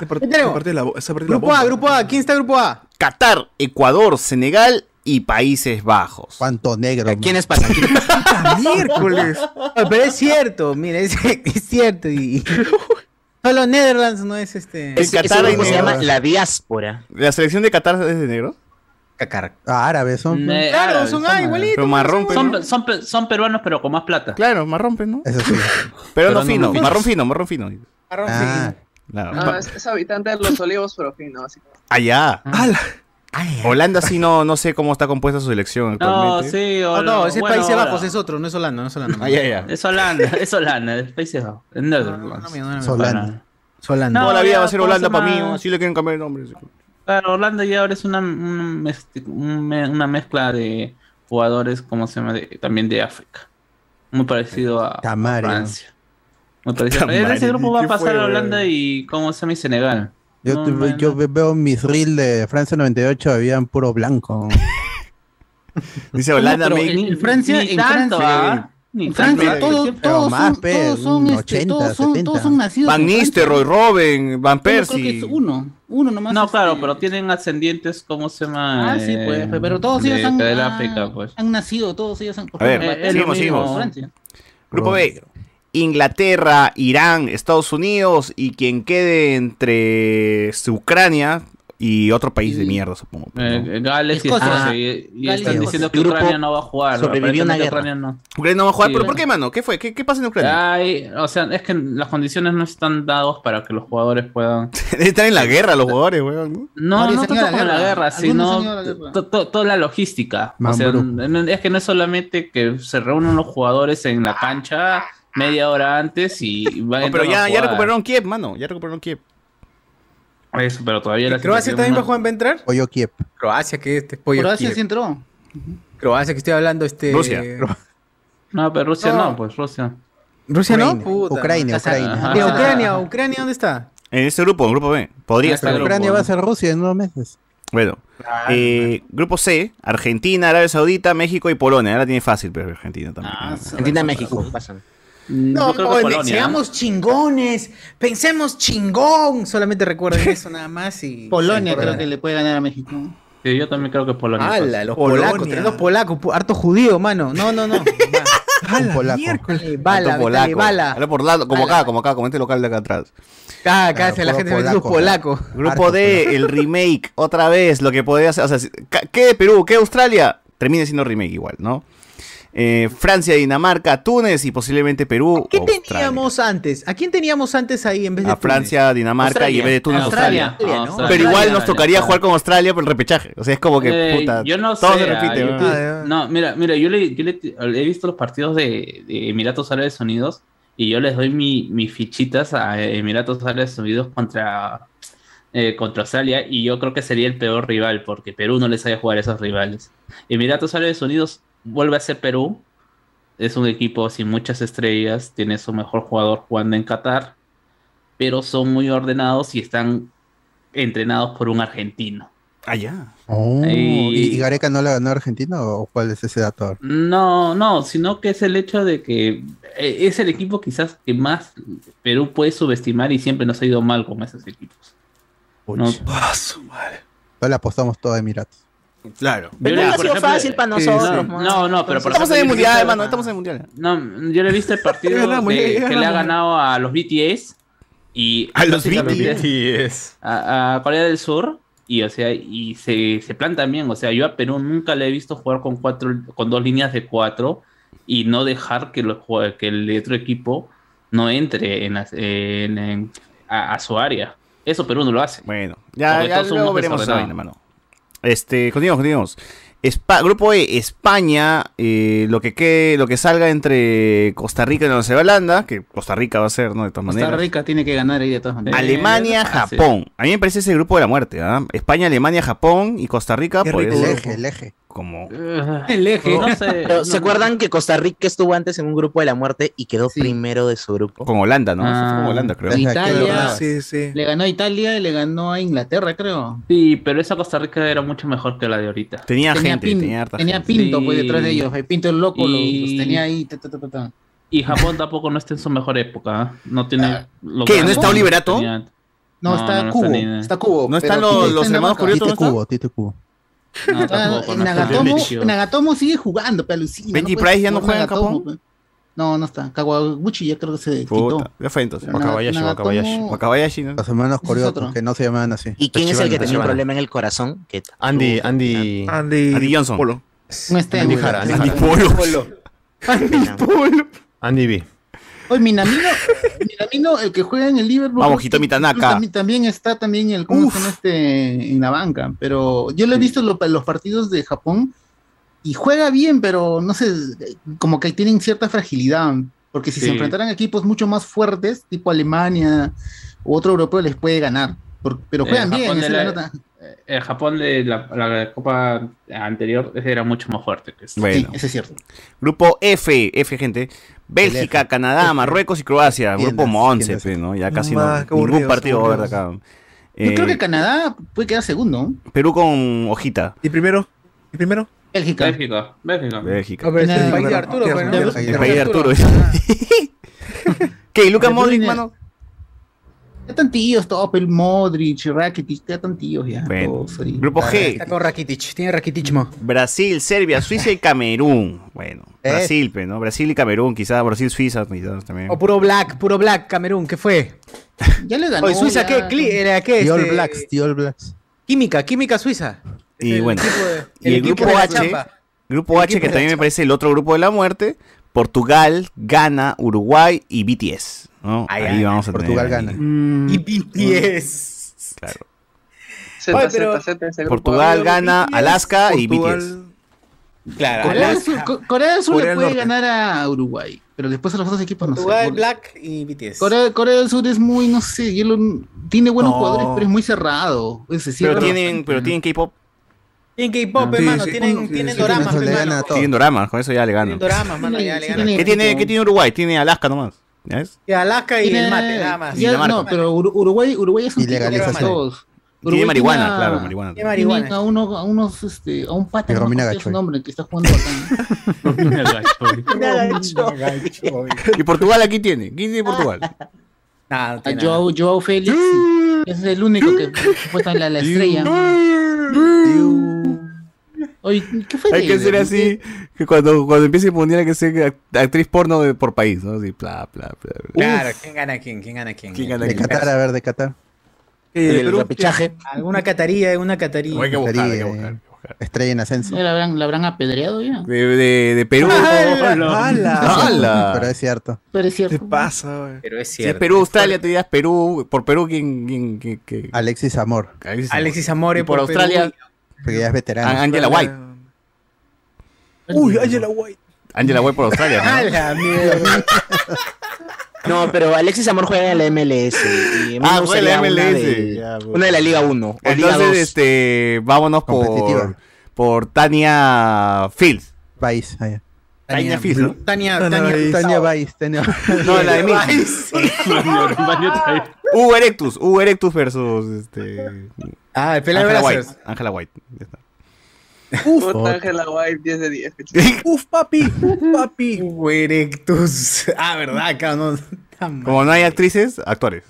Grupo A, grupo A. ¿Quién está en grupo A? Qatar, Ecuador, Senegal y Países Bajos. ¿Cuánto negro? ¿Quiénes pasan? [laughs] Miércoles. pero es cierto, mira, es, es cierto. Y, solo Netherlands no es este. Ese Qatar grupo se llama negros. La Diáspora. ¿La selección de Qatar es de negro? Cacar. Ah, árabes son. Eh, Claro, árabes, son son ah, igualitos. Pero marrón, pero. Son, son, pe- son peruanos, pero con más plata. Claro, marrón, pues, ¿no? Eso sí. Pero, no no fino, fino. marrón fino, marrón fino. Ah, Claro. Ah, es, es habitante de los olivos, pero fino, básicamente. Allá. Holanda sí no, no sé cómo está compuesta su selección No, actualmente. sí, Oh, o no, ese es bueno, Países. Bajos, es otro, no es Holanda, no es Holanda. Ah, ya, ya. Es Holanda, es Holanda, es Países Bajos. Es. No, no, no, no, no, Holanda. Es Holanda. No, Toda la vida va a ser ¿cómo Holanda para mí? ¿no? así le quieren cambiar el nombre. Claro, Holanda ya ahora es una, una mezcla de jugadores, ¿cómo se llama? De- también de África. Muy parecido a, a. Francia. Muy parecido. Ese grupo va a ¿qué pasar fue, Holanda y, ¿cómo se llama? Y Senegal. Yo, No, te- no, yo veo mis reels de Francia 98, habían puro blanco. [laughs] Dice Holanda, me- en- en Francia, Ni en tanto, Francia, ¿ah? En Francia todos, más, son, pe, todos son, un este, 80, todos son, 70. todos son nacidos Van. Nistelrooy, Robben, Van Solo creo que Persie. es uno, uno nomás. No, este, claro, pero tienen ascendientes, ¿cómo se llama? Ah, sí, pues, Eh, pero todos de- ellos han, han- África, pues. han nacido, todos ellos han... A ver, Eh, seguimos, seguimos. Francia. Grupo B. Inglaterra, Irán, Estados Unidos y quien quede entre Ucrania y otro país de mierda, supongo. ¿no? Eh, Gales y Escocia. Escocia. y y Gales y están diciendo que Ucrania no va a jugar. sobrevivió una guerra. Ucrania no. Ucrania no va a jugar, Sí, pero ¿por qué, mano? ¿Qué fue? ¿Qué, qué pasa en Ucrania? Ay, o sea, es que las condiciones no están dadas para que los jugadores puedan. [laughs] Están en la guerra los jugadores, weón. ¿no? No, no tanto la guerra. sino han ido a la guerra. to- to- toda la logística. O sea, es que no es solamente que se reúnen los jugadores en la cancha media hora antes y van [laughs] No, pero ya, ya recuperaron Kiev, mano. Ya recuperaron Kiev. Eso, pero todavía la ¿Croacia también va a no- jugar, va a entrar? Pollo Kiev. Croacia, que este es pollo. Croacia Kiev. sí entró. Croacia, que estoy hablando, este. Rusia. No, pero Rusia no, No. pues Rusia. Rusia no, Ucrania, puta. Ucrania, Ucrania. Ajá. ¿Qué, Ucrania, Ucrania, ¿dónde está? En este grupo, en grupo B. Podría Ah, estar. Ucrania va a ser Rusia en unos meses. Bueno, eh, grupo C, Argentina, Arabia Saudita, México y Polonia. Ahora tiene fácil, pero Argentina también. Argentina, México, pasan. No, Polonia. seamos chingones, pensemos chingón. Solamente recuerden eso nada más y. Polonia Sí, creo que le puede ganar a México. Sí, yo también creo que Polonia. ¡Hala! pasa. Los Polonia. polacos, tremendos polacos, harto judío, mano. No, no, no. [laughs] Un polaco. Dale, bala, bala. Habla por lado, como Bala. acá, como acá, como este local de acá atrás. Acá, acá, Claro, se la gente mete sus polaco. polacos. Grupo D, el remake, otra vez, lo que podría ser, o sea, ¿qué de Perú? ¿Qué de Australia? Termine siendo remake igual, ¿no? Eh, Francia, Dinamarca, Túnez y posiblemente Perú. ¿Qué o Australia. teníamos antes? ¿A quién teníamos antes ahí en vez de A Francia, Dinamarca y en vez de Túnez, Australia. Australia. Australia. Pero igual nos tocaría Australia. jugar con Australia por el repechaje. O sea, es como que, Eh, puta, yo no todo sé, se repite. ah, ¿no? yo- no, mira, mira, yo le, yo le- he visto los partidos de, de Emiratos Árabes Unidos y yo les doy mi- mis fichitas a Emiratos Árabes Unidos contra, eh, contra Australia y yo creo que sería el peor rival porque Perú no les sabe jugar a esos rivales. Emiratos Árabes Unidos vuelve a ser Perú, es un equipo sin muchas estrellas, tiene su mejor jugador jugando en Qatar, pero son muy ordenados y están entrenados por un argentino. Ah, ya. Oh, Y- ¿Y, y Gareca no la ganó a Argentina o cuál es ese dato? No, no, sino que es el hecho de que eh, es el equipo quizás que más Perú puede subestimar y siempre nos ha ido mal con esos equipos. No, su madre. No le apostamos todo a Emiratos. Claro. Pero no ha sido ejemplo, fácil para nosotros, No, man. no, no, pero por Estamos en el mundial, he hermano, estamos en el mundial. No, yo le he visto el partido [laughs] ganamos, que, le ha ganado a los BTS y A los BTS. a, a Corea del Sur y o sea y se, se plantan bien o sea yo a Perú nunca le he visto jugar con cuatro con dos líneas de cuatro y no dejar que jue- que el otro equipo no entre en, las- en, en- a, a su área. Eso Perú no lo hace. Bueno, Ya, ya luego veremos esa vaina, desordenados. Este, continuamos, continuamos. Espa- grupo E, España, eh, lo que quede, lo que salga entre Costa Rica y Nueva Zelanda, que Costa Rica va a ser, ¿no? De todas Costa maneras. Rica tiene que ganar ahí de todas maneras. Alemania, Ah. Japón. A mí me parece ese grupo de la muerte, ¿ah? España, Alemania, Japón y Costa Rica, Qué pues. rico El eje, el eje. Como. El eje. No sé, Pero, ¿Se acuerdan que Costa Rica estuvo antes en un grupo de la muerte y quedó primero de su grupo? Con Holanda, ¿no? Eso fue con Ah. Holanda, creo. Italia Sí, sí. le ganó a Italia y le ganó a Inglaterra, creo. Sí, pero esa Costa Rica era mucho mejor que la de ahorita. Tenía, gente, Pin- tenía harta tenía gente. Pinto pues detrás de ellos. El Pinto el loco los- Y- los, tenía ahí. ta, ta, ta, ta, ta. Y Japón tampoco no está en su mejor época. ¿ah? No tiene. lo ¿Qué? ¿No está Oliverato? tenía- No, está no Cubo. Está Cubo. ¿No están los- los hermanos. Curioto, Tite Cubo, Tite Cubo. No, Ah, tampoco. no Nagatomo. Nagatomo sigue jugando, pero alucina. Benji puedes Price ya no juega en Japón. pe. No, no está. Kawaguchi ya creo que se Puta, quitó. ya fue entonces. Wakabayashi, Wakabayashi. Wakabayashi, ¿no? Los hermanos otro. que no se llamaban así. ¿Y quién es el que tenía un problema en el corazón? Andy, Andy. Andy, Andy Johnson. Polo. No está Andy en Jara, Andy Andy Jara. Polo. Andy B. Oye, Minamino, [laughs] Minamino, el que juega en el Liverpool. Vamos, que Hitomi Tanaka. También, está también el ¿cómo se llama este en la banca, pero yo lo he visto lo- los partidos de Japón y juega bien, pero no sé, como que tienen cierta fragilidad, porque si se enfrentaran a equipos mucho más fuertes, tipo Alemania u otro europeo les puede ganar, por- pero Eh, juegan bien, de es la. El Japón de la, la Copa anterior era mucho más fuerte que este. Bueno. Sí, eso es cierto. Grupo F, F, gente. Bélgica, Canadá, Marruecos y Croacia. Tiendas, Grupo pe, ¿no? Ya casi no. Ningún aburridos, partido va a haber de aburridos. acá. Yo creo Eh, que Canadá puede quedar segundo. Perú con hojita. ¿Y primero? ¿Y primero? Bélgica. Bélgica, Bélgica. Bélgica. Ver, el país de Arturo, Tiene- pues, ¿no? tiene- El país de Arturo. [laughs] ¿Qué? ¿Y Luka De Modric, Bruyne. mano? Ya están tíos, todo, el Modric, Rakitic, ya están tíos ya. Bueno. todos ahí. Grupo Está G. con Rakitic, tiene Rakiticmo. Brasil, Serbia, Suiza y [laughs] Camerún. Bueno, Eh. Brasil, pe, ¿no? Brasil y Camerún, quizás. Brasil, Suiza, quizás también. O puro Black, puro Black, Camerún, ¿qué fue? Ya le ganó. Oye, Suiza, ya. ¿qué? Cli- ¿Era qué? The All Este, Blacks, The All Blacks. Química, química suiza. Y El bueno, de- y el grupo H. Grupo El H, que también me parece el otro grupo de la muerte. Portugal, Ghana, Uruguay y BTS. ¿No? Ay, Ahí ay, vamos a Portugal tener. gana. Mm, Y BTS. Claro. Z, Oye, pero-. Portugal, Ghana, Alaska y BTS. Portugal. Claro, Corea, del Alaska, Sur, Co- Corea del Sur Corea le puede Norte. ganar a Uruguay, pero después a los otros equipos no sé. Portugal, porque Black y BTS. Corea, Corea del Sur es muy, no sé, tiene buenos No. jugadores, pero es muy cerrado. Es decir, Pero tienen, pero tienen K-pop, Tienen K-pop, hermano, sí. tienen, Sí, tienen sí, doramas, gana tienen doramas, con eso ya le Tienen ganan. doramas, mano, ya le ganan. ¿Qué tiene, ¿Qué tiene Uruguay? Tiene Alaska nomás. ¿Ya ves? Y Alaska y tiene- el mate, nada más. Y ya- no, pero Ur- Uruguay, Uruguay es un Y legalización. todos. Tiene Uruguay marihuana, a- claro, marihuana. Tiene marihuana. tiene a uno, a unos, este, a un pata, Y acuerdo su nombre, que está jugando acá. [laughs] ¿Y Portugal aquí tiene? ¿Quién tiene Portugal? [laughs] Nada, no A tiene Joao, Joao Félix, ese es el único que fue la, la estrella. Oye, ¿qué fue Hay que ser así, que cuando, cuando empiece el mundial hay que ser act- actriz porno de- por país, ¿no? Así, bla, bla, bla. bla. Claro, ¿quién gana quién? ¿Quién gana quién? ¿Quién gana De quién? Qatar, a ver, de Qatar. ¿Qué, el repechaje. Alguna cataría, una cataría. Hay que buscar, hay que Sería, buscar. hay eh, que buscar. Estrella en ascenso. ¿La habrán, la habrán apedreado ya? De, de, de Perú. [laughs] ¡Hala! ¡Hala! Pero es cierto. Pero es ¿Qué cierto. pasa, güey? Pero es Si es cierto. Perú, Australia, te dirías Perú. Por Perú, ¿quién? quién, quién, quién? Alexis Amor, Alexis. Alexis Amore Y por Perú. Australia, porque ya es veterano. An- Angela White. Uy, Angela White. Angela White por Australia. ¿no? [laughs] ¡A la mierda! No, pero Alexis Amor juega en la MLS. Y Ah, juega en la Una MLS, de, ya, una de la Liga 1 o Liga 2. Entonces, este, vámonos por, por Tania Fields. Baez, allá. Tania Fields, ¿no? Tania, Tania Tania, [laughs] Baez. Tania No, la de mí. [laughs] [laughs] Hugo Erectus, Hugo Erectus versus este, Ah, el pelea de Angela. White. Angela White. ya está. Puta Ángela White, 10 de 10. Uf, papi, uf, papi. Hugo Erectus. Ah, verdad, cabrón. Como no hay actrices, actores.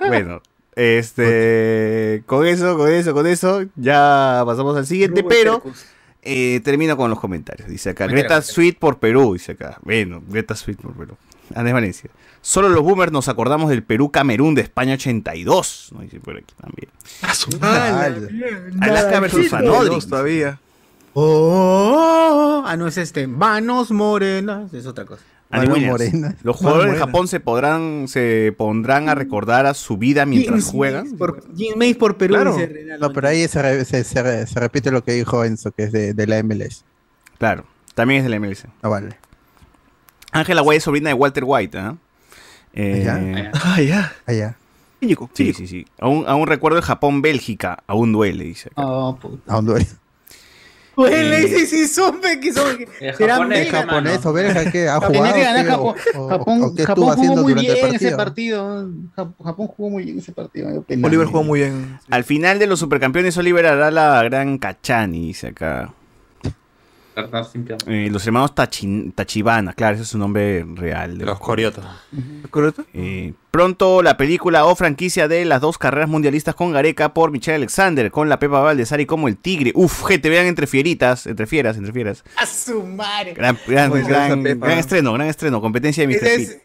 bueno, este, con eso, con eso, con eso, ya pasamos al siguiente, pero eh, termino con los comentarios. Dice acá, Mentira, Greta mentira. Sweet por Perú, dice acá. Bueno, Greta Sweet por Perú. Andrés Valencia. Solo los boomers nos acordamos del Perú-Camerún de España 82. ¿no? Dice por aquí también. A su Alaska versus Fanodri. Dos todavía. Oh, ah, no es este. Manos morenas. Es otra cosa. Williams. Los jugadores de. Japón se podrán, se pondrán a recordar a su vida mientras juegan. Mace por, James Mace por Perú. Claro. No, pero ahí se, re- se, se re- se repite lo que dijo Enzo, que es de, de la MLS. Claro, también es de la MLS. No vale. Ángela White es sobrina de Walter White, ¿ah? Eh, ¿Ya? Ah, ya. Allá. Sí, sí, sí. Aún, aún recuerdo de Japón-Bélgica. Aún duele, dice. acá. Oh, puta. ¿A dónde duele? Bueno, ese sí son, que son. Japonés, japonés o belga que ha Tenía jugado. que ganar ¿qué? Japón. O- Japón, o qué Japón estuvo haciendo jugó muy bien ese partido? partido. Jap- Japón jugó muy bien ese partido. Oliver jugó muy bien. Al final de los supercampeones, Oliver hará la gran Cachani, dice acá. Eh, los hermanos Tachi- Tachibana, claro, ese es su nombre real. de Los Coriotos. ¿Correcto? Eh, pronto la película o franquicia de las dos carreras mundialistas con Gareca por Michelle Alexander, con la Pepa Valdesari como el tigre. Uf, gente, vean entre fieritas, entre fieras, entre fieras. A su madre. Gran, gran, gran- esa Pepa. gran estreno, gran estreno, competencia de Mr. Es-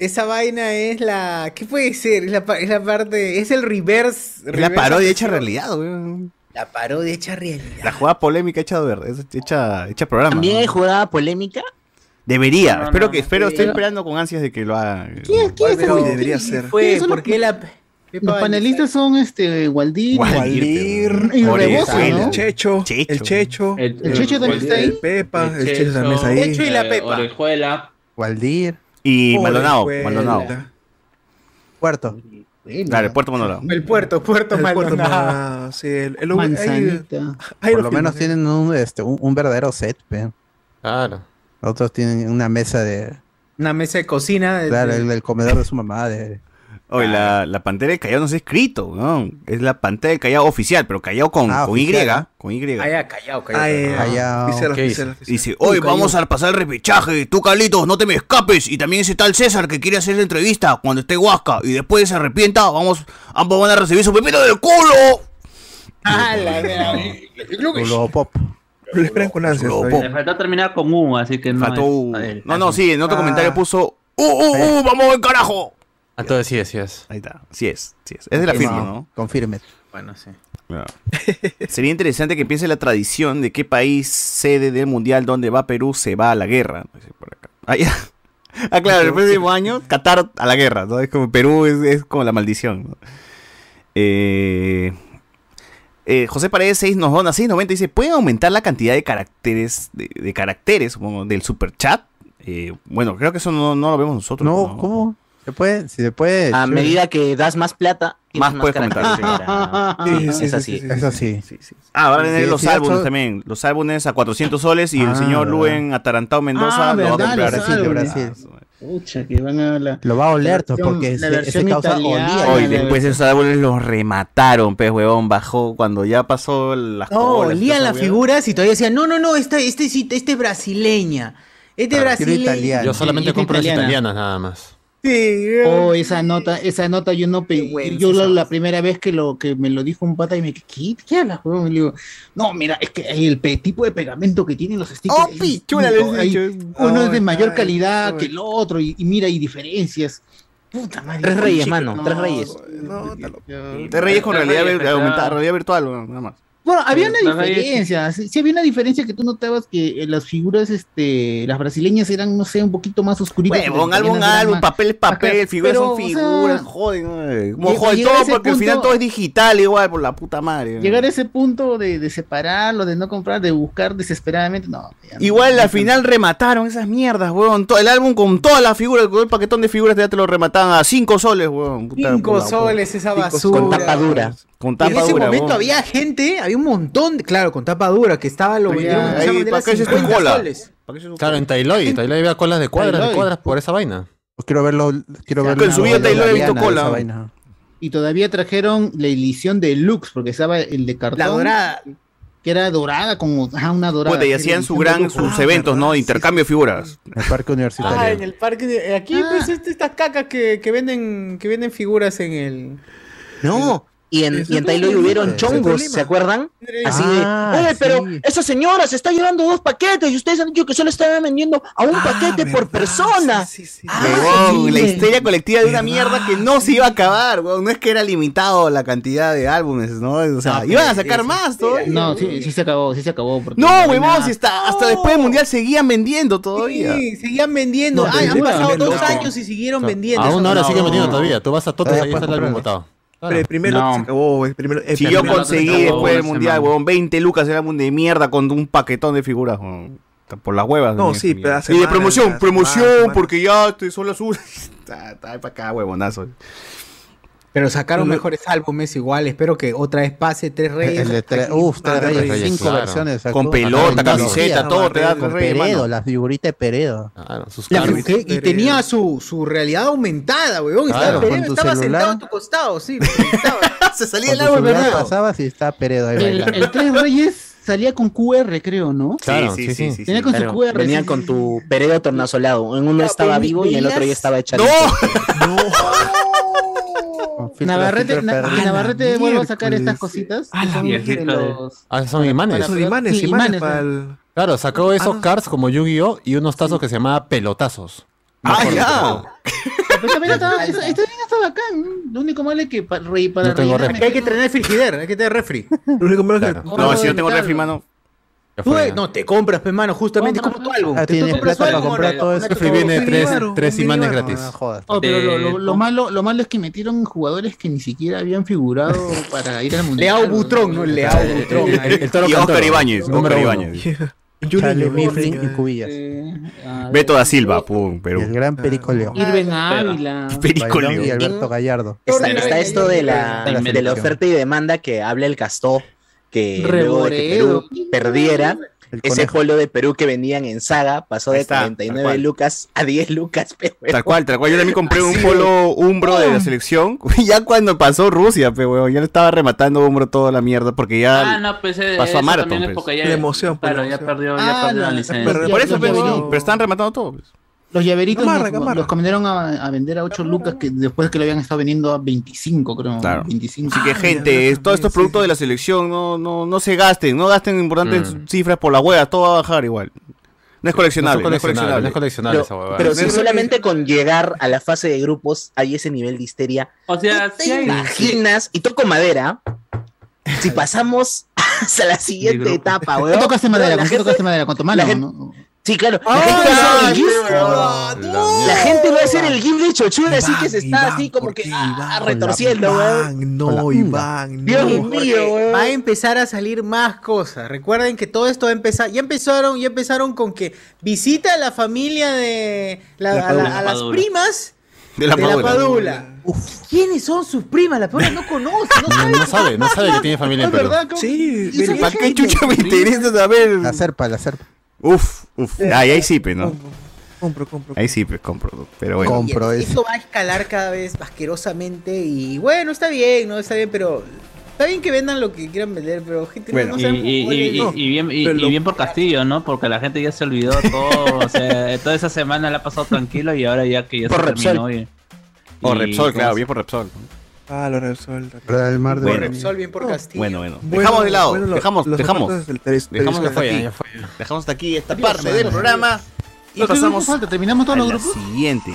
esa vaina es la. ¿Qué puede ser? Es la, pa- es la parte. Es el reverse. Es la parodia hecha realidad, weón. La parodia hecha realidad. La jugada polémica hecha de verdad, es hecha, hecha programa. También ¿no? hay jugada polémica. Debería, No, no, espero no, que, espero, estoy esperando con ansias de que lo haga. ¿Quién, quién es ese- debería quién- ser. Fue, ¿quiénes son ¿por los- qué la. Los panelistas son este Waldir, Waldir, y Rebozo. El Checho, Checho. el Checho, El, El Checho también está ahí. el Pepa, el Checho también está ahí. Checho y la Pepa. Orejuela. Waldir. Y Maldonado. Maldonado. Cuarto. Claro, el puerto Maldonado. El puerto, Puerto El Puerto Maldonado. Maldonado, sí, el, el- ahí Por lo menos tienen un, este, un, un verdadero set, pe. Claro. Otros tienen una mesa de. Una mesa de cocina. de- Claro, el, el comedor de su mamá. De, Oye, la, la pantera de Callao no se ha escrito, ¿no? Es la pantera de Callao oficial, pero Callao con, Ah, con Y, ¿no? con Y. Ah, ya, callado, callado. Ay, ay, Callao. oficial, ¿Qué oficial, hizo? oficial. Dice, hoy vamos a pasar el repechaje. Tú, Carlitos, no te me escapes. Y también ese tal César que quiere hacer la entrevista cuando esté Huasca. Y después se arrepienta, vamos, ambos van a recibir su pepito del culo. [laughs] Ah, la verdad. Luego pop. Lo esperan con ansias. Le faltó terminar con U, así que no. Faltó. es U. No, no, sí, en otro Ah. comentario puso. ¡Uh, uh, uh! ¡Vamos al carajo! Ah, Entonces sí es, sí es. Ahí está. Sí es, sí es. Es de la firma, ¿no? Confirme. Bueno, sí. Claro. [laughs] Sería interesante que empiece la tradición de qué país sede del mundial donde va Perú se va a la guerra. Por acá. Ah, ya. [laughs] Ah, claro, el próximo año, Qatar a la guerra, ¿no? Es como Perú es, es como la maldición. ¿no? Eh, eh, José Paredes 6 nos dona 690 dice, ¿pueden aumentar la cantidad de caracteres, de, de caracteres, supongo, del super chat? Eh, bueno, creo que eso no, no lo vemos nosotros. No, ¿cómo? ¿Se puede? Si se puede. A medida que das más plata, tienes Más puedes comentar, caracteres. Sí, sí, es sí, así. sí, sí, Es así. Sí, sí. Ah, van a tener Sí, los sí, álbumes también. Los álbumes a 400 soles y el Ah, señor. Luen Atarantado Mendoza Ah, lo va a comprar. los Brasil, de álbumes. Brasil. Pucha, que van a la. Lo va a oler, versión- porque ese, ese causa olía. Hoy después versión- esos álbumes los remataron, pues, huevón. Bajó cuando ya pasó las No, colas olían toda las figuras y todavía decían, no, no, no, este, este, este es brasileña. Este es brasileña. Yo solamente compro las italiana. italianas nada más. Sí, Oh, esa nota, esa nota yo no pe- vergüenza yo la, primera vez que lo que me lo dijo un pata y me ¿qué, qué hablas, huevón? Y le digo, no, mira, es que el pe- tipo de pegamento que tienen los stickers. ¡Oh, dicho. uno es de Ay, mayor ay, calidad ay. que el otro y, y mira, hay diferencias. Puta madre. Tres reyes, chico, mano, no, tres reyes. No. Te reyes con Tres realidad, realidad virtual, nada más. Bueno, había una diferencia, sí, sí había una diferencia que tú notabas que eh, las figuras, este, las brasileñas eran, no sé, un poquito más oscuritas. Huevón, álbum, álbum, papel es papel, figuras pero, son o sea, figuras, joden, eh. Como a todo ese porque al final punto- todo es digital igual, por la puta madre. Llegar a ese punto de, de separarlo, de no comprar, de buscar desesperadamente, no. ya no. Igual al final remataron esas mierdas, huevón. Todo el álbum con todas las figuras, con el paquetón de figuras ya te lo remataban a 5 soles, huevón. Puta, Cinco por la- soles esa Cinco basura. Con tapa dura. Con Y tapa en ese dura, momento había gente, había un montón, de, claro, con tapa dura, que estaba lo vendieron ahí, esa bandera ¿para qué es tu 50 cola? soles. ¿Para qué se lo- Claro, en Tailoy. Tailoy había colas de cuadras, de Tailoy. cuadras por esa vaina. Pues quiero verlo. Quiero O sea, verlo. con su vida Taylor he visto cola. Y todavía trajeron la edición deluxe, porque estaba el de cartón. La dorada. Que era dorada, como ajá, una dorada. Puta, y hacían su gran, sus Ah, eventos, ¿no? De sí, intercambio de figuras. En el parque universitario. Ah, en el parque. de- aquí, Ah. pues, este- estas cacas que, que venden que venden figuras en el. No, Y en, y en problema, hubieron chongos. ¿se acuerdan? Así Ah, de, oye, pero sí. esa señora se está llevando dos paquetes y ustedes han dicho que solo estaban vendiendo a un paquete por persona. Ah, Huevón, la sí. histeria colectiva de una mierda que no se iba a acabar, huevón. No es que era limitado la cantidad de álbumes, ¿no? O sea, No, iban a sacar es- más todavía. No, sí, sí se acabó, sí se acabó. No, la huevón, si está, hasta después del mundial seguían vendiendo todavía. Sí, seguían vendiendo. No, Ay, han pasado dos loco. años y siguieron O sea, vendiendo. Aún ahora no. sigue vendiendo todavía. Tú vas a Todavía ahí está el álbum botado. Pero el primero No. se acabó, el primero. el Si yo conseguí acabó después del mundial, huevón, 20 lucas el álbum de mierda con un paquetón de figuras. Por las huevas. No, ¿no? sí, pero hace Y de promoción, promoción, porque ya te son las. Está está para acá, huevonazo. Pero sacaron mejores álbumes igual. Espero que otra vez pase Tres Reyes. El de tres, uf, tres Ah, reyes, Reyes, cinco claro. versiones. sacó. Con pelota, Con camiseta, tecnología, todo te da con Reyes, Peredo, mano. la figurita de Peredo. sus La carros. que- y tenía su, su realidad aumentada, weón. Claro, estaba, con Peredo tu estaba celular. sentado a tu costado, sí. [laughs] Se salía Con el árbol, ¿verdad? pasabas y está Peredo ahí El, el Tres Reyes salía con QR, creo, ¿no? Claro, sí, sí, sí, sí. sí, Tenía sí. con su Claro, QR. venían sí, con tu Peredo tornasolado. En uno Ya, estaba pero vivo y en el otro ya estaba hecho. [laughs] Con filtro- Navarrete, filtro Na- que Navarrete vuelve a sacar estas cositas. Ah, la son de los- Ah, son imanes. para- Esos imanes, sí, imanes imanes, para ¿no? el. Claro, sacó Ah, esos no. cards como Yu-Gi-Oh! y unos tazos que se llamaba pelotazos. Ah, ya. [laughs] Pero también está, está, está bien, está bacán. ¿no? Lo único malo es que para, re- para No tengo rellenar refri. Que hay que tener frigider, hay que tener refri. Lo único malo es que. No, si yo tengo refri, mano. Tú, eh, no, te compras, pe, mano, justamente como tu álbum. Ah, tienes plata para comprar ¿no? todo eso. Refri viene tres, tres imanes gratis. No jodas. Oh, pero lo, lo- malo, lo malo es que metieron jugadores que ni siquiera habían figurado [laughs] para ir al mundial. Leao Butrón, ¿no? Leao Butrón. El, el toro Y Oscar Ibáñez. número. Ibáñez. Charlie Mifflin y Cubillas. A ver, Beto da Silva, pum, Perú. el gran Perico León. Irben Ávila. [laughs] Perico Bailón y León. Alberto Gallardo. Está, está esto de la, de la oferta y demanda que habla el Castó, que luego de que. Perú perdiera, ese conejo. polo de Perú que vendían en Saga pasó de está, tal 49 cual. lucas a 10 lucas. [laughs] pe, huevón. Tal cual, tal cual. Yo también compré un polo umbro de la selección. [laughs] Ya cuando pasó Rusia, pe, weón. Ya le estaba rematando umbro toda la mierda porque ya. Ah, no, pues eh, pasó a Marathon, pues. porque ya, La emoción, pues, claro, la ya perdió, Ah, ya perdió la la- licencia. pero- Por eso, los pe, weón. llaveritos. Pero están rematando todo. pues. Los llaveritos los, gamarra. los comenzaron a, a vender a 8 lucas que después que lo habían estado vendiendo a 25, creo. Claro. 25. Así que, Ah, gente, es- todos estos sí, productos sí. de la selección no, no, no se gasten. No gasten importantes Mm. cifras por la hueá. Todo va a bajar igual. No es No coleccionable. No es coleccionables, no es coleccionable. coleccionable Pero, esa huevada. pero No si solamente con llegar a la fase de grupos hay ese nivel de histeria, O sea, ¿tú te hay. imaginas? Y toco madera. Si pasamos [laughs] a la siguiente etapa, ¿Qué weón. tocaste madera? La ¿Con qué gente- tocaste madera? La gente- ¿no? Sí, claro. La ¡Ay, gente va a hacer el gif. La La gente va a hacer el gif de chochuda así que se está Iván, así como ¿por que ah, retorciendo, weón. Iván, no. Iván, Dios mío, weón. va a empezar a salir más cosas. Recuerden que todo esto va a empezar. Ya empezaron, ya empezaron con que visita a la familia de la- La a, la- Padula. a las primas De la de la Padula. Padula. ¿Quiénes son sus primas? La Padula no conoce, no sabe. No sabe, no sabe que tiene familia en Es Perú. verdad, ¿cómo? Sí, ¿Para qué chucha me interesa saber? La serpa, la serpa. Uf, uf. Ahí, ahí sí, pe, ¿no? compro, compro. Ahí sí, pues compro. Pero bueno. Y Compro esto va a escalar cada vez asquerosamente y bueno, está bien, ¿no? Está bien, pero está bien que vendan lo que quieran vender, pero gente no- Bueno, no, Y, y, y, ¿no? y bien, y, y por Castillo, ¿no? Porque la gente ya se olvidó todo. o sea, toda esa semana la ha pasado tranquilo y ahora ya que ya Por se Repsol. terminó. Y, O y- Repsol, ¿cómo claro, se- bien por Repsol. Ah, lo Repsol. El mar de Bueno. Repsol, bien por Castillo. Bueno, bueno. Bueno, Dejamos de lado, bueno, lo- dejamos, los dejamos. teres- Dejamos hasta aquí. ya fue. Dejamos hasta aquí esta parte del programa. Y ¿Qué grupo pasamos falta? ¿Terminamos todos a los la grupos? siguiente.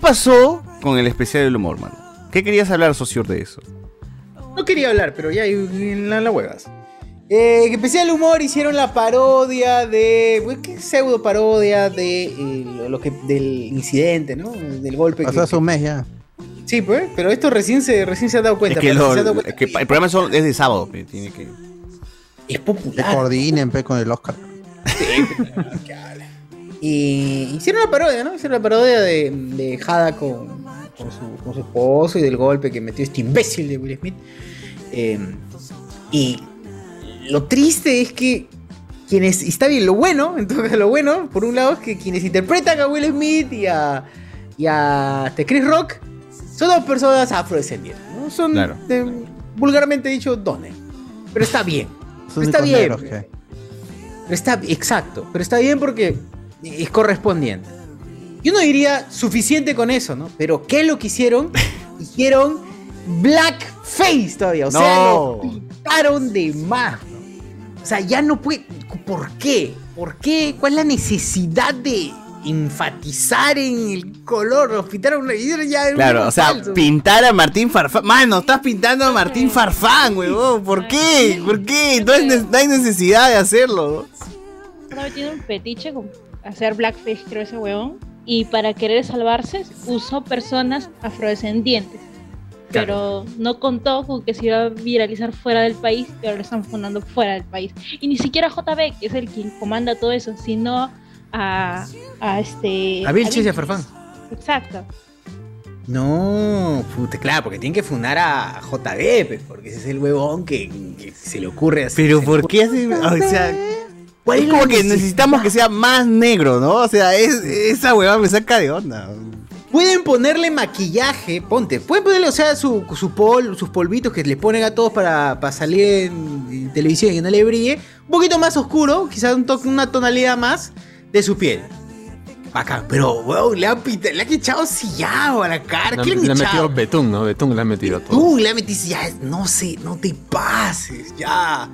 Pasó con el especial del humor, mano? ¿Qué querías hablar, socio, de eso? No quería hablar, pero ya en la, la huevas. Eh, que especial humor hicieron la parodia de. pues, ¿Qué pseudo parodia de eh, lo, que, del incidente, ¿no? Del golpe. Pasó hace un mes ya. Sí, pues, pero esto recién se, recién se ha dado Es cuenta. que, pero lo- dado cuenta es que el programa son- es de sábado, pe, tiene que... Es popular. coordinen pe, con el Oscar. Y hicieron la parodia, ¿no? Hicieron la parodia de, de Hada con, con su, con su esposo y del golpe que metió este imbécil de Will Smith. Eh, y lo triste es que quienes. y Está bien, lo bueno, [laughs] entonces lo bueno, por un lado, es que quienes interpretan a Will Smith y a, y a este, Chris Rock son dos personas afrodescendientes, ¿no? Son, Claro. de- vulgarmente dicho, dones. Pero está bien. Son está bien. que- Pero está, exacto, pero está bien porque es correspondiente. Yo no diría suficiente con eso, ¿no? Pero ¿qué es lo que hicieron? [laughs] Hicieron blackface todavía. O sea, lo pintaron de más. ¿no? O sea, ya no puede. ¿Por qué? ¿Por qué? ¿Cuál es la necesidad de enfatizar en el color? Los pintaron una ya Claro, o sea, falso. pintar a Martín Farfán. Mano, estás pintando a Martín Farfán, huevón. ¿Por qué? ¿Por qué? No, es ne- no hay necesidad de hacerlo. Vez tiene un fetiche con hacer blackface, creo ese huevón. Y para querer salvarse, usó personas afrodescendientes. Pero no contó con que se iba a viralizar fuera del país, y ahora lo están fundando fuera del país. Y ni siquiera JB, que es el quien comanda todo eso, sino a, a este. A Vilches y a. Farfán. Exacto. No, puta, claro, porque tienen que fundar a JB, pues, porque ese es el huevón que, que se le ocurre así. Pero ¿por qué hace.? O sea. ¿Cuál es es como la que necesitamos que sea más negro, ¿no? O sea, es, esa huevada me saca de onda. Pueden ponerle maquillaje, ponte, pueden ponerle, o sea, su, su pol, sus polvitos que le ponen a todos para, para salir en, en televisión y que no le brille, un poquito más oscuro, quizás un toque, una tonalidad más de su piel. Bacán, pero weón, le han, pita- le han echado sillado a la cara. Le, ¿Qué le han le han metido echado? betún, ¿no? Betún le han metido todo. Tú le han metido ya, no sé, no te pases, ya.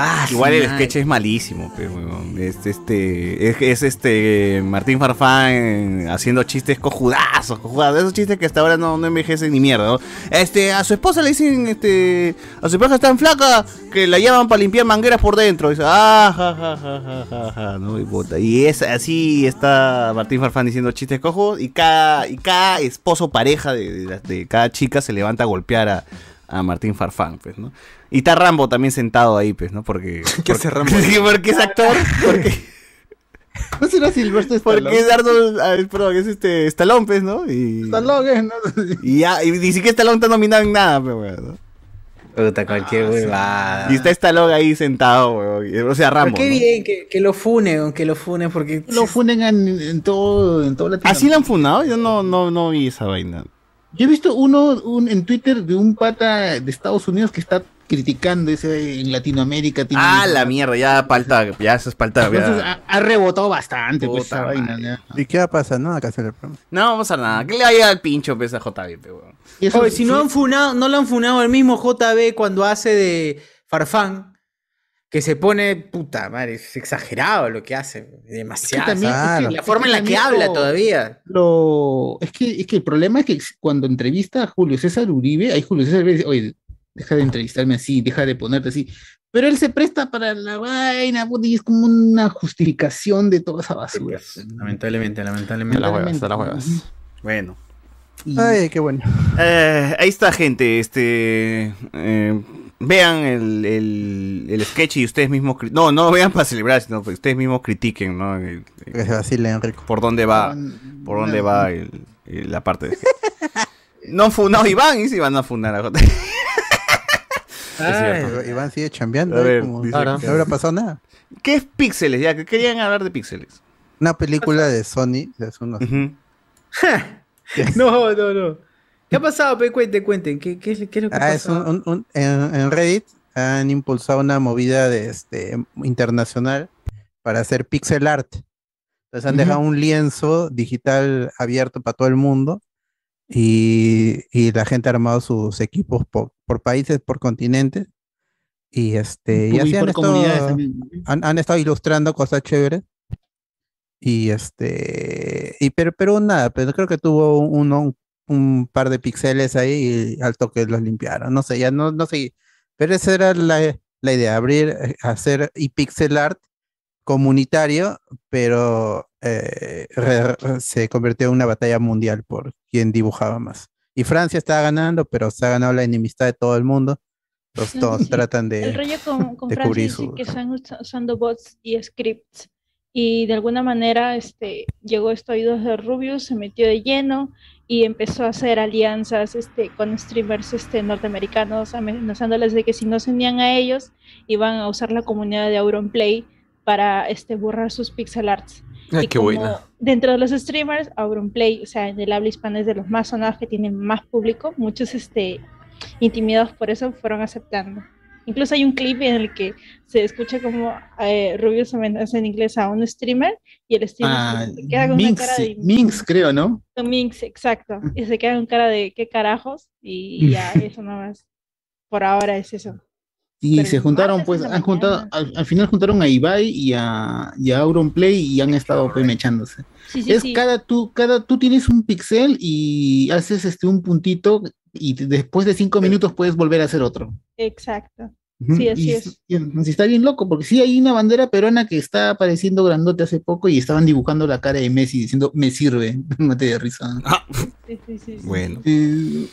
Ah, Igual el sketch es malísimo, pero es este es, es este Martín Farfán haciendo chistes cojudazos, cojudazos, esos chistes que hasta ahora no, no envejecen ni mierda, ¿no? Este, a su esposa le dicen, este, a su esposa es tan flaca que la llaman para limpiar mangueras por dentro. Y dice, ah, ja, ja, ja, ja, ja, ja", ¿no? Y, puta, y es así está Martín Farfán diciendo chistes cojudos y cada, y cada esposo pareja de, de- de cada chica se levanta a golpear a, a Martín Farfán, pues, ¿no? Y está Rambo también sentado ahí, pues, ¿no? Porque. [laughs] ¿Qué hace Rambo? [laughs] Porque es actor. Porque, [laughs] ¿No será Silvestre porque es Arnold. ah, perdón, es este. Stallone, pues, ¿no? Y. Stallone, ¿no? Y ya, y ni siquiera Stallone está nominado en nada, pues, weón, ¿no? Puta, cualquier huevada. Y está Stallone ahí sentado, weón. O sea, Pero Rambo. qué ¿no? bien que, que lo funen, que lo funen, porque. Lo funden en, en todo, en todo Latinoamérica. ¿Así lo han funado? Yo no, no, no vi esa vaina. Yo he visto uno un, en Twitter de un pata de Estados Unidos que está criticando ese en Latinoamérica. tiene- Ah, la mierda, ya falta. Ya eso es falta. Entonces ha, ha rebotado bastante pues, esa vaina. ya. ¿Y qué va a pasar? No, acá se le programa. No, vamos a nada. Que le vaya al pincho, pues, a JB, weón. Oye, si no han funado, no lo han funado el mismo JB cuando hace de Farfán, que se pone, puta madre, es exagerado lo que hace, demasiado. también- es que- la forma en la es que habla lo- todavía. Lo, es, que, es que el problema es que cuando entrevista a Julio César Uribe, ahí Julio César Uribe dice, oye, deja de entrevistarme así, deja de ponerte así. Pero él se presta para la vaina, y es como una justificación de toda esa basura. Lamentablemente, lamentablemente. Te la huevas, te la huevas. Bueno. Ay, qué bueno. Eh, ahí está, gente. Este. eh, vean el, el, el sketch y ustedes mismos. No, no vean para celebrar, sino que ustedes mismos critiquen, ¿no? El- el- Que se vacile, Enrico. por dónde va, por dónde va el- el- la parte de sketch. No funado [laughs] Iván y si van a fundar a J. [laughs] Iván sigue chambeando. A ver, como no habrá pasado nada. ¿Qué es Píxeles? Ya, que querían hablar de Píxeles. Una película de Sony de hace unos [laughs] No, no, no. ¿Qué ha pasado? Pe? Cuenten, cuenten. ¿Qué, qué, qué es lo que ha Ah, es un, pasado? un- un- en, en Reddit han impulsado una movida de este internacional para hacer pixel art. Entonces han Ujú. dejado un lienzo digital abierto para todo el mundo y, y la gente ha armado sus equipos por, por países, por continentes. Y este, y así han estado, han, han estado ilustrando cosas chéveres. Y este. Y pero, pero nada, pero creo que tuvo uno, un, un par de píxeles ahí y al toque los limpiaron. No sé, ya no, no sé. Pero esa era la, la idea, abrir, eh, hacer y pixel art comunitario, pero eh, re- re- se convirtió en una batalla mundial por quien dibujaba más. Y Francia estaba ganando, pero se ha ganado la enemistad de todo el mundo. Entonces todos tratan de, El rollo con, con Francia su- que están usa- usando bots y scripts. Y de alguna manera este, llegó esto a oídos de Rubius, se metió de lleno y empezó a hacer alianzas este, con streamers este, norteamericanos, amenazándoles de que si no se unían a ellos, iban a usar la comunidad de Auronplay para este, borrar sus pixel arts. Ay, Y qué como buena. Dentro de los streamers, Auronplay, o sea, en el habla hispana es de los más sonados que tienen más público. Muchos este, intimidados por eso fueron aceptando. Incluso hay un clip en el que se escucha como eh, Rubius amenaza en inglés a un streamer y el streamer Ah, se queda con Minx, una cara de Minx, creo, ¿no? Minx, exacto. Y se queda con cara de qué carajos y ya [laughs] eso nomás. Por ahora es eso. Y Pero se juntaron, pues, han juntado, al, al final juntaron a Ibai y a, y a Auronplay y han estado pues mechándose. Sí, sí, es sí. cada tú, cada tú tienes un pixel y haces este un puntito y después de cinco minutos puedes volver a hacer otro. Exacto. Sí, así y, es. y- y está bien loco, porque sí hay una bandera peruana que está apareciendo grandote hace poco y estaban dibujando la cara de Messi diciendo me sirve, [laughs] no te de risa. Sí, sí, sí, sí. Bueno. Eh,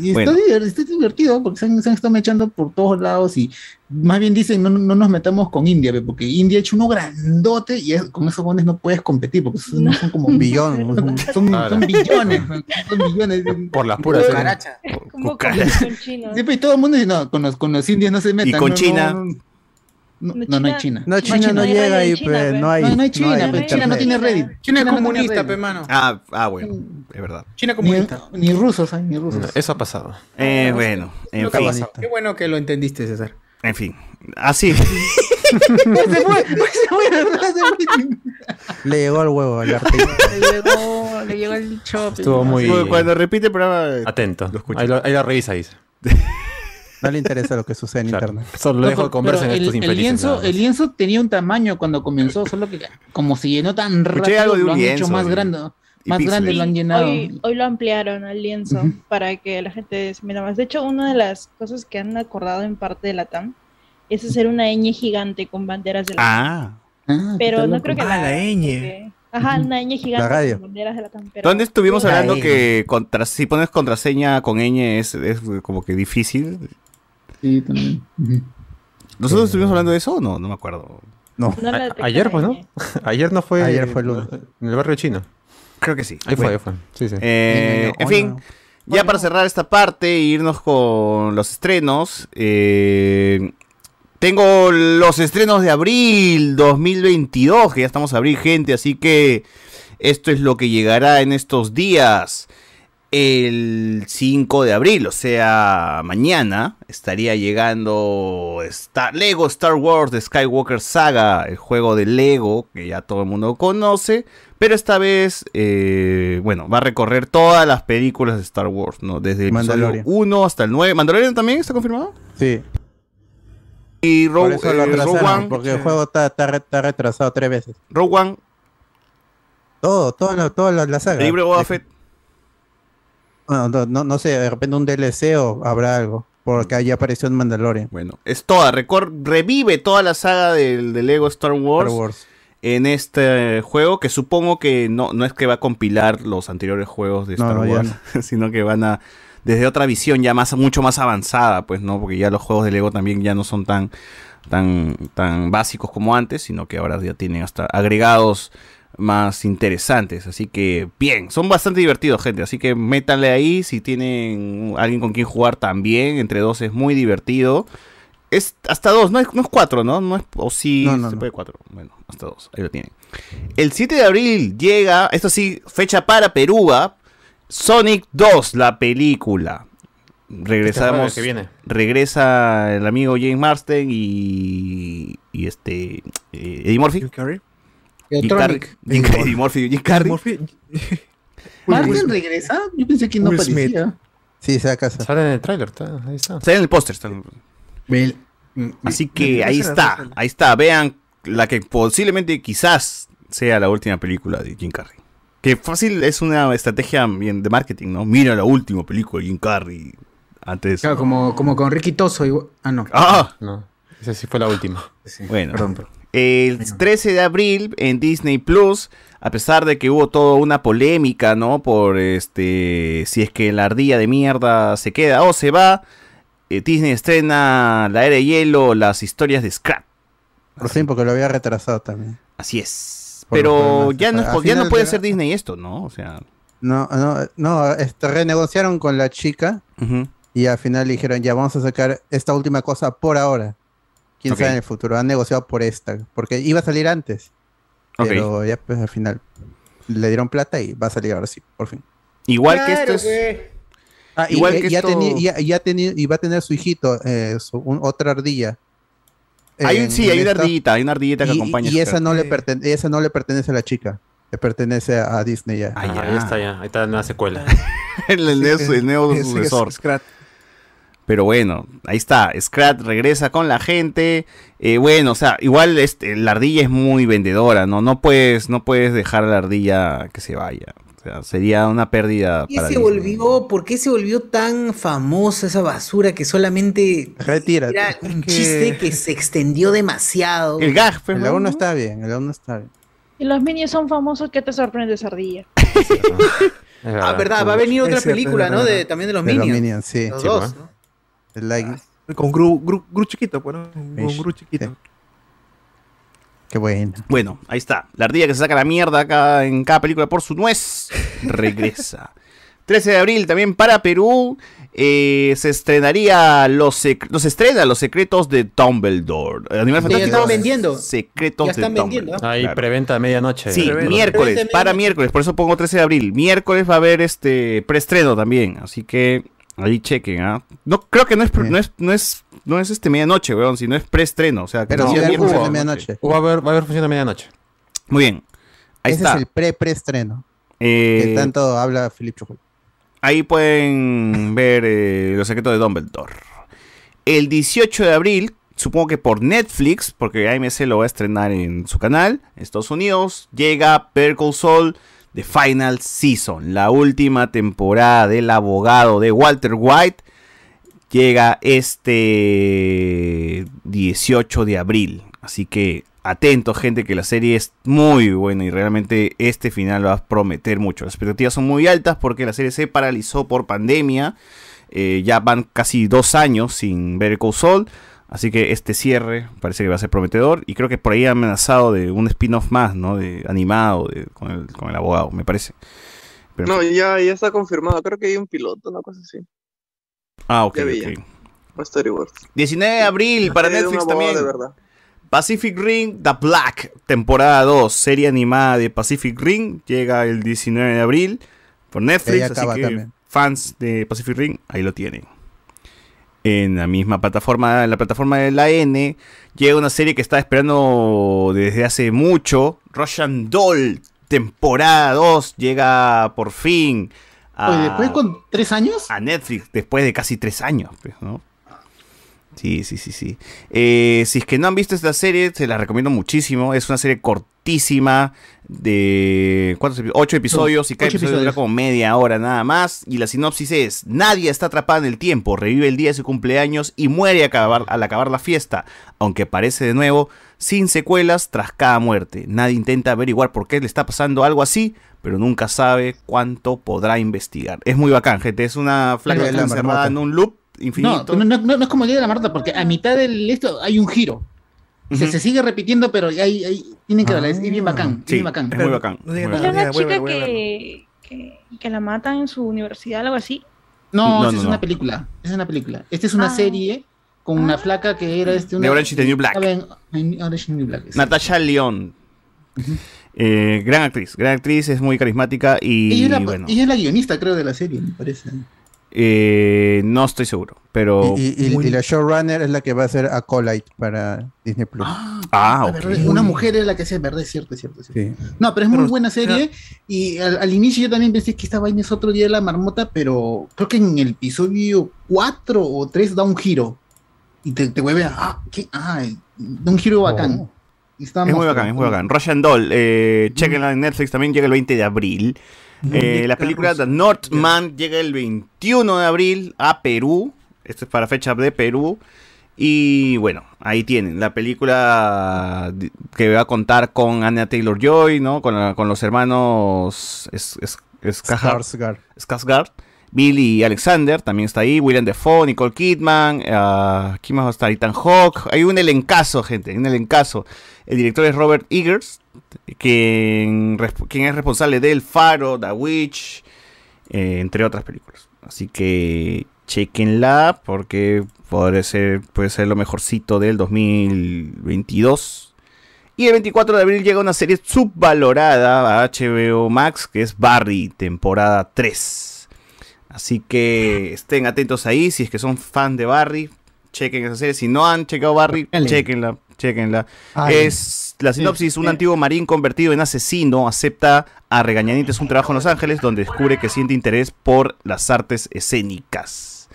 y está, Bueno. diver- está divertido porque se han, se han estado mechando por todos lados y más bien dicen no, no nos metamos con India, porque India ha hecho uno grandote y es- con esos bones no puedes competir porque son, no son como Un billón. [laughs] son, son- [laughs] son billones, son billones. [laughs] Por las puras. ¿eh? Como Cucaracha. con chinos. Sí, pe, y todo el mundo dice, no, con los, con los indios no se metan. con no, China? No, no, no, no hay China. No, China no hay llega ahí, China, pues, pe. no hay. No, no hay China, hay pe, China no tiene Reddit. China es no tiene comunista, pe, mano. Ah, ah, bueno, es verdad. China Ni, comunista. ni rusos hay, ni rusos. Eso ha pasado. Eh, bueno, en fin. pasado. Qué bueno que lo entendiste, César. En fin. Así. [laughs] se fue, se fue, se fue. Le llegó al huevo al artista. Le llegó, le llegó el chop. Estuvo muy Cuando repite el programa. atento. Lo escucho. Ahí, lo, ahí la revisa, dice. No le interesa lo que sucede en Claro. internet. Solo lo dejo pero- de conversa en pero estos el, el infelices. lienzo, el lienzo tenía un tamaño cuando comenzó, solo que como se llenó tan Escuché rápido, algo de un lo han hecho lienzo más grande, más grande píxeles. lo han llenado. Hoy, hoy lo ampliaron al lienzo para que la gente se meta más. De hecho, una de las cosas que han acordado en parte de la TAM es hacer una ñ gigante con banderas de la TAM. Ah. Ah, Pero no creo que Ah, la ñ. porque- Ajá, una ñ gigante radio. con banderas de la TAM. pero- ¿Dónde estuvimos hablando que contra, si pones contraseña con ñ es, es como que difícil? Sí, también. ¿Nosotros estuvimos hablando de eso o no? No me acuerdo. No. no ayer, pues, ¿no? Ayer no fue. Ayer fue el lunes. En el barrio chino. Creo que sí. Ahí fue, Bueno. ahí fue. Sí, sí. Eh, en fin, ya para cerrar esta parte e irnos con los estrenos, eh, tengo los estrenos de abril 2022, que ya estamos a abril, gente, así que esto es lo que llegará en estos días. El 5 de abril, o sea, mañana, estaría llegando Star- Lego Star Wars The Skywalker Saga, el juego de Lego que ya todo el mundo conoce, pero esta vez, eh, bueno, va a recorrer todas las películas de Star Wars, ¿no? Desde el episodio Mandalorian. 1 hasta el 9. ¿Mandalorian también está confirmado? Sí. Y Por Rogue, eso eh, Rogue One, porque el juego está, está, re- está retrasado tres veces. Rogue One, Todo, todo, lo- toda la, la saga. el libro de Boba Fett. Bueno, no, no, no sé, de repente un DLC o habrá algo. Porque ahí apareció en Mandalorian. Bueno, es toda, revive toda la saga del, del Lego Star Wars, Star Wars. en este juego que supongo que no, no es que va a compilar los anteriores juegos de Star no, Wars, [laughs] sino que van a desde otra visión ya más mucho más avanzada, pues no, porque ya los juegos de Lego también ya no son tan tan tan básicos como antes, sino que ahora ya tienen hasta agregados más interesantes, así que bien, son bastante divertidos, gente, así que métanle ahí si tienen alguien con quien jugar también, entre dos es muy divertido. Es hasta dos, no es, no es cuatro, ¿no? No es, o sí, No, no, se no. puede cuatro. Bueno, hasta dos, ahí lo tienen. El 7 de abril llega, esto sí, fecha para Perú. Sonic 2, la película. Regresamos. Este jueves que viene. Regresa el amigo James Marsden y. y este. eh, Eddie Murphy. Jim Carrey. Jim. Carrey. [laughs] Jim Carrey, Eddie Murphy. Jim Carrey. Murphy. ¿Martin regresa? Yo pensé que no Will Smith. aparecía. Sí, se casa. Sale en el tráiler, está, ahí está. Está en el póster. Así me- que ahí está, ahí está. Vean la que posiblemente quizás sea la última película de Jim Carrey. Que fácil es una estrategia bien de marketing, ¿no? Mira la última película de Jim Carrey. Antes. Claro, como, como con Ricky Toso. igual- Ah, no. ¡Ah! No, esa sí fue la última. Bueno, Perdón, perdón. El 13 de abril en Disney Plus, a pesar de que hubo toda una polémica, ¿no? Por este, si es que la ardilla de mierda se queda o se va, eh, Disney estrena La Era de Hielo, las historias de Scrap. Por fin, porque lo había retrasado también. Así es. Por Pero ya no, ya no puede ser Disney esto, ¿no? O sea, No, no, no, este, renegociaron con la chica y al final dijeron, ya vamos a sacar esta última cosa por ahora. Quién sabe en el futuro, han negociado por esta, porque iba a salir antes. Pero ya pues al final le dieron plata y va a salir ahora sí, por fin. igual que esto es... Ah, Igual y, que ya, esto- ya, ya teni- y va a tener su hijito, eh, su- un- otra ardilla. Hay sí, hay una ardillita, hay una ardillita que y, acompaña a Y esa no, le perten- esa no le pertenece a la chica, le pertenece a Disney ya. Ah, ahí está ya, ahí está la secuela. [laughs] el, el nuevo, el [laughs] nuevo Sí, sí, sucesor. es Scrat. Pero bueno, ahí está. Scrat regresa con la gente. Eh, bueno, o sea, igual este, la ardilla es muy vendedora, ¿no? No puedes, no puedes dejar a la ardilla que se vaya. O sea, sería una pérdida ¿Por qué para se Disney. volvió, ¿Por qué se volvió tan famosa esa basura que solamente Retírate. era un chiste que se extendió demasiado? El gag, El aún no está bien, el aún no está bien. Y los Minions son famosos, ¿qué te sorprende esa ardilla? [laughs] Ah, verdad, va a venir otra película, ¿no? De, también de los De los Minions. Minions, sí. Los Sí, dos, pues. ¿no? El like. Con Gru, Gru, Gru chiquito, pues, ¿no? Con. Gru chiquito. Qué bueno. Bueno, ahí está. La ardilla que se saca la mierda acá en cada película por su nuez [laughs] regresa. 13 de abril también para Perú. eh, se estrenaría los, sec- los estrena Los secretos de Dumbledore. Animales Ya están vendiendo. Secretos Ya están de vendiendo, Dumbledore. Claro. preventa de medianoche. Sí, Preventa. miércoles, Preventa para medianoche. miércoles, por eso pongo 13 de abril. Miércoles va a haber este preestreno también, así que ahí chequen, ¿ah? No, creo que no es, pre- no es, no es, no es este medianoche, weón, sino es preestreno, o sea, que Pero no, sí va a haber miércoles función de medianoche. Va a haber, va a haber función de medianoche. Muy bien, ahí Ese está. es el pre-preestreno. Eh, que tanto habla Philip Chujul. Ahí pueden [laughs] ver eh, los secretos de Dumbledore. El 18 de abril, supongo que por Netflix, porque AMC lo va a estrenar en su canal, en Estados Unidos, llega Perkle Soul The Final Season, la última temporada del abogado de Walter White. Llega este 18 de abril. Así que atentos, gente, que la serie es muy buena y realmente este final va a prometer mucho. Las expectativas son muy altas porque la serie se paralizó por pandemia. Eh, ya van casi dos años sin ver Saul. Así que este cierre parece que va a ser prometedor. Y creo que por ahí ha amenazado de un spin-off más, ¿no? De animado de- con, el, con el abogado, me parece. Pero- No, ya, ya está confirmado. Creo que hay un piloto, una cosa así. ah, ok, ya veía. ok. O Storyboard. 19 de abril para Netflix también. de verdad. Pacific Ring The Black, temporada 2, serie animada de Pacific Ring, llega el 19 de abril por Netflix, ahí así acaba que también. fans de Pacific Ring, ahí lo tienen. En la misma plataforma, en la plataforma de la N, llega una serie que estaba esperando desde hace mucho, Russian Doll, temporada 2, llega por fin a, Oye, después con tres años. a Netflix, después de casi tres años, pues, ¿no? Sí, sí, sí, sí. Eh, si es que no han visto esta serie, se la recomiendo muchísimo. Es una serie cortísima de ¿cuántos epi- Ocho episodios y cada Ocho episodio dura episodios. como media hora nada más. Y la sinopsis es, nadie está atrapada en el tiempo, revive el día de su cumpleaños y muere acabar- al acabar la fiesta, aunque aparece de nuevo sin secuelas tras cada muerte. Nadie intenta averiguar por qué le está pasando algo así, pero nunca sabe cuánto podrá investigar. Es muy bacán, gente. Es una flaca encerrada en un loop infinito. no, no, no, no es como el día de la Marta, porque a mitad del esto hay un giro. Se, se sigue repitiendo, pero hay, hay, tienen que verla, es, bien bacán. es Sí, bien bacán. es muy bacán. Muy Era nada, una chica que, que, que la matan en su universidad, algo así. No, No, esa no, es no. una película. Esa es una película. Esta es una Ah. serie con una flaca que era este una. De Orange is the New Black. en- en Orange is the New Black. sí. Natasha León. Eh, gran actriz, gran actriz, es muy carismática y Ella bueno, ella es la guionista, creo, de la serie, me parece. Eh, no estoy seguro, pero... Y, y- y la showrunner es la que va a hacer Acolyte para Disney Plus. Ah, Ah, verdad, Una mujer es la que hace verdad, es cierto, es cierto. es cierto. Sí. No, pero es muy Pero, buena serie. Y al, al inicio yo también pensé que esta vaina es otro día de la marmota, pero creo que en el episodio 4 o 3 da un giro. Y te, te vuelve a. Ah, ¿qué? Ah, da un giro bacán. Oh. Está Es muy bacán, es muy bacán. Russian Doll, eh, chequenla en Netflix, también llega el 20 de abril. Eh, la película The Northman llega el 21 de abril a Perú. Esto es para fecha de Perú. Y bueno, ahí tienen la película que va a contar con Anna Taylor Joy, ¿no? Con, la- con los hermanos Es- Es- Skarsgård. Skarsgård. Skarsgård. Billy Alexander también está ahí, William Defoe, Nicole Kidman, ah, ¿quién más va a estar? Ethan Hawke, hay un elencazo, gente, un elencazo. El director es Robert Eggers, quien, es responsable de El Faro, The Witch, eh, entre otras películas. Así que chequenla porque puede ser, puede ser lo mejorcito del 2022. Y el 24 de abril llega una serie subvalorada a HBO Max que es Barry, temporada 3. Así que estén atentos ahí si es que son fan de Barry. Chequen esa serie. Si no han checado Barry, chequenla, chequenla. Ay. Es la sinopsis, un antiguo marín convertido en asesino acepta a regañadientes un trabajo en Los Ángeles donde descubre que siente interés por las artes escénicas.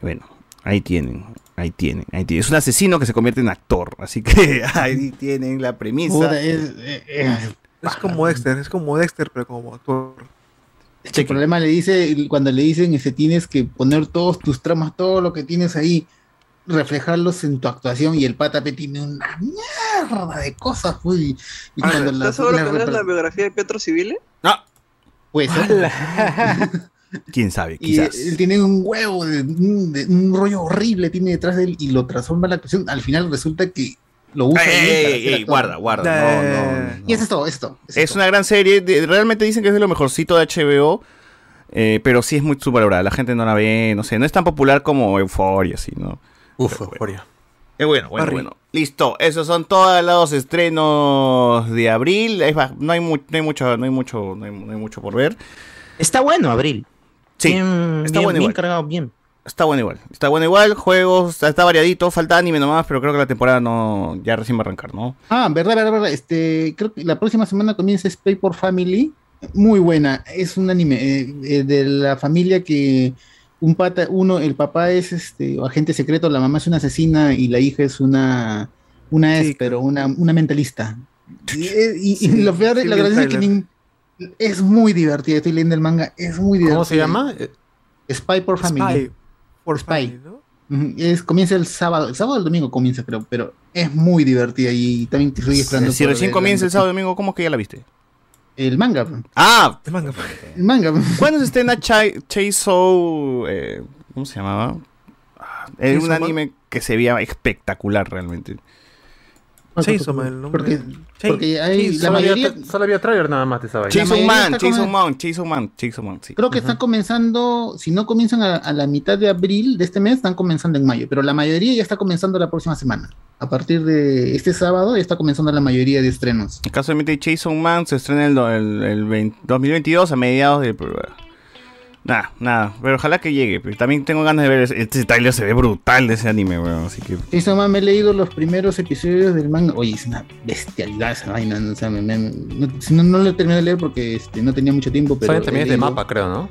Bueno, ahí tienen, ahí tienen, ahí tienen. Es un asesino que se convierte en actor, así que [laughs] ahí tienen la premisa. Puta, es- eh, eh, Es como Dexter, es como Dexter, pero como actor. El problema le dice, cuando le dicen que tienes que poner todos tus tramas, todo lo que tienes ahí, reflejarlos en tu actuación y el pata tiene una mierda de cosas, pues, y, y Ah, cuando ¿Estás seguro que no es la biografía de Pietro Civile? Pues, [laughs] Quién sabe, y quizás. él tiene un huevo, de, un de- un rollo horrible tiene detrás de él y lo transforma en la actuación. Al final resulta que lo usa Ey, bien ey, guarda, guarda. No, no, no. Y eso es todo, eso es todo. eso Es una gran serie. de- realmente dicen que es de lo mejorcito de HBO. eh, pero sí es muy subvalorada. La gente no la ve, no sé. No es tan popular como Euphoria, así, ¿no? Uf, Euphoria. Es bueno, bueno, Barry. bueno. Listo. Esos son todos los estrenos de abril. No hay, mu- no hay mucho, no hay mucho, no hay, no hay mucho por ver. Está bueno, Abril. Sí, Bien- está bien- bueno bien igual. cargado, bien. Está bueno igual. Está bueno igual. Juegos, está, variadito. Falta anime nomás, pero creo que la temporada no, ya recién va a arrancar, ¿no? Ah, verdad, verdad, verdad. Este, creo que la próxima semana comienza Spy por Family. Muy buena. Es un anime eh, eh, de la familia que un pata, uno, el papá es este agente secreto, la mamá es una asesina y la hija es una, una es, pero una, una mentalista. Y, y- y lo peor, sí la verdad es que es muy divertida. Estoy leyendo el manga, es muy divertida. ¿Cómo se llama? Spy por Family. Spy. Por Spy. Es, comienza el sábado, el sábado o el domingo comienza, creo, pero es muy divertida y también te estoy esperando. Si recién comienza el sábado domingo, ¿cómo que ya la viste? El manga. Ah, el manga. El manga. [laughs] ¿Cuándo se estrena Chai- Chainsaw? eh, ¿Cómo se llamaba? Ah, Era un anime que se veía espectacular realmente. Chainsaw Man, nombre. Porque, porque hay Sí, la solo, mayoría, había, solo había trailer nada más de esa vaina. Chainsaw Man, Chainsaw Man, Chainsaw Man, Chainsaw Man, sí. creo que están comenzando, si no comienzan a, a la mitad de abril de este mes, están comenzando en mayo, pero la mayoría ya está comenzando la próxima semana. A partir de este sábado ya está comenzando la mayoría de estrenos. En caso de Chainsaw Man se estrena el, el, el 20 2022 a mediados del... Nada, nada, pero ojalá que llegue. pero También tengo ganas de ver, ese- este trailer se ve brutal de ese anime, weón, así que... Eso más me he leído los primeros episodios del manga. Oye, es una bestialidad esa vaina. O sea, me- me- no, si no, no lo terminé de leer porque este, no tenía mucho tiempo. Pero Saben también es de mapa, creo, ¿no?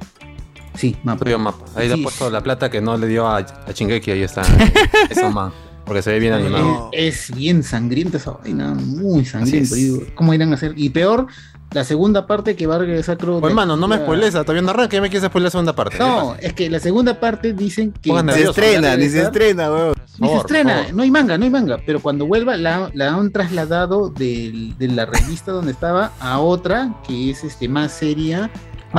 Sí, mapa. Estudio mapa. Ahí le ha puesto la plata que no le dio a, a Shingeki, ahí está. [laughs] Eso man. Porque se ve bien animado. Es bien sangrienta esa vaina, muy es. digo, ¿Cómo irán a hacer? Y peor, la segunda parte que va a regresar, creo. Pues de- hermano, no me spoilees, todavía no arranca, ya me quieres spoiler la segunda parte. No, es que la segunda parte dicen que. Pongan va a nervioso. regresar- ni se estrena, weón. Ni se estrena, no hay manga, no hay manga. Pero cuando vuelva, la, la han trasladado del- de, la revista donde estaba a otra que es este más seria.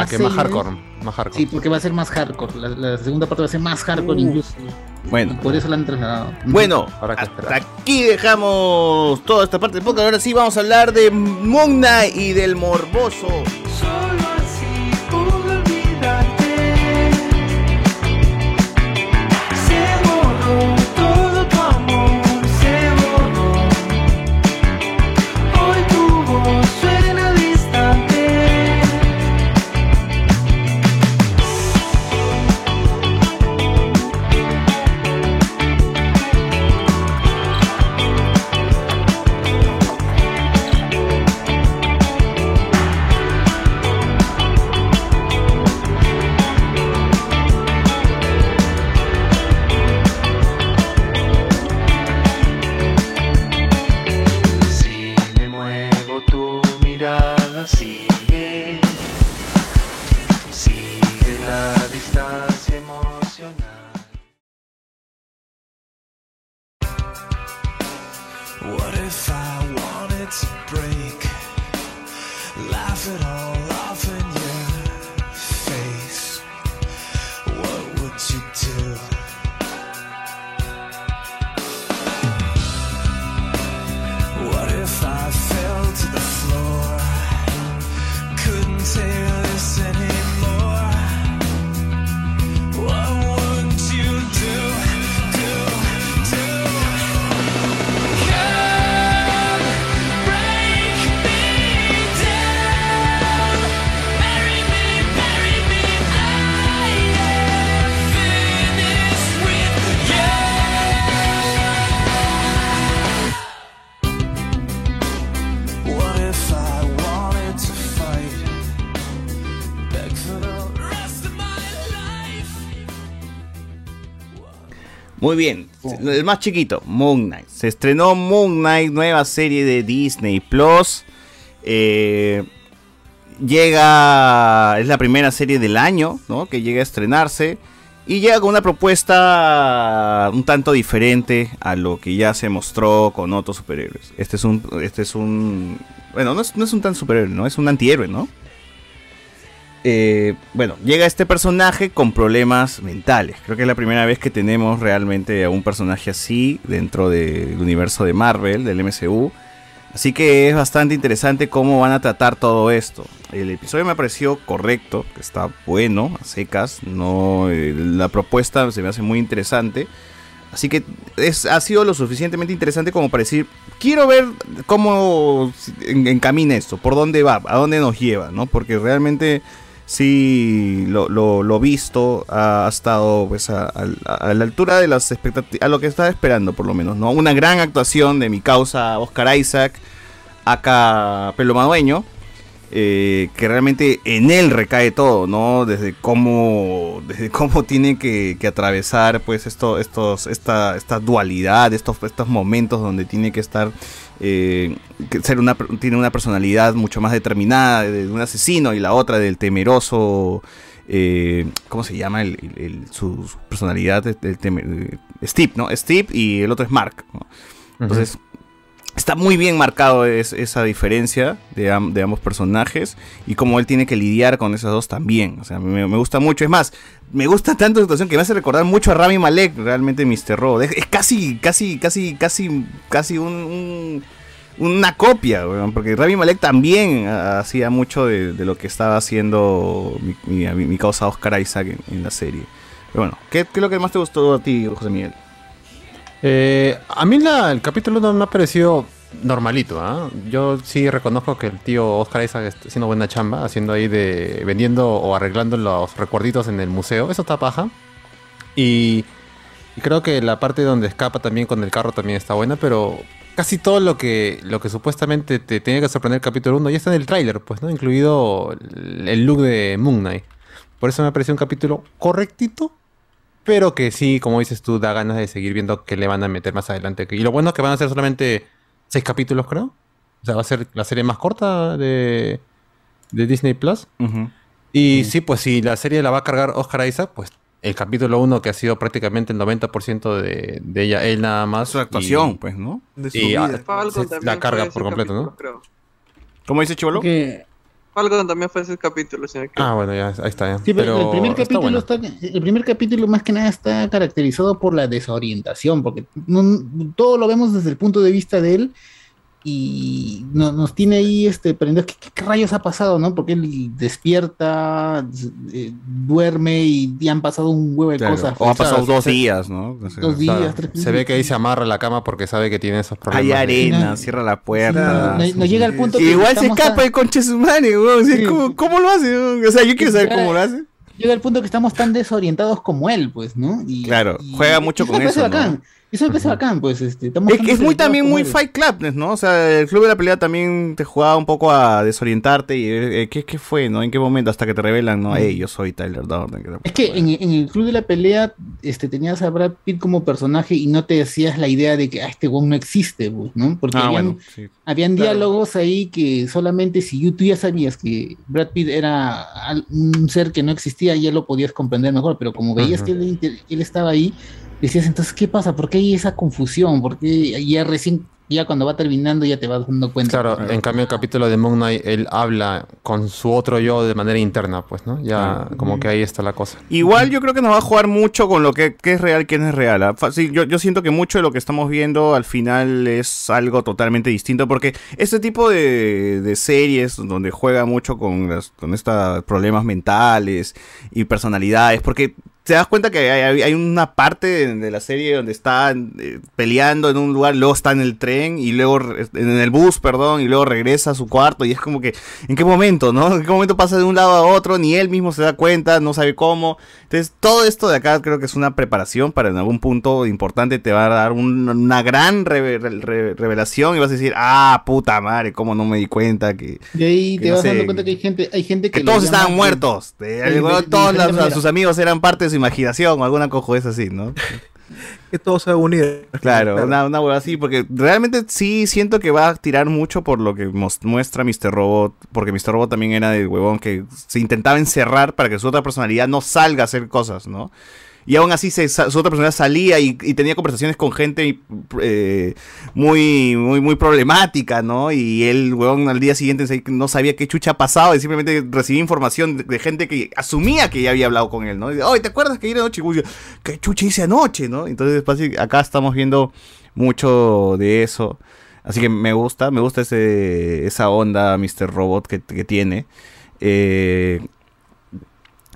Ah, que más hardcore. Más hardcore. Sí, porque va a ser más hardcore. La, la segunda parte va a ser más hardcore Uh. incluso. Bueno. Y por eso la han trasladado. [laughs] Bueno, hasta aquí dejamos toda esta parte del podcast. Ahora sí vamos a hablar de Knight y del morboso. Muy bien, el más chiquito, Moon Knight. Se estrenó Moon Knight, nueva serie de Disney Plus. Eh, llega, es la primera serie del año, ¿no? Que llega a estrenarse. Y llega con una propuesta un tanto diferente a lo que ya se mostró con otros superhéroes. Este es un, este es un, bueno, no es, no es un tan superhéroe, ¿no? Es un antihéroe, ¿no? Eh, bueno, llega este personaje con problemas mentales. Creo que es la primera vez que tenemos realmente a un personaje así dentro del universo de Marvel, del MCU. Así que es bastante interesante cómo van a tratar todo esto. El episodio me pareció correcto, está bueno, a secas. No, eh, la propuesta se me hace muy interesante. Así que es, ha sido lo suficientemente interesante como para decir, quiero ver cómo en- encamina esto, por dónde va, a dónde nos lleva, ¿no? Porque realmente sí lo, lo- lo visto ha, estado pues a, a- a la altura de las expectativas, a lo que estaba esperando por lo menos, ¿no? Una gran actuación de mi causa Oscar Isaac, acá Pelo Madueño, eh, que realmente en él recae todo, ¿no? Desde cómo, desde cómo tiene que, que atravesar, pues, esto, estos, esta, esta dualidad, estos, estos momentos donde tiene que estar, eh, ser una, tiene una personalidad mucho más determinada de un asesino y la otra del temeroso, eh, ¿cómo se llama? El, el- el- su, su personalidad, el temer- Steve, ¿no? Steve y el otro es Mark, ¿no? Entonces, Está muy bien marcado es- esa diferencia de, am- de ambos personajes y cómo él tiene que lidiar con esos dos también. O sea, me, me gusta mucho. Es más, me gusta tanto la situación que me hace recordar mucho a Rami Malek, realmente Mr. Robot. Es, casi, casi, casi, casi, casi un, un- una copia, weón, porque Rami Malek también hacía mucho de, lo que estaba haciendo mi, mi- causa Oscar Isaac en, la serie. Pero bueno, ¿qué, qué es lo que más te gustó a ti, José Miguel? Eh, a mí el capítulo no me ha parecido normalito, ¿ah? Yo sí reconozco que el tío Oscar Isaac está haciendo buena chamba, haciendo ahí de. vendiendo o arreglando los recuerditos en el museo. Eso está paja. Y, creo que la parte donde escapa también con el carro también está buena, pero casi todo lo que, lo que supuestamente te tenía que sorprender el capítulo 1 ya está en el tráiler, pues, ¿no? Incluido el look de Moon Knight. Por eso me pareció un capítulo correctito, pero que sí, como dices tú, da ganas de seguir viendo qué le van a meter más adelante. Y lo bueno es que van a ser solamente seis capítulos, creo. O sea, va a ser la serie más corta de, de Disney Plus. Y sí, pues si la serie la va a cargar Oscar Isaac, pues el capítulo 1 que ha sido prácticamente el 90% de, de ella, él nada más. Su actuación, pues, ¿no? De su y vida. se- la carga por completo, ¿no? creo. ¿Cómo dice Chivolo? Falcon también fue ese capítulo, señor. Ah, bueno, ya, ahí está. ya. Sí, pero, el primer está capítulo bueno. está, el primer capítulo más que nada está caracterizado por la desorientación, porque no- todo lo vemos desde el punto de vista de él y no- nos tiene ahí este prendido. ¿Qué, rayos ha pasado, no? Porque él despierta, eh, duerme y ya han pasado un huevo de Claro, cosas. o ha pasado dos se- días, ¿no? Dos días, tres Se ve que ahí se amarra la cama porque sabe que tiene esos problemas. Hay de- arena, cierra la puerta. Sí, no- no llega al punto que Igual se escapa a- el conche su. O sea, ¿cómo, cómo lo hace? O sea, yo quiero saber cómo lo hace. Llega al punto que estamos tan desorientados como él, pues, ¿no? Y, Claro, juega mucho con eso, ¿no? Eso me parece bacán, pues, este, Es, que es muy también muy. Fight Club, ¿no? O sea, el club de la pelea también te jugaba un poco a desorientarte y eh, ¿qué, qué fue, no? ¿En qué momento? Hasta que te revelan, ¿no? Hey, yo soy Tyler Durden. que- Es que en, en el club de la pelea este, tenías a Brad Pitt como personaje y no te decías la idea de que ah, este weón no existe, pues, ¿no? Porque Ah, habían, bueno, sí. habían Claro. diálogos ahí que solamente si tú ya sabías que Brad Pitt era un ser que no existía, ya lo podías comprender mejor, pero como veías que él estaba ahí, decías entonces, ¿qué pasa? ¿Por qué hay esa confusión? ¿Por qué ya recién, ya cuando va terminando ya te vas dando cuenta? Claro, en cambio el capítulo de Moon Knight, él habla con su otro yo de manera interna, pues, ¿no? Ya como que ahí está la cosa. Igual yo creo que nos va a jugar mucho con lo que, qué es real, qué no es real. sí, yo, yo siento que mucho de lo que estamos viendo al final es algo totalmente distinto porque este tipo de, de series donde juega mucho con, las, con estos problemas mentales y personalidades, porque te das cuenta que hay, hay- una parte de, de la serie donde están eh, peleando en un lugar, luego está en el tren y luego re- en el bus, perdón, y luego regresa a su cuarto y es como que, ¿en qué momento, no? ¿En qué momento pasa de un lado a otro? Ni él mismo se da cuenta, no sabe cómo. Entonces, todo esto de acá creo que es una preparación para en algún punto importante te va a dar un- una gran reve- re- revelación y vas a decir, ah, puta madre, cómo no me di cuenta que... Y ahí que te no vas sé, dando cuenta que hay gente, hay gente que, que todos estaban muertos. De- de- de- todos sus amigos eran parte de su imaginación o alguna cojudez así, ¿no? Que todo se va a unir. Claro, una, una hueá así, porque realmente sí siento que va a tirar mucho por lo que muestra Mr. Robot, porque Mr. Robot también era de huevón que se intentaba encerrar para que su otra personalidad no salga a hacer cosas, ¿no? Y aún así se- su otra personalidad salía y, tenía conversaciones con gente eh, muy, muy, muy problemática, ¿no? Y él, huevón, al día siguiente no sabía qué chucha ha pasado y simplemente recibía información de, gente que asumía que ya había hablado con él, ¿no? Y, Oye, ¿te acuerdas que ayer anoche? Y, ¿Qué chucha hice anoche, no? Entonces, acá estamos viendo mucho de eso. Así que me gusta, me gusta ese, esa onda Mr. Robot que, que tiene. Eh,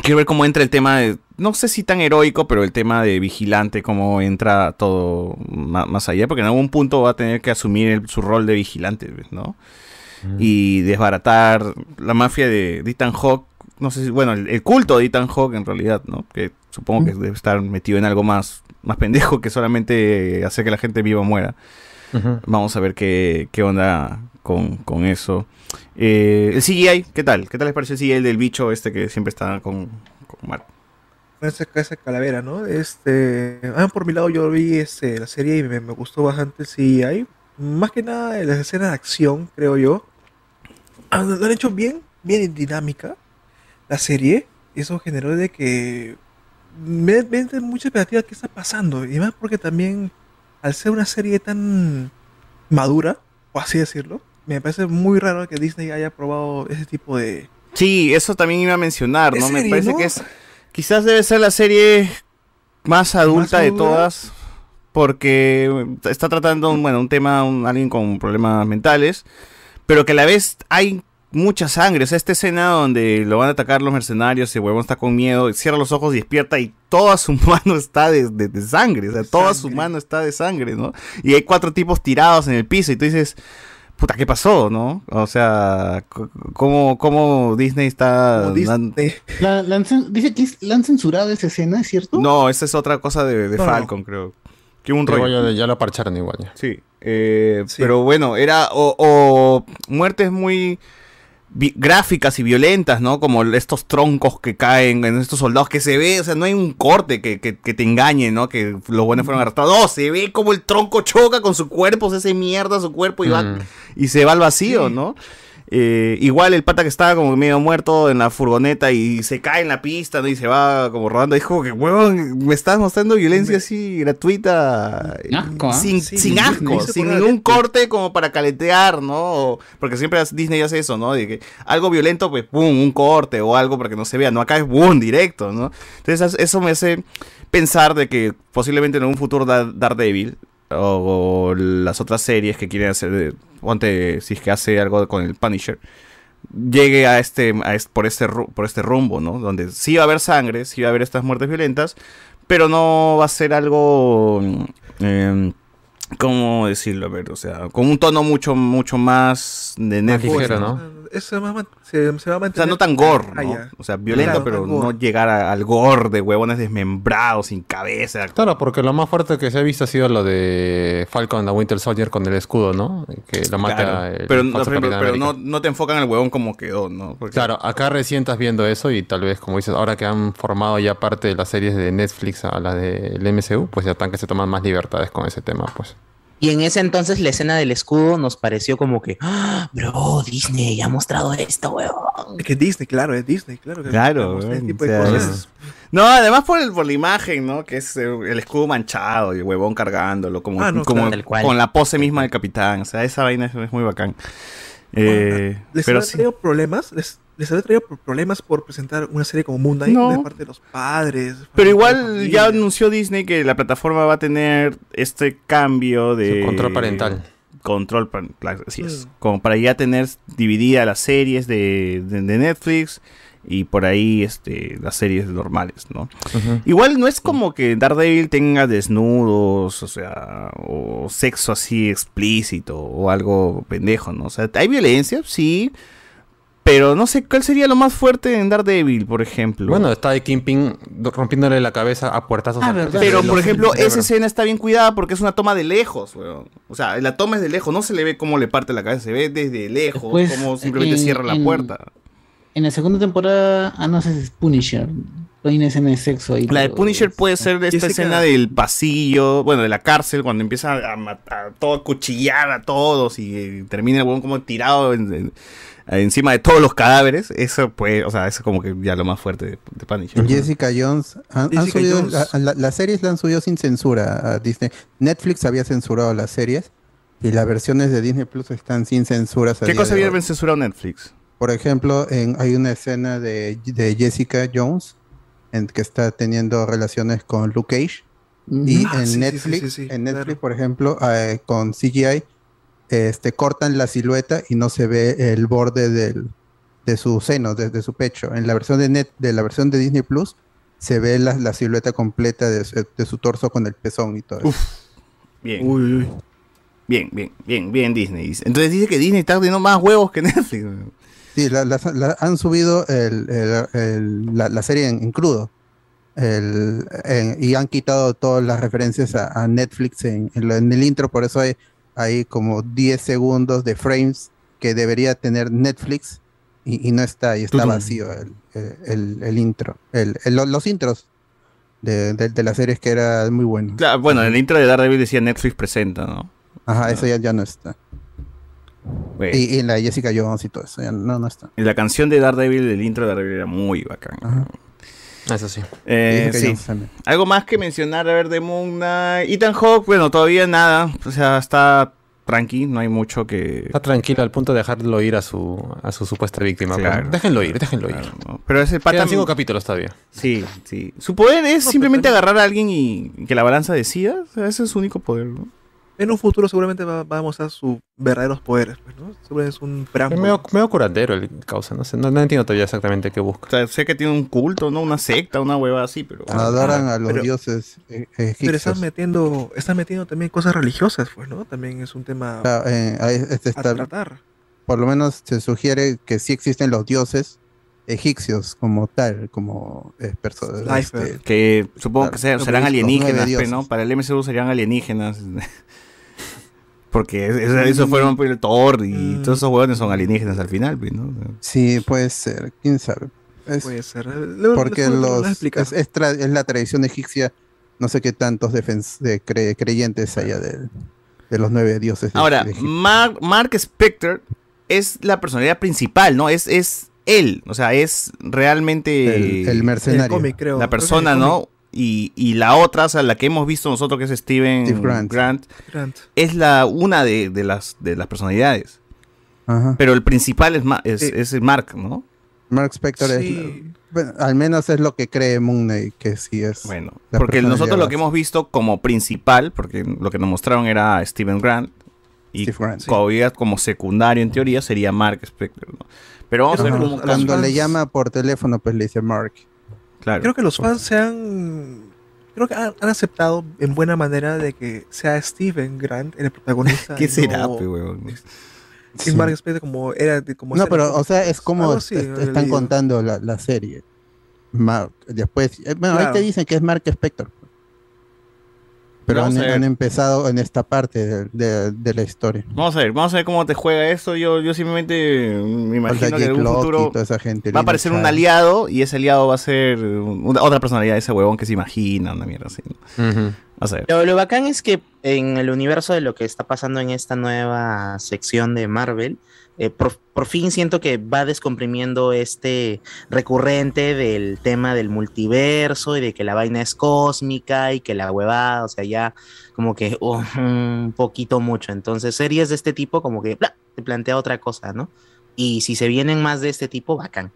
quiero ver cómo entra el tema de, no sé si tan heroico, pero el tema de vigilante, cómo entra todo más, allá, porque en algún punto va a tener que asumir el- su rol de vigilante, ¿no? Y desbaratar la mafia de, de Ethan Hawke, no sé si, bueno, el, el culto de Ethan Hawke en realidad, ¿no? Que supongo que debe estar metido en algo más, más pendejo que solamente hacer que la gente viva o muera. Vamos a ver qué, qué onda con, con eso. Eh, el CGI, ¿qué tal? ¿Qué tal les parece el CGI del bicho este que siempre está con, con Mark? Esa, esa calavera, ¿no? Este, ah, por mi lado yo vi este, la serie y me, me gustó bastante el CGI. Más que nada en las escenas de acción, creo yo. Lo han hecho bien, bien dinámica la serie. Eso generó de que me, me entra mucha expectativa qué está pasando. Y más porque también, al ser una serie tan madura, o así decirlo, me parece muy raro que Disney haya probado ese tipo de, Sí, eso también iba a mencionar, ¿En ¿no? Me parece no? que es. Quizás debe ser la serie más adulta de todas. Porque está tratando, un- bueno, un tema, un, alguien con problemas mentales. Pero que a la vez hay mucha sangre. O sea, esta escena donde lo van a atacar los mercenarios, el huevón está con miedo, cierra los ojos y despierta y toda su [laughs] mano está de, de- de sangre. O sea, toda su mano está de sangre, ¿no? Y hay cuatro tipos tirados en el piso y tú dices, puta, ¿qué pasó, no? O sea, ¿cómo, cómo Disney está... La, la dice que es- la han censurado esa escena, ¿es cierto? No, esa es otra cosa de, de No, no. Falcon, creo. Que un Igual rollo. ya, ya lo parcharon igual. ya. Sí. eh, Pero bueno, era o, o muertes muy gráficas y violentas, ¿no? Como estos troncos que caen en estos soldados que se ve, o sea, no hay un corte que, que- que te engañe, ¿no? Que los buenos fueron arrastrados. No, se ve como el tronco choca con su cuerpo, se hace mierda su cuerpo y, va, Mm. y se va al vacío, ¿no? Eh, igual el pata que estaba como medio muerto en la furgoneta y se cae en la pista, ¿no? Y se va como rodando. Como que, huevón, me estás mostrando violencia así gratuita. Asco, ¿ah? Sin, Sí, sin asco, hizo sin ningún corte como para caletear, ¿no? Porque siempre Disney hace eso, ¿no? De que algo violento, pues, pum, un corte o algo para que no se vea. No, acá es boom, directo, ¿no? Entonces eso me hace pensar de que posiblemente en un futuro Dar- Daredevil o, o las otras series que quieren hacer, de- ponte, si es que hace algo con el Punisher, llegue a este, a es- por, este, por este rumbo, ¿no? Donde sí va a haber sangre, sí va a haber estas muertes violentas, pero no va a ser algo... em, ¿Cómo decirlo? A ver, o sea, con un tono mucho, mucho más de Netflix. ligero, ¿no? Eso se va a man- se, se va a O mantener. sea, no tan gore, Ah, ¿no? O sea, violento, Claro, pero no llegar a- al gore de huevones desmembrados, sin cabeza. Claro, porque lo más fuerte que se ha visto ha sido lo de Falcon a Winter Soldier con el escudo, ¿no? Que lo mata Claro, el pero, no, pero no, no te enfocan en el huevón como quedó, ¿no? Porque- Claro, acá recién estás viendo eso y tal vez, como dices, ahora que han formado ya parte de las series de Netflix a las del MCU, pues ya están que se toman más libertades con ese tema, pues. Y en ese entonces la escena del escudo nos pareció como que, ¡Ah, bro, Disney ha mostrado esto, weón. Es que Disney, claro, es Disney, claro. Que Claro, weón, tipo o de sea, cosas. No, además por, el, por la imagen, ¿no? Que es eh, el escudo manchado y el huevón cargándolo, como, Ah, no, como claro. Tal cual. con la pose misma del capitán. O sea, esa vaina es, es muy bacán. Eh, ¿Les pero sí. traído problemas? ¿Les, les había traído pro- problemas por presentar una serie como Moon Knight No. de parte de los padres? Pero igual ya anunció Disney que la plataforma va a tener este cambio de... Su control parental. Control parental, así es. Mm. Como para ya tener dividida las series de, de- de Netflix y por ahí este, las series normales, ¿no? Igual no es como que Daredevil tenga desnudos, o sea, o sexo así explícito o algo pendejo, ¿no? O sea, hay violencia, sí, pero no sé cuál sería lo más fuerte en Daredevil, por ejemplo. Bueno, está de Kingpin rompiéndole la cabeza a puertazos. al- Pero, por ejemplo, esa escena está bien cuidada porque es una toma de lejos, weón. O sea, la toma es de lejos, no se le ve cómo le parte la cabeza, se ve desde lejos, Después, cómo simplemente en- cierra la en- puerta. En la segunda temporada, ah, no sé si es Punisher. Hay una escena de sexo ahí. La de Punisher puede ser de esta escena del pasillo, bueno, de la cárcel, cuando empieza a matar, a todo, a cuchillar a todos y, eh, termina el huevón como tirado en- en- encima de todos los cadáveres. Eso pues, o sea, eso es como que ya lo más fuerte de, de Punisher. Jessica Jones, han, subido, Jones. la- la- las series la han subido sin censura a Disney. Netflix había censurado las series y las versiones de Disney Plus están sin censuras. a ¿Qué cosa de había hoy. censurado Netflix? Por ejemplo, en, hay una escena de, de Jessica Jones en que está teniendo relaciones con Luke Cage. Y Ah, en sí, Netflix, sí, sí, sí, en Netflix, por ejemplo, eh, con CGI, este, cortan la silueta y no se ve el borde del, de su seno, de, de su pecho. En la versión de net, de la versión de Disney Plus, se ve la, la silueta completa de, su- de su torso con el pezón y todo. eso. Bien. Bien, bien, bien, bien Disney. Entonces dice que Disney está teniendo más huevos que [laughs] Netflix. Sí, la, la- la- han subido el- el- el- la, la serie en, en crudo. El- en- y han quitado todas las referencias a, a Netflix en, en el intro, por eso hay, hay como 10 segundos de frames que debería tener Netflix y, y no está, y está vacío el, el- intro, el- el- lo- los intros de, de, de las series que era muy bueno. Claro, bueno, en el intro de Daredevil decía Netflix presenta, ¿no? Ajá, eso ya, ya no está. Bueno. Y, y la Jessica Jones y todo eso, ya no, no está. Y la canción de Daredevil, el intro de Daredevil era muy bacán. Eso sí. Eh, sí. Algo más que mencionar, a ver, de Moon Knight. Ethan Hawke, bueno, todavía nada. O sea, está tranqui, no hay mucho que... Está tranquilo al punto de dejarlo ir a su, a su supuesta víctima. Claro. Déjenlo ir, déjenlo ir. Pero ese pata... Quedan cinco capítulos todavía. Sí, sí. Su poder es simplemente agarrar a alguien y que la balanza decida. O sea, ese es su único poder, ¿no? En un futuro seguramente va, va a mostrar sus verdaderos poderes, pues, ¿no? Seguro es un Es medio, medio curandero el causa, no sé, no, no entiendo todavía exactamente qué busca. O sea, sé que tiene un culto, ¿no? Una secta, una hueva así, pero... Adoran a los pero- dioses eh, Pero egipcios. están metiendo, están metiendo también cosas religiosas, pues, ¿no? También es un tema Claro, eh, ahí este a está- tratar. por lo menos se sugiere que sí existen los dioses egipcios como tal, como eh, perso- Slifer. este, Que supongo que serán alienígenas, pues. ¿no? Para el MCU serían alienígenas. [laughs] Porque es- es- eso fueron pues, el Thor y Mm. todos esos huevones son alienígenas al final, pues, ¿no? Sí, puede ser, quién sabe. Es- Puede ser. Porque lo los, es, es tra- es la tradición egipcia, no sé qué tantos defens- de cre- creyentes haya de, de los nueve dioses. de- Ahora, de Egipto. Mark, Spector es la personalidad principal, ¿no? Es, es él, o sea, es realmente El- el mercenario. El cómic, creo. la persona, el ¿no? Y, y la otra, o sea, la que hemos visto nosotros, que es Steven Steve Grant. Grant. es la una de, de las, de las personalidades. Ajá. Pero el principal es, Ma- es, Sí. es Mark, ¿no? Mark Spector Sí. es, bueno, al menos es lo que cree Moon Knight, que sí es. Bueno, porque nosotros lo que hemos visto como principal, porque lo que nos mostraron era a Steven Grant, y Steve Grant, sí. como secundario en teoría sería Mark Spector, ¿no? Pero vamos a ver cómo Cuando le llama por teléfono, pues le dice Mark. Claro. Creo que los fans se han. Creo que han, han aceptado en buena manera de que sea Steven Grant el protagonista. [laughs] ¿Qué será, no- [laughs] Sí. Mark Spector como era. de- Como No, pero, o sea, es como est- están contando la, la serie. Mark, después, eh, bueno, ahí te dicen que es Mark Spector. Pero han, empezado en esta parte de, de- de la historia. Vamos a ver, vamos a ver cómo te juega esto. Yo, yo simplemente me imagino que en algún futuro y toda esa gente. va a aparecer un aliado y ese aliado va a ser una- otra personalidad de ese huevón que se imagina, una mierda así. ¿no? Vamos a ver. Lo, lo bacán es que en el universo de lo que está pasando en esta nueva sección de Marvel, eh, por, fin siento que va descomprimiendo este recurrente del tema del multiverso y de que la vaina es cósmica y que la huevada, o sea, ya como que oh, un poquito mucho. Entonces, series de este tipo como que ¡bla! te plantea otra cosa, ¿no? Y si se vienen más de este tipo, bacán.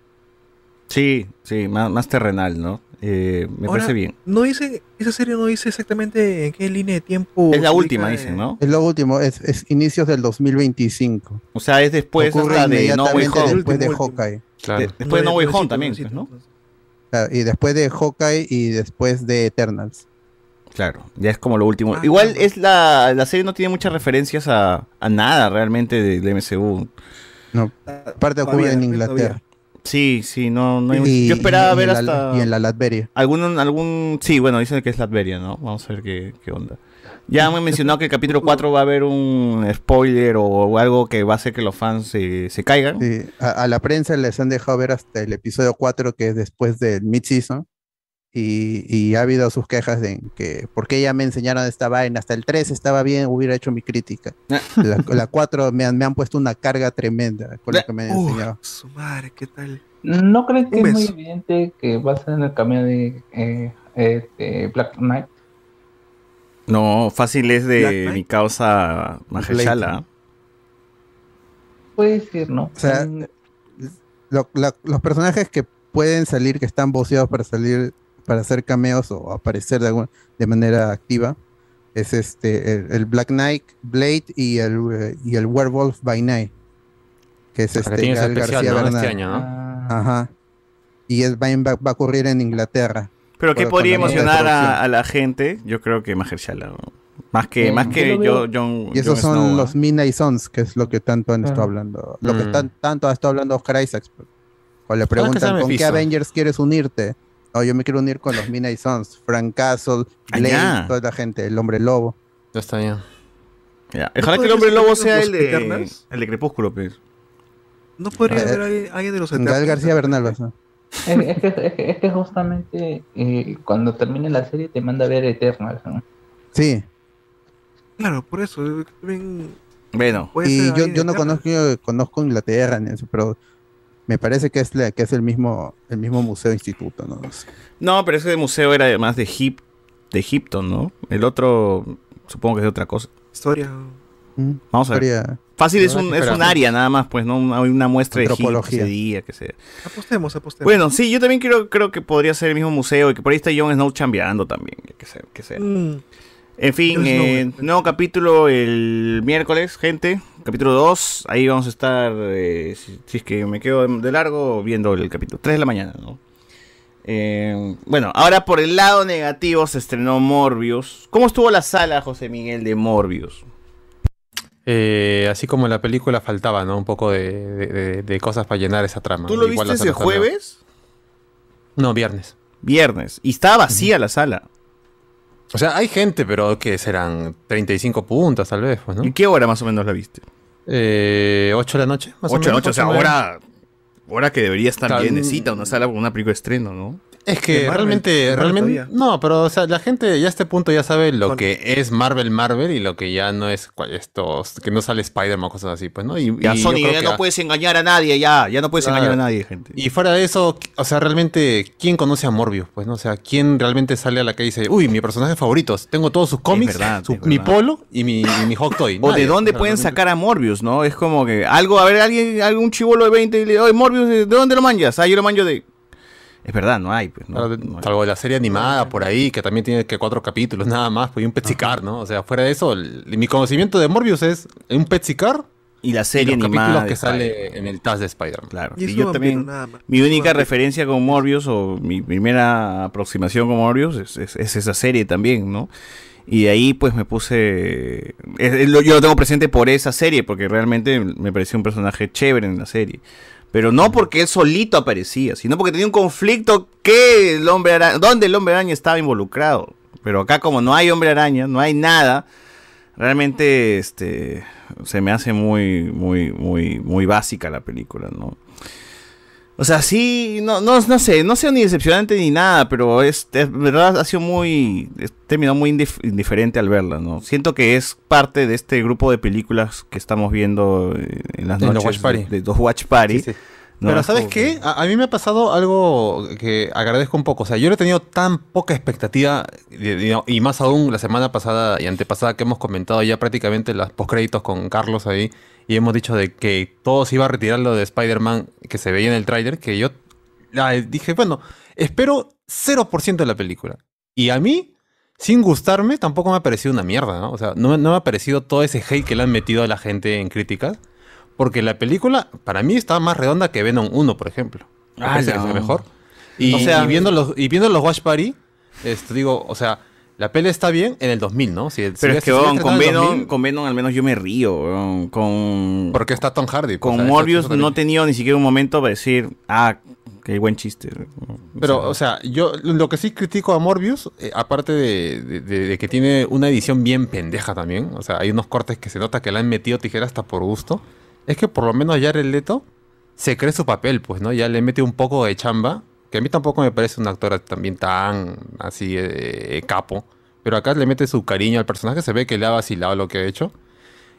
Sí, sí, más, más terrenal, ¿no? Eh, me Ahora, parece bien. No dice, esa serie no dice exactamente en qué línea de tiempo. Es la última, dicen, ¿no? Es lo último, es, es inicios del 2025. O sea, es después Ocurre hasta de No Way Home. después de Hawkeye. Claro. De- después de No Way Home también, pues, ¿no? Claro, y después de Hawkeye y después de Eternals. Claro, ya es como lo último. Ah, Igual claro. es la, la serie no tiene muchas referencias a, a nada realmente de, de MCU. No, aparte ocurre Todavía, en. Inglaterra. Sí, sí, no, no hay Y- Yo esperaba y ver en la- hasta y en la Latveria. algún algún sí, bueno, dicen que es Latveria, ¿no? Vamos a ver qué, qué onda. Ya me mencionado que el capítulo [laughs] 4 va a haber un spoiler o algo que va a hacer que los fans se, se caigan. Sí, a, a la prensa les han dejado ver hasta el episodio 4, que es después del mid-season. Y, y ha habido sus quejas de que, ¿por qué ya me enseñaron esta vaina? Hasta el 3 estaba bien, hubiera hecho mi crítica. La, la 4 me han, me han puesto una carga tremenda con lo que me han enseñado. su madre, ¿qué tal? ¿No creen que es muy evidente que va a ser en el camino de, eh, eh, de Black Knight? No, fácil es de mi causa Mahershala. Puede ser, ¿no? O sea, lo- la- los personajes que pueden salir, que están voceados para salir, para hacer cameos o aparecer de, alguna- de manera activa, es este el, el Black Knight, Blade y el, y el Werewolf by Night, que es este Gal especial, García ¿no? Bernal. Este año, ¿no? Ajá. Y es, va, va- va a ocurrir en Inglaterra. Pero ¿qué podría emocionar a, a la gente? Yo creo que Mahershala. ¿no? Más que, más que Yo John. Y esos son Snow, ¿ah? los Midnight Sons, que es lo que tanto han estado Ah. hablando. Lo que Mm. tan- tanto ha estado hablando Oscar Isaacs. pues. Cuando le que sea preguntan, ¿con qué. Avengers quieres unirte? No, yo me quiero unir con los Midnight Sons. Frank Castle, Ah, Blade, toda la gente, el hombre lobo. Ya está bien. Ya, ¿No Ojalá que el hombre ser lobo sea el de, Eternals? el de Crepúsculo, pues. ¿No podría Eh, haber alguien, alguien de los Eternals? García Bernal, o sea. Es, es que, es que- es que justamente eh, cuando termine la serie te manda a ver Eternals. ¿no? Sí. Claro, por eso. eh, También Bueno. Y ser yo, no conozco, yo conozco Inglaterra ni eso, pero me parece que es, la, que es el mismo el mismo museo instituto, ¿no? No, pero ese museo era además de, Egip- de Egipto, ¿no? El otro, supongo que es de otra cosa. Historia. Vamos a ver. Fácil es un, es un área nada más, pues, ¿no? Una, una muestra de Egipto ese día, que sea. Apostemos, apostemos. Bueno, sí, yo también creo, creo que podría ser el mismo museo y que por ahí está Jon Snow chambeando también, que sea. Que sea. Mm. En fin, eh, nuevo capítulo el miércoles, gente. Capítulo 2. Ahí vamos a estar, eh, si, si es que me quedo de largo, viendo el capítulo. 3 de la mañana, ¿no? Eh, bueno, ahora por el lado negativo se estrenó Morbius. ¿Cómo estuvo la sala, José Miguel, de Morbius? Eh, así como en la película faltaba, ¿no? Un poco de, de- cosas para llenar esa trama. ¿Tú lo Igual viste está jueves? No, viernes. Viernes. Y estaba vacía la sala. O sea, hay gente, pero que serán 35 puntos tal vez, pues, ¿no? ¿Y qué hora más o menos la viste? Eh, 8 de la noche, más o 8 de la noche, o sea, hora, hora que debería estar mm. necesita una sala con una película de estreno, ¿no? Es que Marvel, realmente, realmente, no, pero o sea, la gente ya a este punto ya sabe lo que es Marvel Marvel y lo que ya no es estos, que no sale Spider-Man o cosas así, pues, ¿no? Y, Ya, y Sony, ya no a- puedes engañar a nadie, ya, ya no puedes Claro. engañar a nadie, gente. Y fuera de eso, o sea, realmente, ¿quién conoce a Morbius? Pues, ¿no? O sea, ¿quién realmente sale a la calle y dice, uy, mi personaje favorito, tengo todos sus cómics, verdad, su- es mi polo y mi, y mi hot toy? O Nadie, de dónde o sea, pueden realmente- sacar a Morbius, ¿no? Es como que algo, a ver, alguien, algún chivolo de 20 y le oye, Morbius, ¿de dónde lo manjas? Ah, yo lo manjo de. Es verdad, no hay, pues. No, Claro, de- Salvo de la serie animada por ahí, que también tiene que cuatro capítulos nada más, pues y un Petsicar, ¿no? O sea, fuera de eso, el- mi conocimiento de Morbius es un Petsicar y la serie y los animada capítulos que sale Spider-Man. en el TAS de Spider-Man. Claro. Y Y yo también. Mi única vampiro. referencia con Morbius o mi primera aproximación con Morbius es, es- es esa serie también, ¿no? Y de ahí pues me puse... es- es lo- yo lo tengo presente por esa serie, porque realmente me pareció un personaje chévere en la serie. Pero no porque él solito aparecía, sino porque tenía un conflicto que el hombre araña, donde el hombre araña estaba involucrado. Pero acá como no hay hombre araña, no hay nada, realmente este se me hace muy muy muy muy básica la película, ¿no? O sea, sí, no, no, no sé, no sea ni decepcionante ni nada, pero es, es verdad ha sido muy, es- terminó muy indif- indiferente al verla, ¿no? Siento que es parte de este grupo de películas que estamos viendo eh, en las En los noches Watch Party. de, de los Watch Party. Sí, sí. ¿No? Pero Es ¿sabes qué? A, a mí me ha pasado algo que agradezco un poco. O sea, yo no he tenido tan poca expectativa, y, y- más aún la semana pasada y antepasada que hemos comentado ya prácticamente las postcréditos con Carlos ahí, y hemos dicho de que todo se iba a retirar lo de Spider-Man que se veía en el tráiler, que yo ah, dije, bueno, espero 0% de la película. Y a mí, sin gustarme, tampoco me ha parecido una mierda, ¿no? O sea, no, me- no me ha parecido todo ese hate que le han metido a la gente en críticas. Porque la película, para mí, está más redonda que Venom 1, por ejemplo. Ah, parece que no. fue mejor. Y, O sea- y viendo los, y viendo los Watch Party, esto digo, o sea, la peli está bien en el 2000, ¿no? Si, si Pero hubiera- es que si weón, con Venom, 2000, con Venom al menos yo me río, con Porque está Tom Hardy. pues, con o sea, eso- Morbius no he tenido ni siquiera un momento para decir, ah, qué buen chiste. Pero, o sea, yo lo que sí critico a Morbius, eh, aparte de, de- de- de que tiene una edición bien pendeja también, o sea, hay unos cortes que se nota que le han metido tijera hasta por gusto, es que por lo menos Jared Leto se cree su papel, pues, ¿no? Ya le mete un poco de chamba, que a mí tampoco me parece un actor también tan así eh, capo, pero acá le mete su cariño al personaje, se ve que le ha vacilado lo que ha hecho.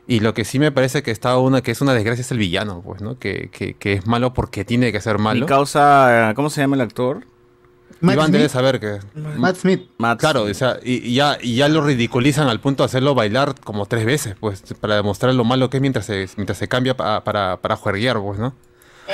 Y lo que sí me parece que está una, que es una desgracia es el villano, pues, ¿no? Que, que, que es malo porque tiene que ser malo. Mi causa, ¿cómo se llama el actor? Iván debe saber que. Matt Smith. Claro, o sea, y, y ya, y ya lo ridiculizan al punto de hacerlo bailar como tres veces, pues, para demostrar lo malo que es mientras se, mientras se cambia pa- para, para juerguear, pues, ¿no?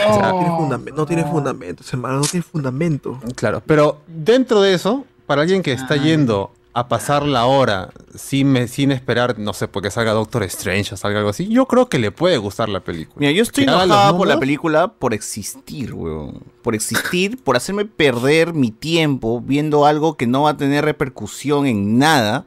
O sea, no tiene fundamento, no tiene fundamento, hermano, no tiene fundamento. Claro, pero dentro de eso, para alguien que está yendo a pasar la hora sin, me- sin esperar, no sé, porque salga Doctor Strange o salga algo así, yo creo que le puede gustar la película. Mira, yo estoy enojado por la película por existir, weón. Por existir, por hacerme perder mi tiempo viendo algo que no va a tener repercusión en nada.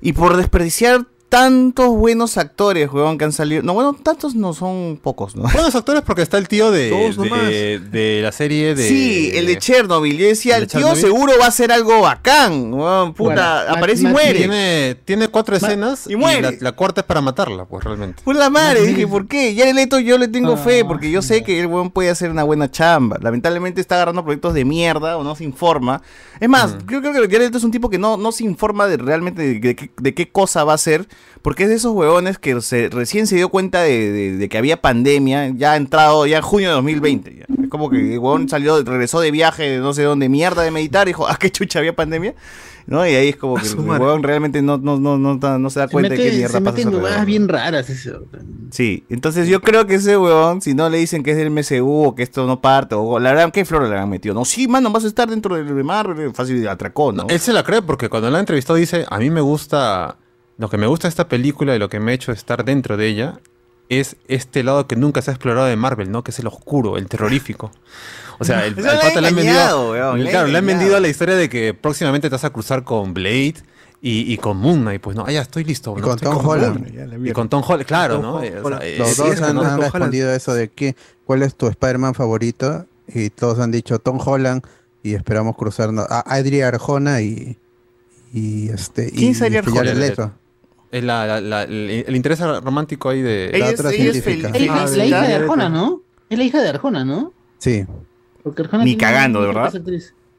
Y por desperdiciar tantos buenos actores, weón, que han salido. No, bueno, tantos no son pocos, ¿no? Buenos actores porque está el tío de, Todos nomás. de, de la serie de... Sí, el de Chernobyl. Yo decía, ¿El el de tío seguro va a hacer algo bacán, weón. Puta, Bueno, aparece y muere. Tiene, tiene cuatro escenas y, muere. la, la cuarta es para matarla, pues realmente. Por la madre, dije, ¿por qué? Ya el Leto yo le tengo fe, porque yo sé que el weón puede hacer una buena chamba. Lamentablemente está agarrando proyectos de mierda o no se informa. Es más, yo creo que Jared Leto es un tipo que no, no se informa de realmente de, de qué- de qué cosa va a hacer, porque es de esos huevones que se, recién se dio cuenta de, de- de que había pandemia, ya ha entrado ya en junio de 2020. ya. Es como que el huevón salió, regresó de viaje de no sé dónde, mierda de meditar, y dijo, [laughs] ah, qué chucha, había pandemia. ¿No? Y ahí es como que el huevón realmente no, no, no, no, no se da Se cuenta de qué mierda se pasa. mete a su en alrededor. huevadas bien raras. Sí, entonces yo creo que ese weón, si no le dicen que es del MCU o que esto no parte, o la verdad, ¿qué flor le han metido? No, sí, mano, vas a estar dentro del Marvel, fácil atracón, ¿no? Él se la cree porque cuando la ha entrevistado dice, a mí me gusta, lo que me gusta de esta película y lo que me ha hecho estar dentro de ella es este lado que nunca se ha explorado de Marvel, ¿no? Que es el oscuro, el terrorífico. O sea, [laughs] el, pata le han vendido, weón, claro, le han vendido la historia de que próximamente te vas a cruzar con Blade y, y con Moon Knight, pues no, ah, ya estoy listo. Y ¿no? con Estoy Tom Holland. Y con Tom Holland, claro, Tom ¿no? Holland. Eh, o sea, eh, Los sí, dos han, han respondido eso de que, cuál es tu Spider-Man favorito y todos han dicho Tom Holland y esperamos cruzarnos a Adri Arjona y, y este y, ¿Quién y Arjona? Es la, la- la- el, el interés romántico ahí de... La otra científica. Ella es la hija de Arjona, ¿no? Es la hija de Arjona, ¿no? Sí. Porque Arjona Ni cagando, ¿de verdad?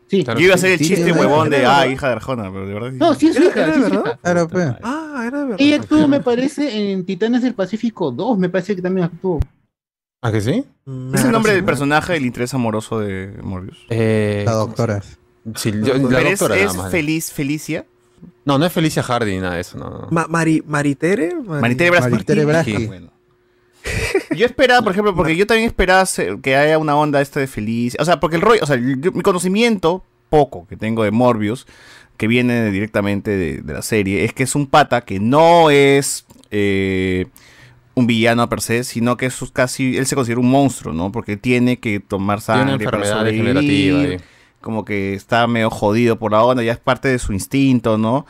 Sí. Yo iba a hacer el Sí, chiste es huevón de, ah, hija de Arjona, pero de verdad. No, sí es su hija, sí es su hija. Claro, pues. Ah, era de verdad. Ella actuó, me parece, en Titanes del Pacífico 2, me parece que también actuó. ¿Ah, que sí? ¿Es el nombre del personaje del interés amoroso de Morbius? Eh, La doctora. Sí, yo- la es, doctora es nada más. feliz, Felicia. No, no es Felicia Hardy, nada de eso, no. no. Ma- Mari- Maritere. Mari- Maritere Brasky. Maritere Brasky. Sí, bueno. [laughs] Yo esperaba, por ejemplo, porque yo también esperaba que haya una onda esta de feliz. O sea, porque el rollo, o sea, yo- mi conocimiento poco que tengo de Morbius, que viene directamente de, de la serie, es que es un pata que no es eh, un villano per se, sino que es casi, él se considera un monstruo, ¿no? Porque tiene que tomar Tiene una sangre para enfermedad sobrevivir. degenerativa. Como que está medio jodido por la onda, ya es parte de su instinto, ¿no?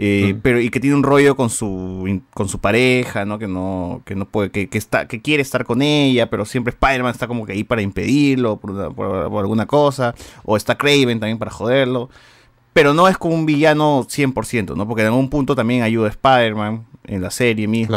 Eh, pero y que tiene un rollo con su con su pareja, ¿no? Que no que no puede que, que está que quiere estar con ella, pero siempre Spider-Man está como que ahí para impedirlo por, una- por- por alguna cosa o está Craven también para joderlo. Pero no es como un villano 100%, ¿no? Porque en algún punto también ayuda a Spider-Man en la serie misma.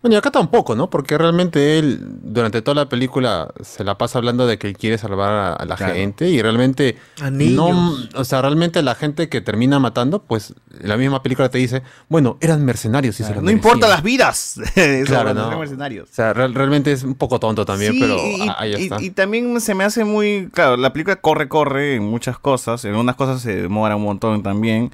Bueno, y acá tampoco, ¿no? Porque realmente él, durante toda la película, se la pasa hablando de que él quiere salvar a, a la Claro. gente y realmente A no, o sea, realmente la gente que termina matando, pues la misma película te dice, bueno, eran mercenarios y se lo No importa merecían". las vidas. [laughs] Claro, no no. eran mercenarios. O sea, real- realmente es un poco tonto también, Sí, pero y, ah, ahí y- está. y también se me hace muy. Claro, la película corre, corre en muchas cosas. En unas cosas se demora un montón también.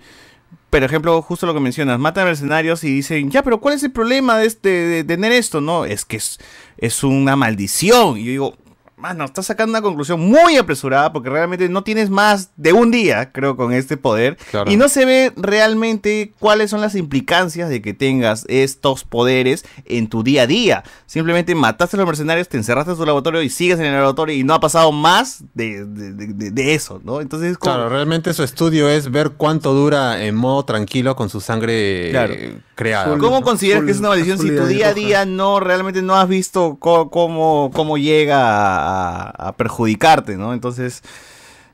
Por ejemplo, justo lo que mencionas, matan mercenarios y dicen, ya, pero ¿cuál es el problema de, este, de tener esto? No, es que es, es una maldición. Y yo digo, mano, estás sacando una conclusión muy apresurada porque realmente no tienes más de un día, creo, con este poder. Claro. Y no se ve realmente cuáles son las implicancias de que tengas estos poderes en tu día a día. Simplemente mataste a los mercenarios, te encerraste en tu laboratorio y sigues en el laboratorio y no ha pasado más de, de- de- de- de eso, ¿no? Entonces es como... Claro, realmente su estudio es ver cuánto dura en modo tranquilo con su sangre Claro. eh, creada. ¿Cómo consideras que es una maldición si tu día a día no realmente no has visto cómo, cómo llega a, a perjudicarte, ¿no? Entonces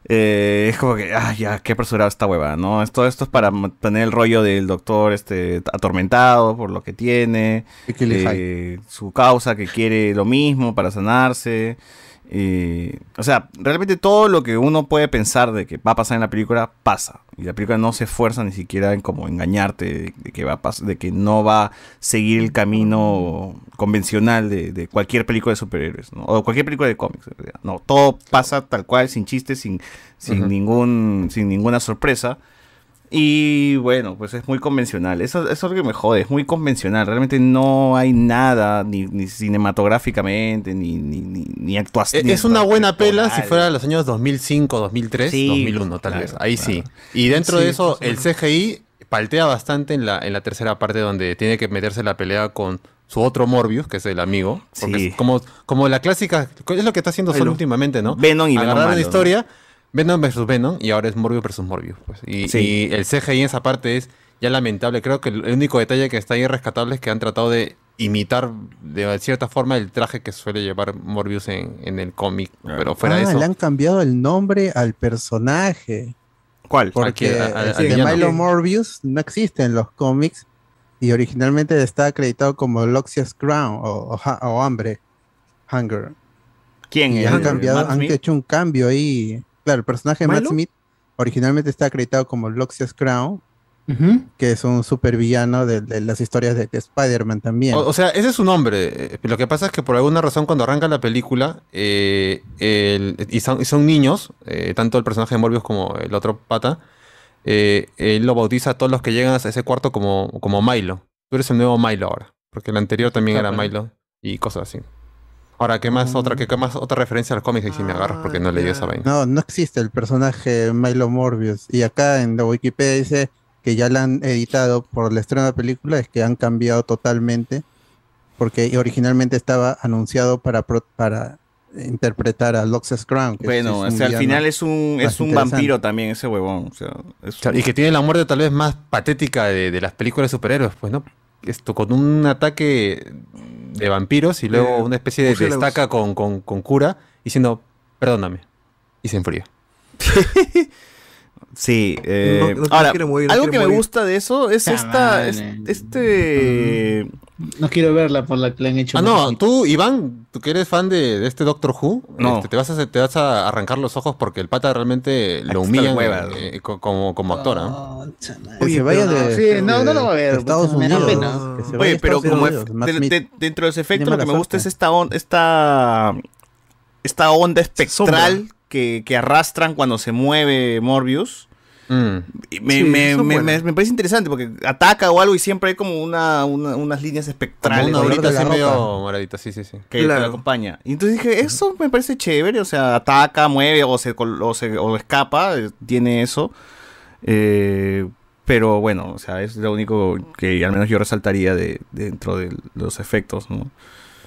eh, es como que, ah, ya, qué apresurado esta hueva, ¿no? Esto, esto es para mantener el rollo del doctor este atormentado por lo que tiene, eh, su causa que quiere lo mismo para sanarse. Eh, o sea, realmente todo lo que uno puede pensar de que va a pasar en la película pasa. Y la película no se esfuerza ni siquiera en como engañarte de, que va a pas- de que no va a seguir el camino convencional de, de cualquier película de superhéroes, ¿no? O cualquier película de cómics, en realidad. No, todo pasa tal cual, sin chistes, sin, sin ningún, sin ninguna sorpresa. Y bueno, pues es muy convencional. Eso, eso es lo que me jode, es muy convencional. Realmente no hay nada, ni, ni cinematográficamente, ni, ni, ni, actuación. E- Es una buena pela si fuera los años 2005, 2003, Sí, 2001 tal claro, vez. Ahí claro. sí. Y dentro Sí, de eso, el CGI paltea bastante en la, en la tercera parte donde tiene que meterse la pelea con su otro Morbius, que es el amigo. Porque Sí. es como, como la clásica, es lo que está haciendo Venom. últimamente, ¿no? Venom y Venom Agarrar ¿no? Venom versus Venom, y ahora es Morbius versus Morbius. Pues. Y, Sí. y el CGI en esa parte es ya lamentable. Creo que el único detalle que está ahí rescatable es que han tratado de imitar de cierta forma el traje que suele llevar Morbius en, en el cómic. Pero fuera de Ah, eso. le han cambiado el nombre al personaje. ¿Cuál? Porque a- a- el al de. Milo Morbius no existe en los cómics y originalmente está acreditado como Loxias Crown o, o, Ha- o Hambre, Hunger. ¿Quién? Y ¿El- han cambiado, han hecho un cambio ahí. Claro, el personaje de Matt ¿Milo? Smith originalmente está acreditado como Loxias Crown, que es un supervillano de, de las historias de, de Spider-Man también. O, o sea, ese es su nombre. Lo que pasa es que por alguna razón cuando arranca la película eh, el- y, son, y son niños, eh, tanto el personaje de Morbius como el otro pata, eh, él lo bautiza a todos los que llegan a ese cuarto como, como Milo. Tú eres el nuevo Milo ahora. Porque el anterior también era Claro. Milo y cosas así. Ahora, ¿qué más otra, qué, qué más otra referencia a los cómics ahí sí me agarras porque no leí esa vaina? No, no existe el personaje Milo Morbius. Y acá en la Wikipedia dice que ya la han editado por el estreno de la película, es que han cambiado totalmente, porque originalmente estaba anunciado para, pro- para interpretar a Loxas Crown. que Bueno, es o sea, al final es un, es un vampiro también ese huevón. O sea, es y que tiene la muerte tal vez más patética de, de las películas de superhéroes, pues, ¿no? Esto con un ataque de vampiros y luego De una especie de murciélagos. destaca con, con, con cura diciendo, perdóname. Y se enfría. [laughs] Sí, eh, No- no- no ahora, quiere morir, no algo que me gusta de eso es esta, es- este, No quiero verla por la que le han hecho. Ah, no, tú, Iván, tú que eres fan de, de este Doctor Who, No. este, te, vas a, te vas a arrancar los ojos porque el pata realmente lo humilla eh, co- como, como actor. ¿ah? Se vaya de, Sí, no, no lo va a ver, de Estados porque me da Unidos. pena. que se vaya Oye, pero como Unidos, de- dentro de ese efecto Tiene lo que me gusta es esta, on- esta, esta onda espectral que, que arrastran cuando se mueve Morbius. Y Me, Sí, me- me- me- me parece interesante porque ataca o algo y siempre hay como una, una- unas líneas Como espectrales una la así medio moradita, sí, sí, sí. que, Claro. la acompaña. Y entonces dije, eso me parece chévere, o sea, ataca, mueve o se, o se o escapa, eh, tiene eso. Eh, pero bueno, o sea, es lo único que al menos yo resaltaría de, dentro de los efectos, ¿no?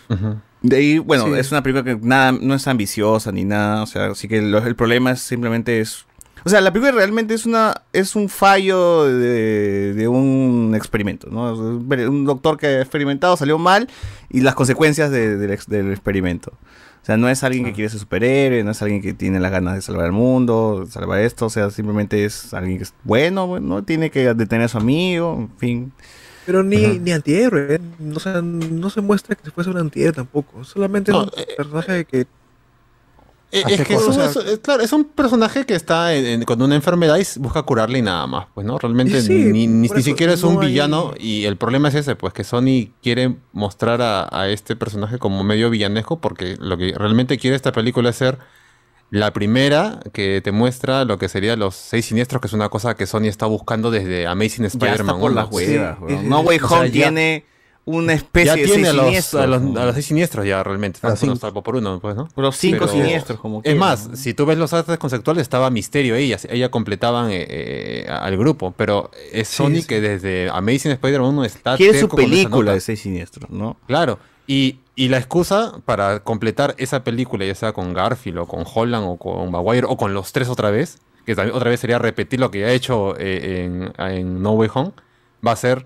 Ujú. De ahí, bueno, Sí. es una película que nada, no es ambiciosa ni nada, o sea, así que lo- el problema es simplemente es... O sea, la película realmente es una es un fallo de, de un experimento, ¿no? Un doctor que ha experimentado salió mal y las consecuencias de- del, ex- del experimento. O sea, no es alguien que quiere ser superhéroe, no es alguien que tiene las ganas de salvar el mundo, salvar esto, o sea, simplemente es alguien que es bueno, bueno, tiene que detener a su amigo, en fin. Pero ni, ni antihéroe, ¿eh? no, se- no se muestra que fuese un antihéroe tampoco. Solamente No, es un personaje que Eh, Es que es un, es- es- claro, es un personaje que está en- en- con una enfermedad y busca curarle y nada más, pues, ¿no? Realmente Sí, ni, ni- siquiera es no un hay- villano y el problema es ese, pues que Sony quiere mostrar a, a este personaje como medio villanesco porque lo que realmente quiere esta película es ser la primera que te muestra lo que sería los seis siniestros, que es una cosa que Sony está buscando desde Amazing Spider-Man. por 1. las huevas, Sí, No. Way O sea, Home ya- tiene una especie Ya de tiene seis a los, siniestros. a, los, ¿no? a los seis siniestros ya realmente, los cinco. salvo por uno, pues, ¿no? Los cinco Pero- siniestros, como Es quieran, más, ¿no? si tú ves los artes conceptuales, estaba Misterio ellas, ella completaban eh, eh, al grupo, pero es Sí, Sony sí. que desde Amazing Spider-Man 1 está Quiere su película de seis siniestros, ¿no? Claro, y, y la excusa para completar esa película, ya sea con Garfield o con Holland o con Maguire o con los tres otra vez, que también otra vez sería repetir lo que ya ha hecho eh, en, en No Way Home, va a ser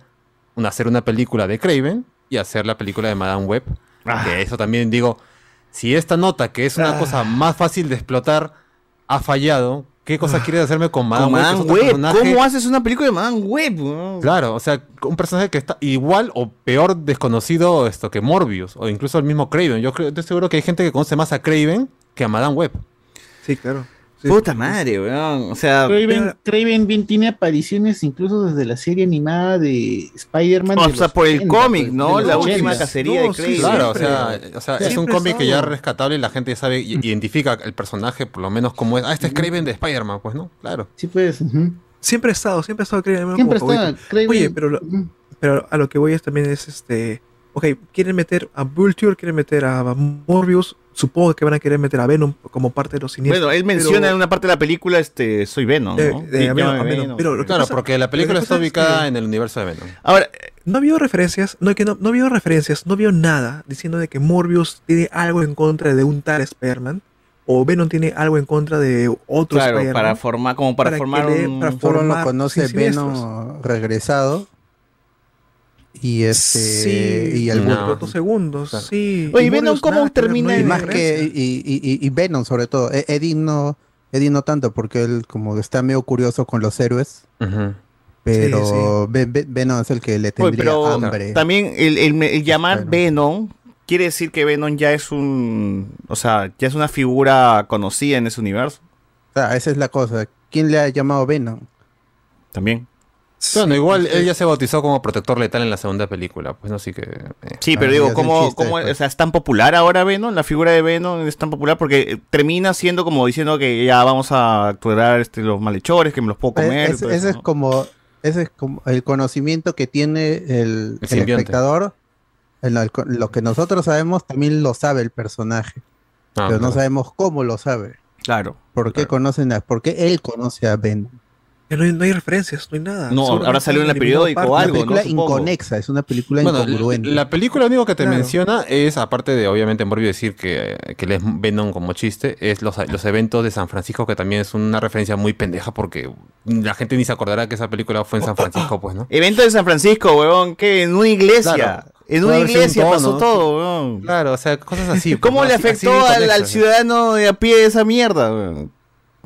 una, hacer una película de Craven y hacer la película de Madame Web. Ah. Que eso también digo, si esta nota, que es una cosa más fácil de explotar, ha fallado, ¿qué cosa quieres hacerme con Madame Web? Madame Web. personaje? ¿Cómo haces una película de Madame Web? weón? Claro, o sea, un personaje que está igual o peor desconocido esto que Morbius, o incluso el mismo Craven. Yo creo, estoy seguro que hay gente que conoce más a Craven que a Madame Web. Sí, claro. Puta madre, weón. O sea, Craven, Craven bien tiene apariciones incluso desde la serie animada de Spider-Man. O de sea, por el 80, cómic, pues, ¿no? La última 80. cacería de Craven. Claro, o sea, o sea, es un cómic que ya es rescatable y la gente ya sabe, identifica el personaje por lo menos como es. Ah, este es Craven de Spider-Man, pues, ¿no? Claro. Sí, pues. Siempre ha estado, siempre ha estado Craven. Siempre está. Craven. Oye, pero, lo- pero a lo que voy es también es este. Ok, quieren meter a Vulture, quieren meter a Morbius. Supongo que van a querer meter a Venom como parte de los siniestros. Bueno, él menciona en una parte de la película, este, soy Venom, De- ¿no? de- Sí, a Venom, llámame a Venom. Venom. Pero lo que Claro, pasa- porque la lo película que está es ubicada que- en el universo de Venom. Ahora, No vio referencias, no, que no, no vio referencias, no vio nada diciendo de que Morbius tiene algo en contra de un tal Spider-Man o Venom tiene algo en contra de otro Claro, Spider-Man. para formar, como para, que formar le- un... para Solo lo formar conoce siniestros. Venom regresado. Y este. Sí, y Vulture. otros segundos, sí. Oye, Y Venom, ¿cómo termina no Y más que. Y, y, Venom, sobre todo. E- Eddie no. Eddie no tanto, porque él como está medio curioso con los héroes. Pero Ve- Venom es el que le Oye, tendría pero hambre. también el, el- el llamar Venom quiere decir que Venom ya es un... O sea, ya es una figura conocida en ese universo. O sea, esa es la cosa. ¿Quién le ha llamado Venom? También. Bueno, igual él ya se bautizó como protector letal en la segunda película, pues no, así que. eh. Sí, pero digo, ¿cómo, cómo- o sea, es tan popular ahora Venom? La figura de Venom es tan popular porque eh, termina siendo como diciendo que ya vamos a actuar este, los malhechores, que me los puedo comer. Es- todo ese eso, es como ese es como el conocimiento que tiene el, el espectador. El lo que nosotros sabemos también lo sabe el personaje, Ah, pero no claro. sabemos cómo lo sabe. Claro. ¿Por qué conocen a, por qué él conoce a Venom? No hay, no hay referencias, no hay nada. No, ahora salió en el periódico o algo, Una película inconexa, es una película Bueno, incongruente. la, la película lo único que te Claro. menciona es, aparte de obviamente Morbius decir que, que él es Venom como chiste, es los, los eventos de San Francisco, que también es una referencia muy pendeja porque la gente ni se acordará que esa película fue en San Francisco, pues, ¿no? Evento de San Francisco, weón, que en una iglesia. Claro. En una iglesia pasó todo, weón. Claro, o sea, cosas así. [laughs] pues, ¿Cómo ¿no? le Así- afectó así al, al ciudadano de a pie esa mierda, weón?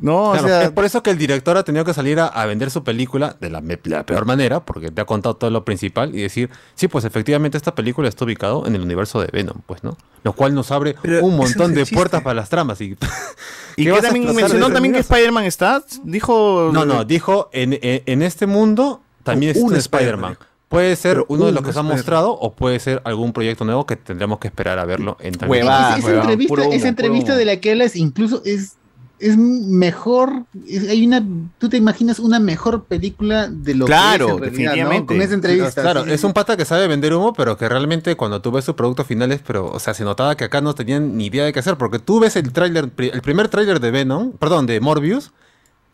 No, Claro, o sea, es por eso que el director ha tenido que salir a, a vender su película de la, peor manera, porque te ha contado todo lo principal y decir, sí, pues efectivamente esta película está ubicado en el universo de Venom, pues, ¿no? Lo cual nos abre Pero un [laughs] montón de puertas para las tramas. Y, [laughs] ¿Y ¿Qué que también mencionó también que? Spider-Man está? Dijo... No, no, dijo, en, en- en este mundo también Un está Spider-Man. Puede ser Pero uno de los que se ha mostrado o puede ser algún proyecto nuevo que tendremos que esperar a verlo en tal Huevada, Esa- entrevista, humo, esa entrevista humo. de la que hablas incluso es, es mejor. es- hay una, tú te imaginas una mejor película de lo Claro, que es en realidad, ¿no? definitivamente. Con esa entrevista. Claro, sí, es un pata que sabe vender humo, pero que realmente cuando tú ves sus productos finales, pero, o sea, se notaba que acá no tenían ni idea de qué hacer, porque tú ves el tráiler, el primer tráiler de Venom, perdón, de Morbius,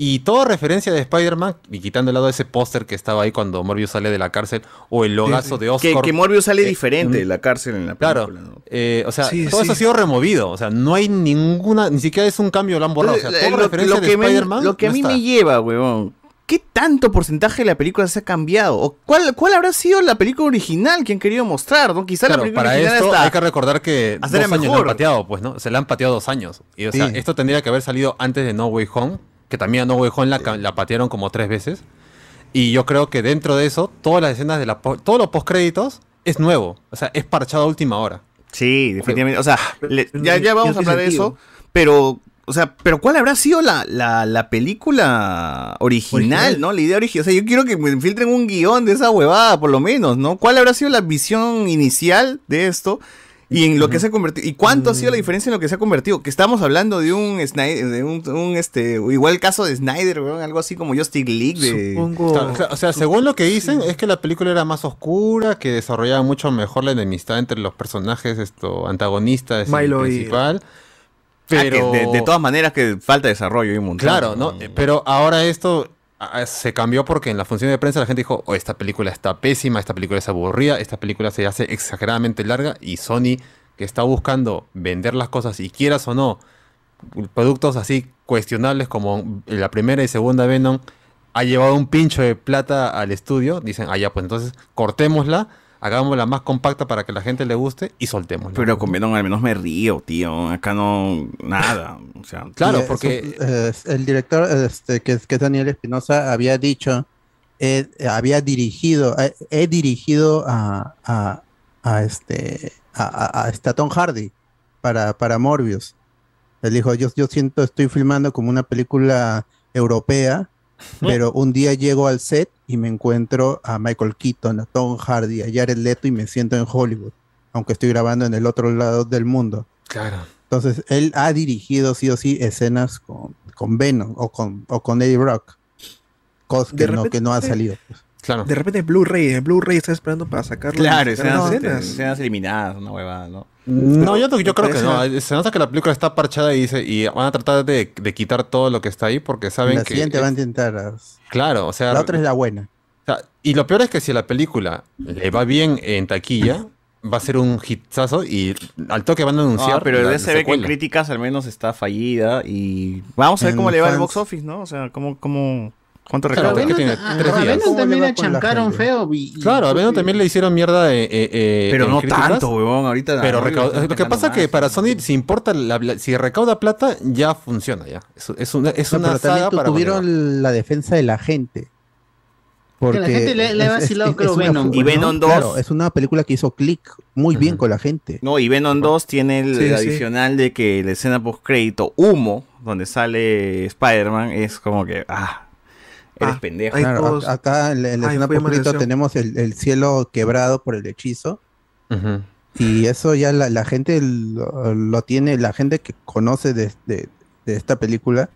y toda referencia de Spider-Man, y quitando de lado ese póster que estaba ahí cuando Morbius sale de la cárcel, o el logazo de Oscar. que Morbius sale eh, diferente mm, de la cárcel en la Claro, película. ¿no? eh, o sea, Sí, todo sí. eso ha sido removido, o sea, no hay ninguna, ni siquiera es un cambio, lo han borrado, o sea, toda lo, referencia lo de que me- Spider-Man lo que a mí me lleva, weón. ¿Qué tanto porcentaje de la película se ha cambiado? ¿O cuál, cuál habrá sido la película original que han querido mostrar? ¿no? Quizá la Claro, película para original esto hasta- hay que recordar que dos años mejor. han pateado, pues, ¿no? Se le han pateado dos años. Y, o sea, Sí. esto tendría que haber salido antes de No Way Home, que también a No Way Home la, la patearon como tres veces. Y yo creo que dentro de eso, todas las escenas de la todos los postcréditos es nuevo. O sea, es parchado a última hora. Sí, definitivamente. O sea, le- no ya, ya vamos a hablar de eso. Pero, o sea, pero ¿cuál habrá sido la, la, la película original, Original. no? La idea original. O sea, yo quiero que me filtren un guion de esa huevada, por lo menos, ¿no? ¿Cuál habrá sido la visión inicial de esto? Y en lo que se ha convertido. ¿Y cuánto ha sido la diferencia en lo que se ha convertido? Que estamos hablando de un Snyder, de un, un, este, igual el caso de Snyder, weón, algo así como Justice League de. Supongo. O sea, según lo que dicen, es que la película era más oscura, que desarrollaba mucho mejor la enemistad entre los personajes esto, antagonistas y Milo y- principal. Ah, que Pero de, de todas maneras que falta desarrollo y un montón. Claro, ¿no? Eh, Pero ahora esto ah, se cambió porque en la función de prensa la gente dijo, oh, esta película está pésima, esta película es aburrida, esta película se hace exageradamente larga y Sony, que está buscando vender las cosas y quieras o no, productos así cuestionables como la primera y segunda Venom, ha llevado un pincho de plata al estudio, dicen, ah, ya, pues entonces cortémosla, hagámosla más compacta para que la gente le guste y soltémosla. Pero con Venom al menos me río, tío. Acá no. Nada. O sea. [laughs] Claro, porque- eso, eh, el director, este, que, es- que es Daniel Espinosa, había dicho, eh, había dirigido, eh, he dirigido a, a, a este, a, a Tom Hardy para, para Morbius. Él dijo, yo, yo siento, estoy filmando como una película europea, pero un día llego al set y me encuentro a Michael Keaton, a Tom Hardy, a Jared Leto y me siento en Hollywood, aunque estoy grabando en el otro lado del mundo. Claro. Entonces, él ha dirigido sí o sí escenas con, con Venom o con, o con Eddie Brock, cosas que, no, que no ha salido. pues. Claro. De repente Blu-ray, en Blu-ray está esperando para sacarlo. Claro, sacar escenas, escenas. escenas eliminadas, una huevada, ¿no? No, yo, yo creo que no. Se nota que la película está parchada y, dice, y van a tratar de, de quitar todo lo que está ahí porque saben la que. siguiente va a intentar. ah, Claro, o sea. La otra es la buena. o sea, y lo peor es que si a la película le va bien en taquilla, va a ser un hitazo y al toque van a anunciar. No, pero la- la se ve que en críticas al menos está fallida y vamos a ver En cómo le va al box office, ¿no? O sea, cómo, cómo, cuánto Claro, recauda. ¿qué tiene? a- Tres a días. Venom ¿Cómo le también le chancaron feo. y- y- Claro, a Venom también le hicieron mierda eh, eh, eh, Pero en no críticas, tanto, huevón, ahorita. Pero ahorita recau- están lo que pasa es que para Sony, si importa, la- la- si recauda plata, ya funciona ya. Es, es una, es No, una pero saga para tuvieron la defensa de la gente. Porque la gente le- le ha vacilado, es creo, una- Venom, Y ¿no? Venom 2. Claro, es una película que hizo click muy bien con la gente. No, y Venom 2 tiene el Sí, sí. adicional de que la escena post crédito humo, donde sale Spider-Man, es como que, ah, eres Ah, pendejo. Hay Claro, todos- ac- acá en la, en la Ay, escena atención. tenemos el, el cielo quebrado por el hechizo. Y eso ya la, la gente lo, lo tiene, la gente que conoce de, de- de esta película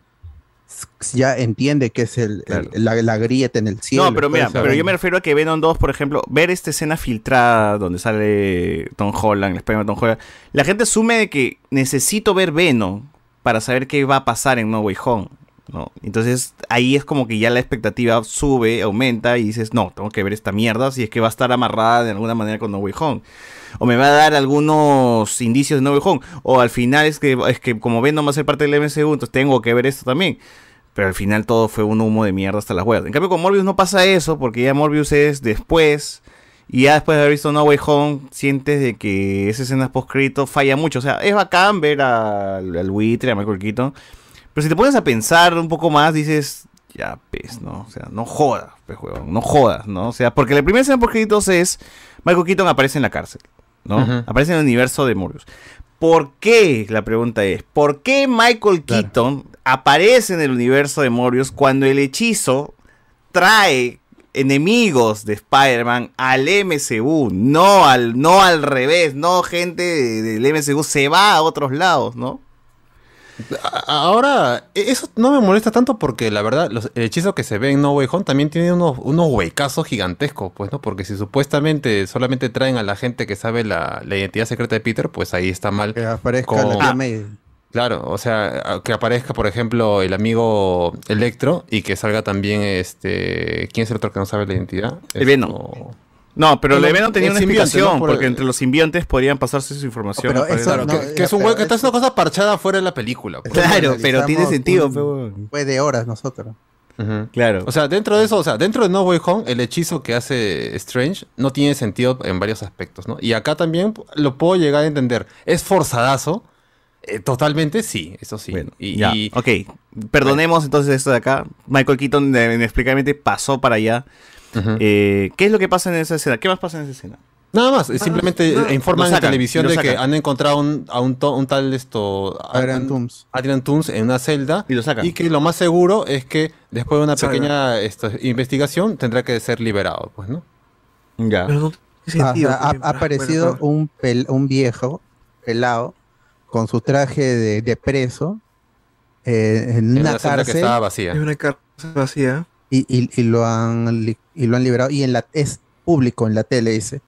ya entiende que es el, el- la, la grieta en el cielo. No, pero todo mira, pero yo me refiero a que Venom 2, por ejemplo, ver esta escena filtrada donde sale Tom Holland, el Spider-Man Tom Holland, la gente asume de que necesito ver Venom para saber qué va a pasar en No Way Home. ¿No? Entonces ahí es como que ya la expectativa sube, aumenta y dices, no, tengo que ver esta mierda si es que va a estar amarrada de alguna manera con No Way Home. O me va a dar algunos indicios de No Way Home. O al final es que, es que como Venom va a ser parte del MCU, entonces tengo que ver esto también. Pero al final todo fue un humo de mierda hasta las huevas. En cambio con Morbius no pasa eso, porque ya Morbius es después. Y ya después de haber visto No Way Home, sientes de que esa escena post falla mucho. O sea, es bacán ver al, al buitre, a Michael Keaton. Pero si te pones a pensar un poco más, dices, ya, pues, ¿no? O sea, no jodas, pues, huevón, no jodas, ¿no? O sea, porque la primera escena post créditos es Michael Keaton aparece en la cárcel, ¿no? Aparece en el universo de Morbius. ¿Por qué? La pregunta es, ¿por qué Michael Keaton aparece en el universo de Morbius cuando el hechizo trae enemigos de Spider-Man al MCU, no al, no al revés, no gente de- del MCU se va a otros lados, ¿no? Ahora, e- eso no me molesta tanto porque la verdad, los, el hechizo que se ve en No Way Home también tiene unos, unos huecazos gigantescos, pues, ¿no? Porque si supuestamente solamente traen a la gente que sabe la, la identidad secreta de Peter, pues ahí está mal. Que aparezca la tía May. Claro, o sea, que aparezca, por ejemplo, el amigo Electro y que salga también este. ¿Quién es el otro que no sabe la identidad? El Venom. No, pero El- el Venom tenía el una simbionte, explicación, ¿no? Por porque el- entre los simbiontes podrían pasarse su información. Pero eso no- que, que es un hueco, que está es una cosa parchada fuera de la película. pues. Claro, pero tiene sentido, un-. Fue de horas nosotros. Claro. O sea, dentro de eso, o sea, dentro de No Way Home, el hechizo que hace Strange no tiene sentido en varios aspectos, ¿no? Y acá también lo puedo llegar a entender. ¿Es forzadazo? Eh, totalmente sí, eso sí. y, Ya, y- ok. Perdonemos entonces esto de acá. Michael Keaton eh, inexplicablemente pasó para allá. Eh, ¿Qué es lo que pasa en esa escena? ¿Qué más pasa en esa escena? Nada más, eh, simplemente no, eh, informan lo en sacan, televisión de que sacan. han encontrado un, a un, to- un tal esto Adrian Toomes. Adrian Toomes en una celda y lo sacan. y que lo más seguro es que después de una Salga. pequeña esto, investigación tendrá que ser liberado, pues, ¿no? Ya. Pero no tiene Ah, sentido ha, ha aparecido bueno, un, pel- un viejo pelado con su traje de, de preso eh, en En una una celda que cárcel estaba vacía. Es una cárcel vacía. Y, y- y lo han y lo han liberado y en la es público en la tele dice.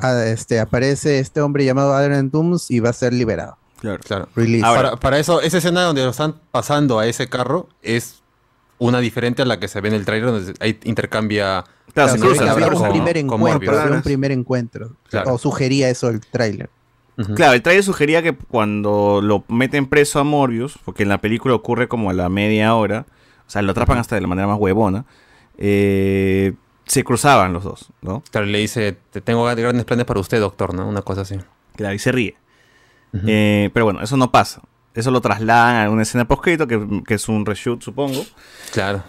Ah, este aparece este hombre llamado Adrian Toomes y va a ser liberado Claro. Claro. Release. para, para eso, esa escena donde lo están pasando a ese carro es una diferente a la que se ve en el trailer donde ahí intercambia. Claro, se se había un primer encuentro había un primer encuentro Claro. o sugería eso el tráiler Ujú. Claro, el trailer sugería que cuando lo meten preso a Morbius, porque en la película ocurre como a la media hora, sea, lo atrapan hasta de la manera más huevona, eh, se cruzaban los dos, ¿no? Claro, le dice, te tengo grandes planes para usted, doctor, ¿no? Una cosa así. Claro, y se ríe. Eh, pero bueno, eso no pasa. Eso lo trasladan a una escena poscrito, que, que es un reshoot, supongo. Claro.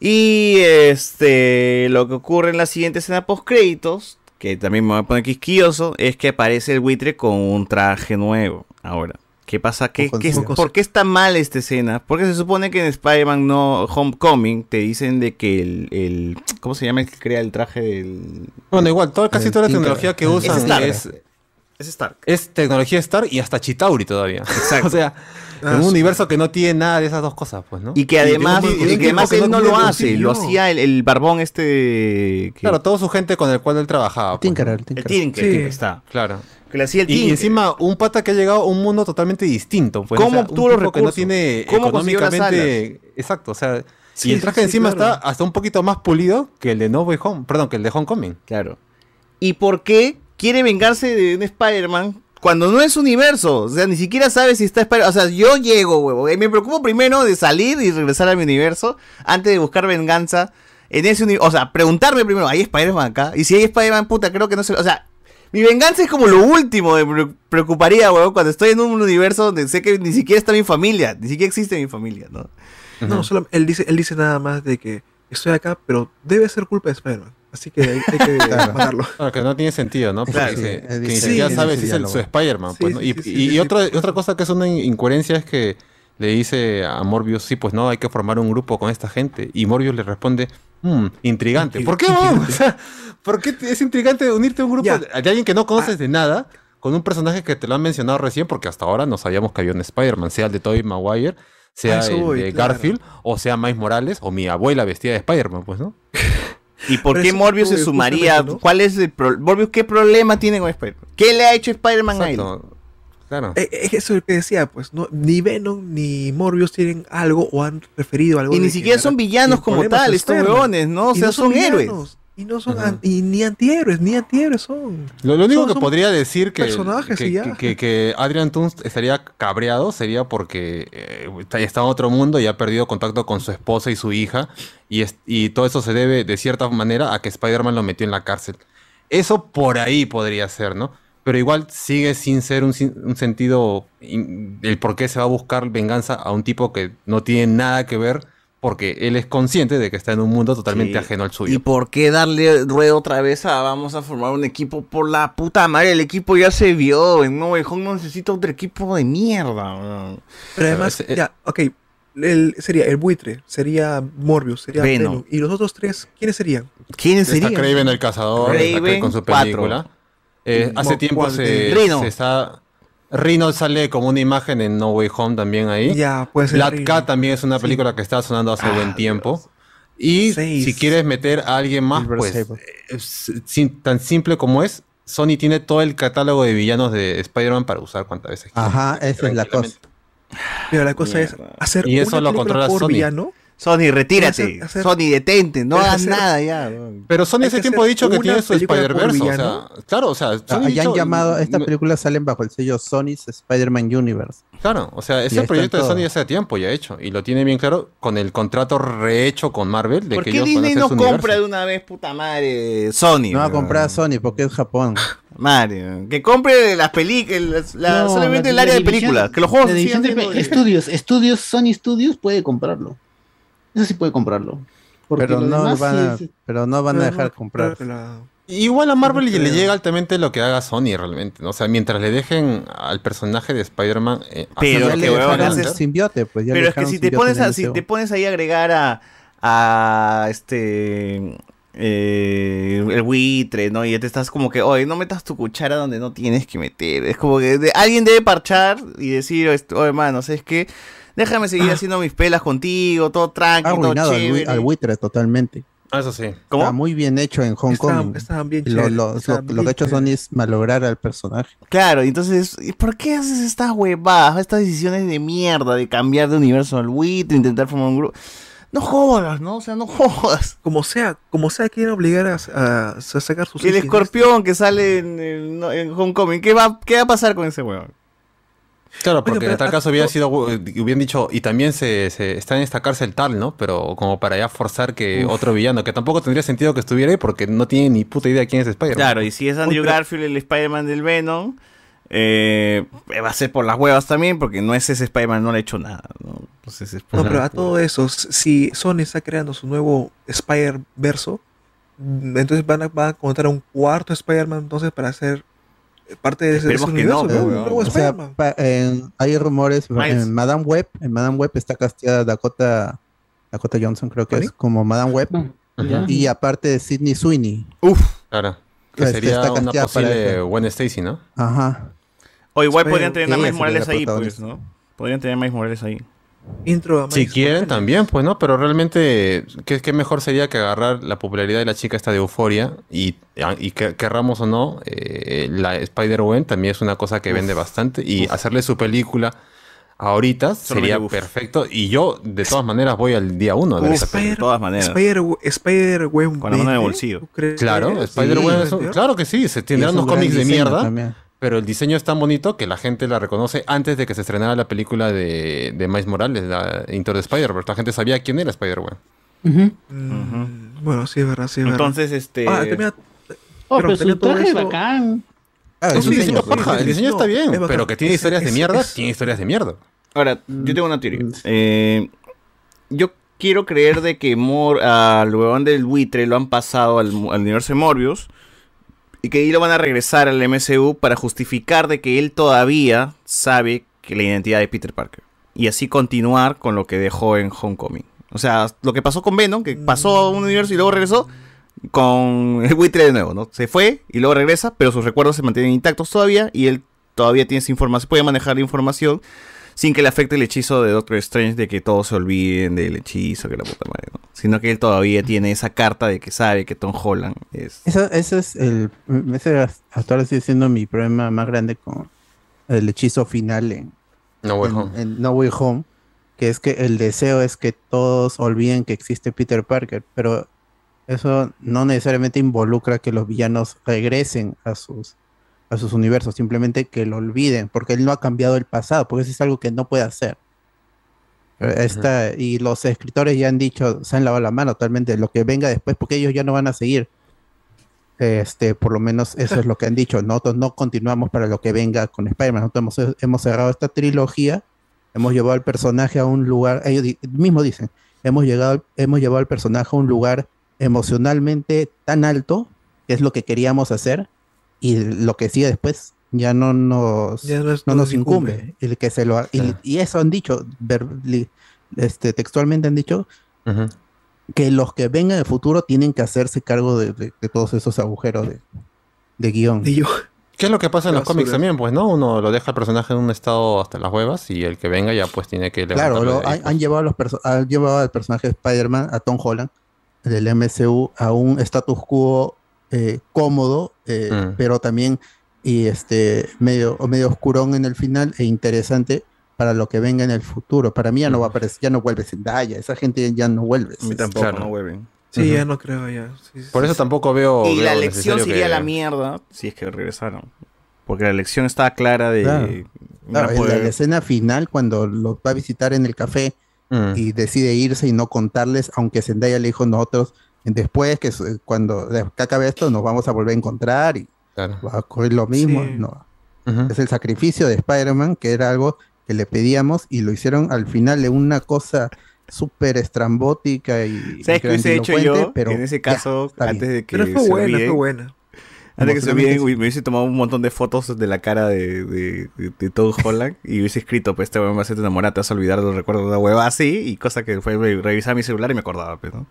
Y este lo que ocurre en la siguiente escena post créditos, que también me voy a poner quisquilloso, es que aparece el buitre con un traje nuevo. Ahora, ¿Qué pasa? ¿Qué, qué es-. ¿Por qué está mal esta escena? Porque se supone que en Spider-Man no Homecoming te dicen de que el, el- ¿cómo se llama el que crea el traje del Bueno, igual, todo, casi toda la tecnología que Es usan Stark. es, Es Stark. es tecnología Star y hasta Chitauri todavía. Exacto. [laughs] o sea, Ah, en un sí. universo que no tiene nada de esas dos cosas, pues, ¿no? Y que además, de un- y un que además que él no lo un hace, lo hacía el, el barbón este... que- Claro, toda su gente con el cual él trabajaba. pues, Tinker, ¿no? el Tinker. El Tinker, Sí. que está. Claro. Que le hacía el Y- encima, un pata que ha llegado a un mundo totalmente distinto. Pues, ¿Cómo o sea, obtuvo los tipo que no recursos? tiene ¿Cómo consiguió las económicamente. Exacto, o sea. Sí, y el traje sí, encima claro. está hasta un poquito más pulido que el de No Way Home. Perdón, que el de Homecoming. Claro. ¿Y por qué quiere vengarse de un Spider-Man cuando no es universo? O sea, ni siquiera sabe si está Spider-Man. O sea, yo llego, huevo. y Me preocupo primero de salir y regresar a mi universo antes de buscar venganza en ese universo. O sea, preguntarme primero, ¿hay Spider-Man acá? Y si hay Spider-Man, puta, creo que no se... O sea, mi venganza es como lo último me pre- preocuparía, huevo, cuando estoy en un universo donde sé que ni siquiera está mi familia. Ni siquiera existe mi familia, ¿no? No, solo, él, dice, él dice nada más de que estoy acá, pero debe ser culpa de Spider-Man. Así que hay, hay que [laughs] Claro. matarlo. Claro, que no tiene sentido, ¿no? Porque Claro. Sí, que él ni siquiera sí, sabe si es el, su Spider-Man. pues, Sí, ¿no? sí, y sí, sí, y sí, otra, otra cosa que es una in- incoherencia es que le dice a Morbius, sí, pues no, hay que formar un grupo con esta gente. Y Morbius le responde, "Mm, intrigante. ¿Por qué, weón? [laughs] O sea, ¿por qué es intrigante unirte a un grupo Ya. de, alguien que no conoces de nada con un personaje que te lo han mencionado recién? Porque hasta ahora no sabíamos que había un Spider-Man, sea el de Tobey Maguire, sea eso el voy, de claro. Garfield, o sea Miles Morales, o mi abuela vestida de Spider-Man, pues, ¿no? ¿Y por [laughs] Pero qué eso, Morbius se eh, sumaría? ¿Cuál es el pro- Morbius qué problema tiene con Spider-Man? ¿Qué le ha hecho Spider-Man a él? Claro. Eh, eh, eso es lo que decía, pues, no, ni Venom ni Morbius tienen algo o han referido algo. Y ni siquiera son villanos como tal, estos huevones, ¿no? O sea, son héroes. Y no son an- y ni antihéroes, ni antihéroes son. Lo, lo único Son- que son podría decir que, personajes que, y ya. que- que- que Adrian Toons estaría cabreado sería porque eh, está, en otro mundo y ha perdido contacto con su esposa y su hija y, es- y todo eso se debe de cierta manera a que Spider-Man lo metió en la cárcel. Eso por ahí podría ser, ¿no? Pero igual sigue sin ser un, sentido in- el por qué se va a buscar venganza a un tipo que no tiene nada que ver porque él es consciente de que está en un mundo totalmente Sí. ajeno al suyo. ¿Y por qué darle ruedo otra vez a vamos a formar un equipo por la puta madre? El equipo ya se vio. En No Way Home no necesita otro equipo de mierda. weón. Pero además, ese- ya, ok. el- sería el buitre, sería Morbius, sería Venom. Venom. Y los otros tres, ¿quiénes serían? ¿Quiénes Está serían? Craven el cazador, está con su cuatro. película. Eh, hace tiempo ¿cuál se, de- Rhino. se está. Rhino sale como una imagen en No Way Home también ahí. Ya, puede ser Black Rhino. Cat también es una película que está sonando hace Ah, buen tiempo. Y Seis. si quieres meter a alguien más, Silver pues sin- tan simple como es, Sony tiene todo el catálogo de villanos de Spider-Man para usar cuantas veces quiera. Ajá, esa es la cosa. Pero la cosa es hacer Y eso una lo controla por Sony. villano. Sony, retírate. Hacer- hacer- Sony, detente. No hagas hacer- nada ya. Pero Sony hace tiempo ha dicho que tiene su Spider-Verse. O sea, claro, o sea, Sony Ah, ya han llamado, estas películas salen bajo el sello Sony's Spider-Man Universe. Claro, o sea, Ya ese proyecto de. Sony hace tiempo ya hecho y lo tiene bien claro con el contrato rehecho con Marvel de ¿Por que qué Disney no compra universo. de una vez, puta madre, Sony? No va a comprar a Sony porque es Japón. [laughs] Madre, que compre las películas, la- No, solamente la- el área la de películas, que los juegos la división de- estudios, estudios, Sony Studios puede comprarlo. Eso sí puede comprarlo. Porque Pero no, demás van a, es- pero no van a dejar no, comprar. la- Igual a Marvel No le llega altamente lo que haga Sony realmente, ¿no? O sea, mientras le dejen al personaje de Spider-Man eh, Pero le que, haces- hacer. simbiote, pues ya le Pero es que si te pones a, si te pones ahí a agregar a, a este eh, el buitre, ¿no? Y ya te estás como que, oye, no metas tu cuchara donde no tienes que meter. Es como que de- alguien debe parchar y decir, oye, hermano, ¿sabes qué? Déjame seguir [clears throat] haciendo mis pelas contigo, todo tranquilo, todo arruinado al, bui- chévere. al buitre totalmente. Ah, eso sí. ¿Cómo? Está muy bien hecho en Hong Kong. estaban bien Lo, lo- estaban lo- lo que ha hecho Sony es malograr al personaje. Claro, entonces, ¿y por qué haces estas huevadas, estas decisiones de mierda de cambiar de universo al buitre, intentar formar un grupo? No jodas, ¿no? O sea, no jodas. Como sea, como sea, quieren obligar a, a- a sacar sus El escorpión que sale en, en, en Homecoming, ¿qué va, ¿qué va a pasar con ese huevón? Claro, porque en tal caso hubiera sido, eh, hubieran dicho, y también se, se- está en esta cárcel tal, ¿no? Pero como para ya forzar que Uf. otro villano, que tampoco tendría sentido que estuviera ahí porque no tiene ni puta idea quién es Spider-Man. Claro, y si es Andrew Uy, pero- Garfield el Spider-Man del Venom, eh, va a ser por las huevas también, porque no es ese Spider-Man, no le ha hecho nada, ¿no? Entonces es por- No, pero a todo eso, si Sony está creando su nuevo Spider-Verso, mm, entonces van a, van a contar a un cuarto Spider-Man entonces para hacer parte de ese, Esperemos ese que no, O sea, Spider-Man. pa- en- hay rumores, en Madame Web, en Madame Web está casteada Dakota, Dakota Johnson, creo que es, como Madame Web. Y aparte de Sidney Sweeney. Uf. Claro. Que Que está sería una posible. Gwen Stacy, ¿no? Ajá. O igual podrían tener a Miles sería Morales ahí, pues. ¿no? Podrían tener a Miles Morales ahí. Intro a Si quieren también, pues no, pero realmente, ¿qué, qué mejor sería que agarrar la popularidad de la chica esta de Euforia y, y que querramos o no, eh, la Spider-Gwen también es una cosa que vende bastante y hacerle su película ahorita sería uf. perfecto y yo de todas maneras voy al día uno esa película. De todas maneras. Spider, Spider-Gwen Con la mano vende, bolsillo. Claro, Spider-Gwen claro que sí, se tendrán unos cómics de mierda, también. Pero el diseño es tan bonito que la gente la reconoce antes de que se estrenara la película de, de Miles Morales, la Into the Spider-Verse. La gente sabía quién era Spider-Gwen. Mm, Bueno, sí, es verdad, sí, es verdad. Entonces, este. Ah, termina- Oh, pero pero tenía traje es bacán. Ah, Es un diseño, paja, el diseño no, está bien, es pero que tiene Es- historias de mierda, es- tiene historias de mierda. Ahora, yo tengo una teoría. Eh, yo quiero creer de que Mor al huevón del buitre lo han pasado al, al universo de Morbius y que ahí lo van a regresar al MCU para justificar de que él todavía sabe que la identidad de Peter Parker y así continuar con lo que dejó en Homecoming. O sea, lo que pasó con Venom, que pasó a un universo y luego regresó con [laughs] el buitre de nuevo, ¿no? Se fue y luego regresa, pero sus recuerdos se mantienen intactos todavía y él todavía tiene esa información, puede manejar la información sin que le afecte el hechizo de Doctor Strange de que todos se olviden del hechizo, que la puta madre, ¿no? Sino que él todavía tiene esa carta de que sabe que Tom Holland es... Eso, ese es el. Ese hasta ahora sigue siendo mi problema más grande con el hechizo final en No Way en- Home. en No Way Home. Que es que el deseo es que todos olviden que existe Peter Parker. Pero eso no necesariamente involucra que los villanos regresen a sus, a sus universos. Simplemente que lo olviden. Porque él no ha cambiado el pasado. Porque eso es algo que no puede hacer. Pero esta- y los escritores ya han dicho, se han lavado la mano totalmente, lo que venga después, porque ellos ya no van a seguir. Este, por lo menos eso es lo que han dicho. Nosotros no continuamos para lo que venga con Spider-Man. Nosotros hemos, hemos cerrado esta trilogía, hemos llevado al personaje a un lugar, ellos di- mismos dicen, hemos, llegado, hemos llevado al personaje a un lugar emocionalmente tan alto, que es lo que queríamos hacer, y lo que sigue después ya no nos, Ya no nos incumbe. incumbe. El que se lo, ha- y, y eso han dicho, ver- li- este, textualmente han dicho, que los que vengan en el futuro tienen que hacerse cargo de, de- de todos esos agujeros de, de guion. ¿Qué es lo que pasa en los cómics también? Pues no, uno lo deja al personaje en un estado hasta las huevas y el que venga ya pues tiene que Claro, lo- de ahí, han, han llevado a los han llevado al personaje de Spider-Man, a Tom Holland, del MCU, a un status quo eh, cómodo, eh, Mm. pero también y este medio, medio oscurón en el final e interesante para lo que venga en el futuro. Para mí ya no va a aparecer, ya no vuelve Zendaya, esa gente ya no vuelve. A mí tampoco, Claro. no vuelven. Sí, Ujú. ya no creo ya. Sí, sí, Por eso sí. tampoco veo. Y la veo lección necesario sería que- la mierda si es que regresaron. Porque la lección estaba clara de... Claro. Claro, a en la, poder- la escena final, cuando los va a visitar en el café Mm. y decide irse y no contarles, aunque Zendaya le dijo nosotros, después que cuando que acabe esto nos vamos a volver a encontrar y Claro. va a ocurrir lo mismo. Sí. No. Es el sacrificio de Spider-Man, que era algo que le pedíamos y lo hicieron al final de una cosa súper estrambótica y ¿Sabes qué hubiese hecho yo pero en ese caso antes de que Pero fue se buena, fue buena. Antes de que se olviden, me hubiese tomado un montón de fotos de la cara de, de, de, de Tom Holland y hubiese escrito, pues este weón va a ser tu enamorada, te vas a olvidar los recuerdos de una hueva así, y cosa que fue re- revisar mi celular y me acordaba, pues, ¿no?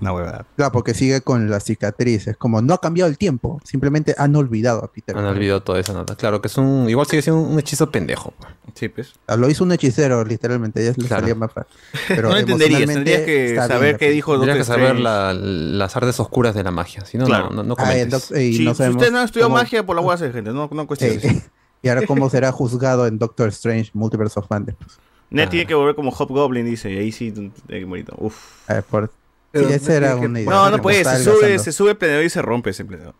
Una huevada. Claro, porque sigue con la cicatriz. Es como no ha cambiado el tiempo, simplemente han olvidado a Peter. Han olvidado toda esa nota. Claro que es un. Igual sigue siendo un, hechizo pendejo. Sí, pues. Ah, Lo hizo un hechicero, literalmente, ya le Claro. salía más fácil. [laughs] Pero no lo entenderías, tendrías que saber qué dijo Tendría Doctor que saber la- las artes oscuras de la magia. Si no, Claro. no, no, no Ah, doc- y Si, no si sabemos usted no estudió cómo- magia, por la hueá de gente, no, no cuestiones. Eh, [laughs] y ahora cómo será [laughs] juzgado en Doctor Strange Multiverse of Madness. pues. Ned Ah. tiene que volver como Hobgoblin, dice, y ahí sí, eh, bonito. Uf. Eh, por- Pero sí, no esa era tiene que- una idea. No, no puede, se sube, Sandro. se sube el planeador y se rompe ese planeador.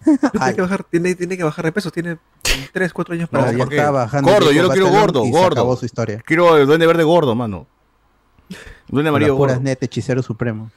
[laughs] Tiene que, bajar, tiene, tiene que bajar de peso, tiene 3, 4 años para No, ya está bajando. Gordo, yo lo quiero gordo, gordo. acabó su historia. Quiero el duende verde gordo, mano. Duende amarillo puras gordo. net hechicero supremo.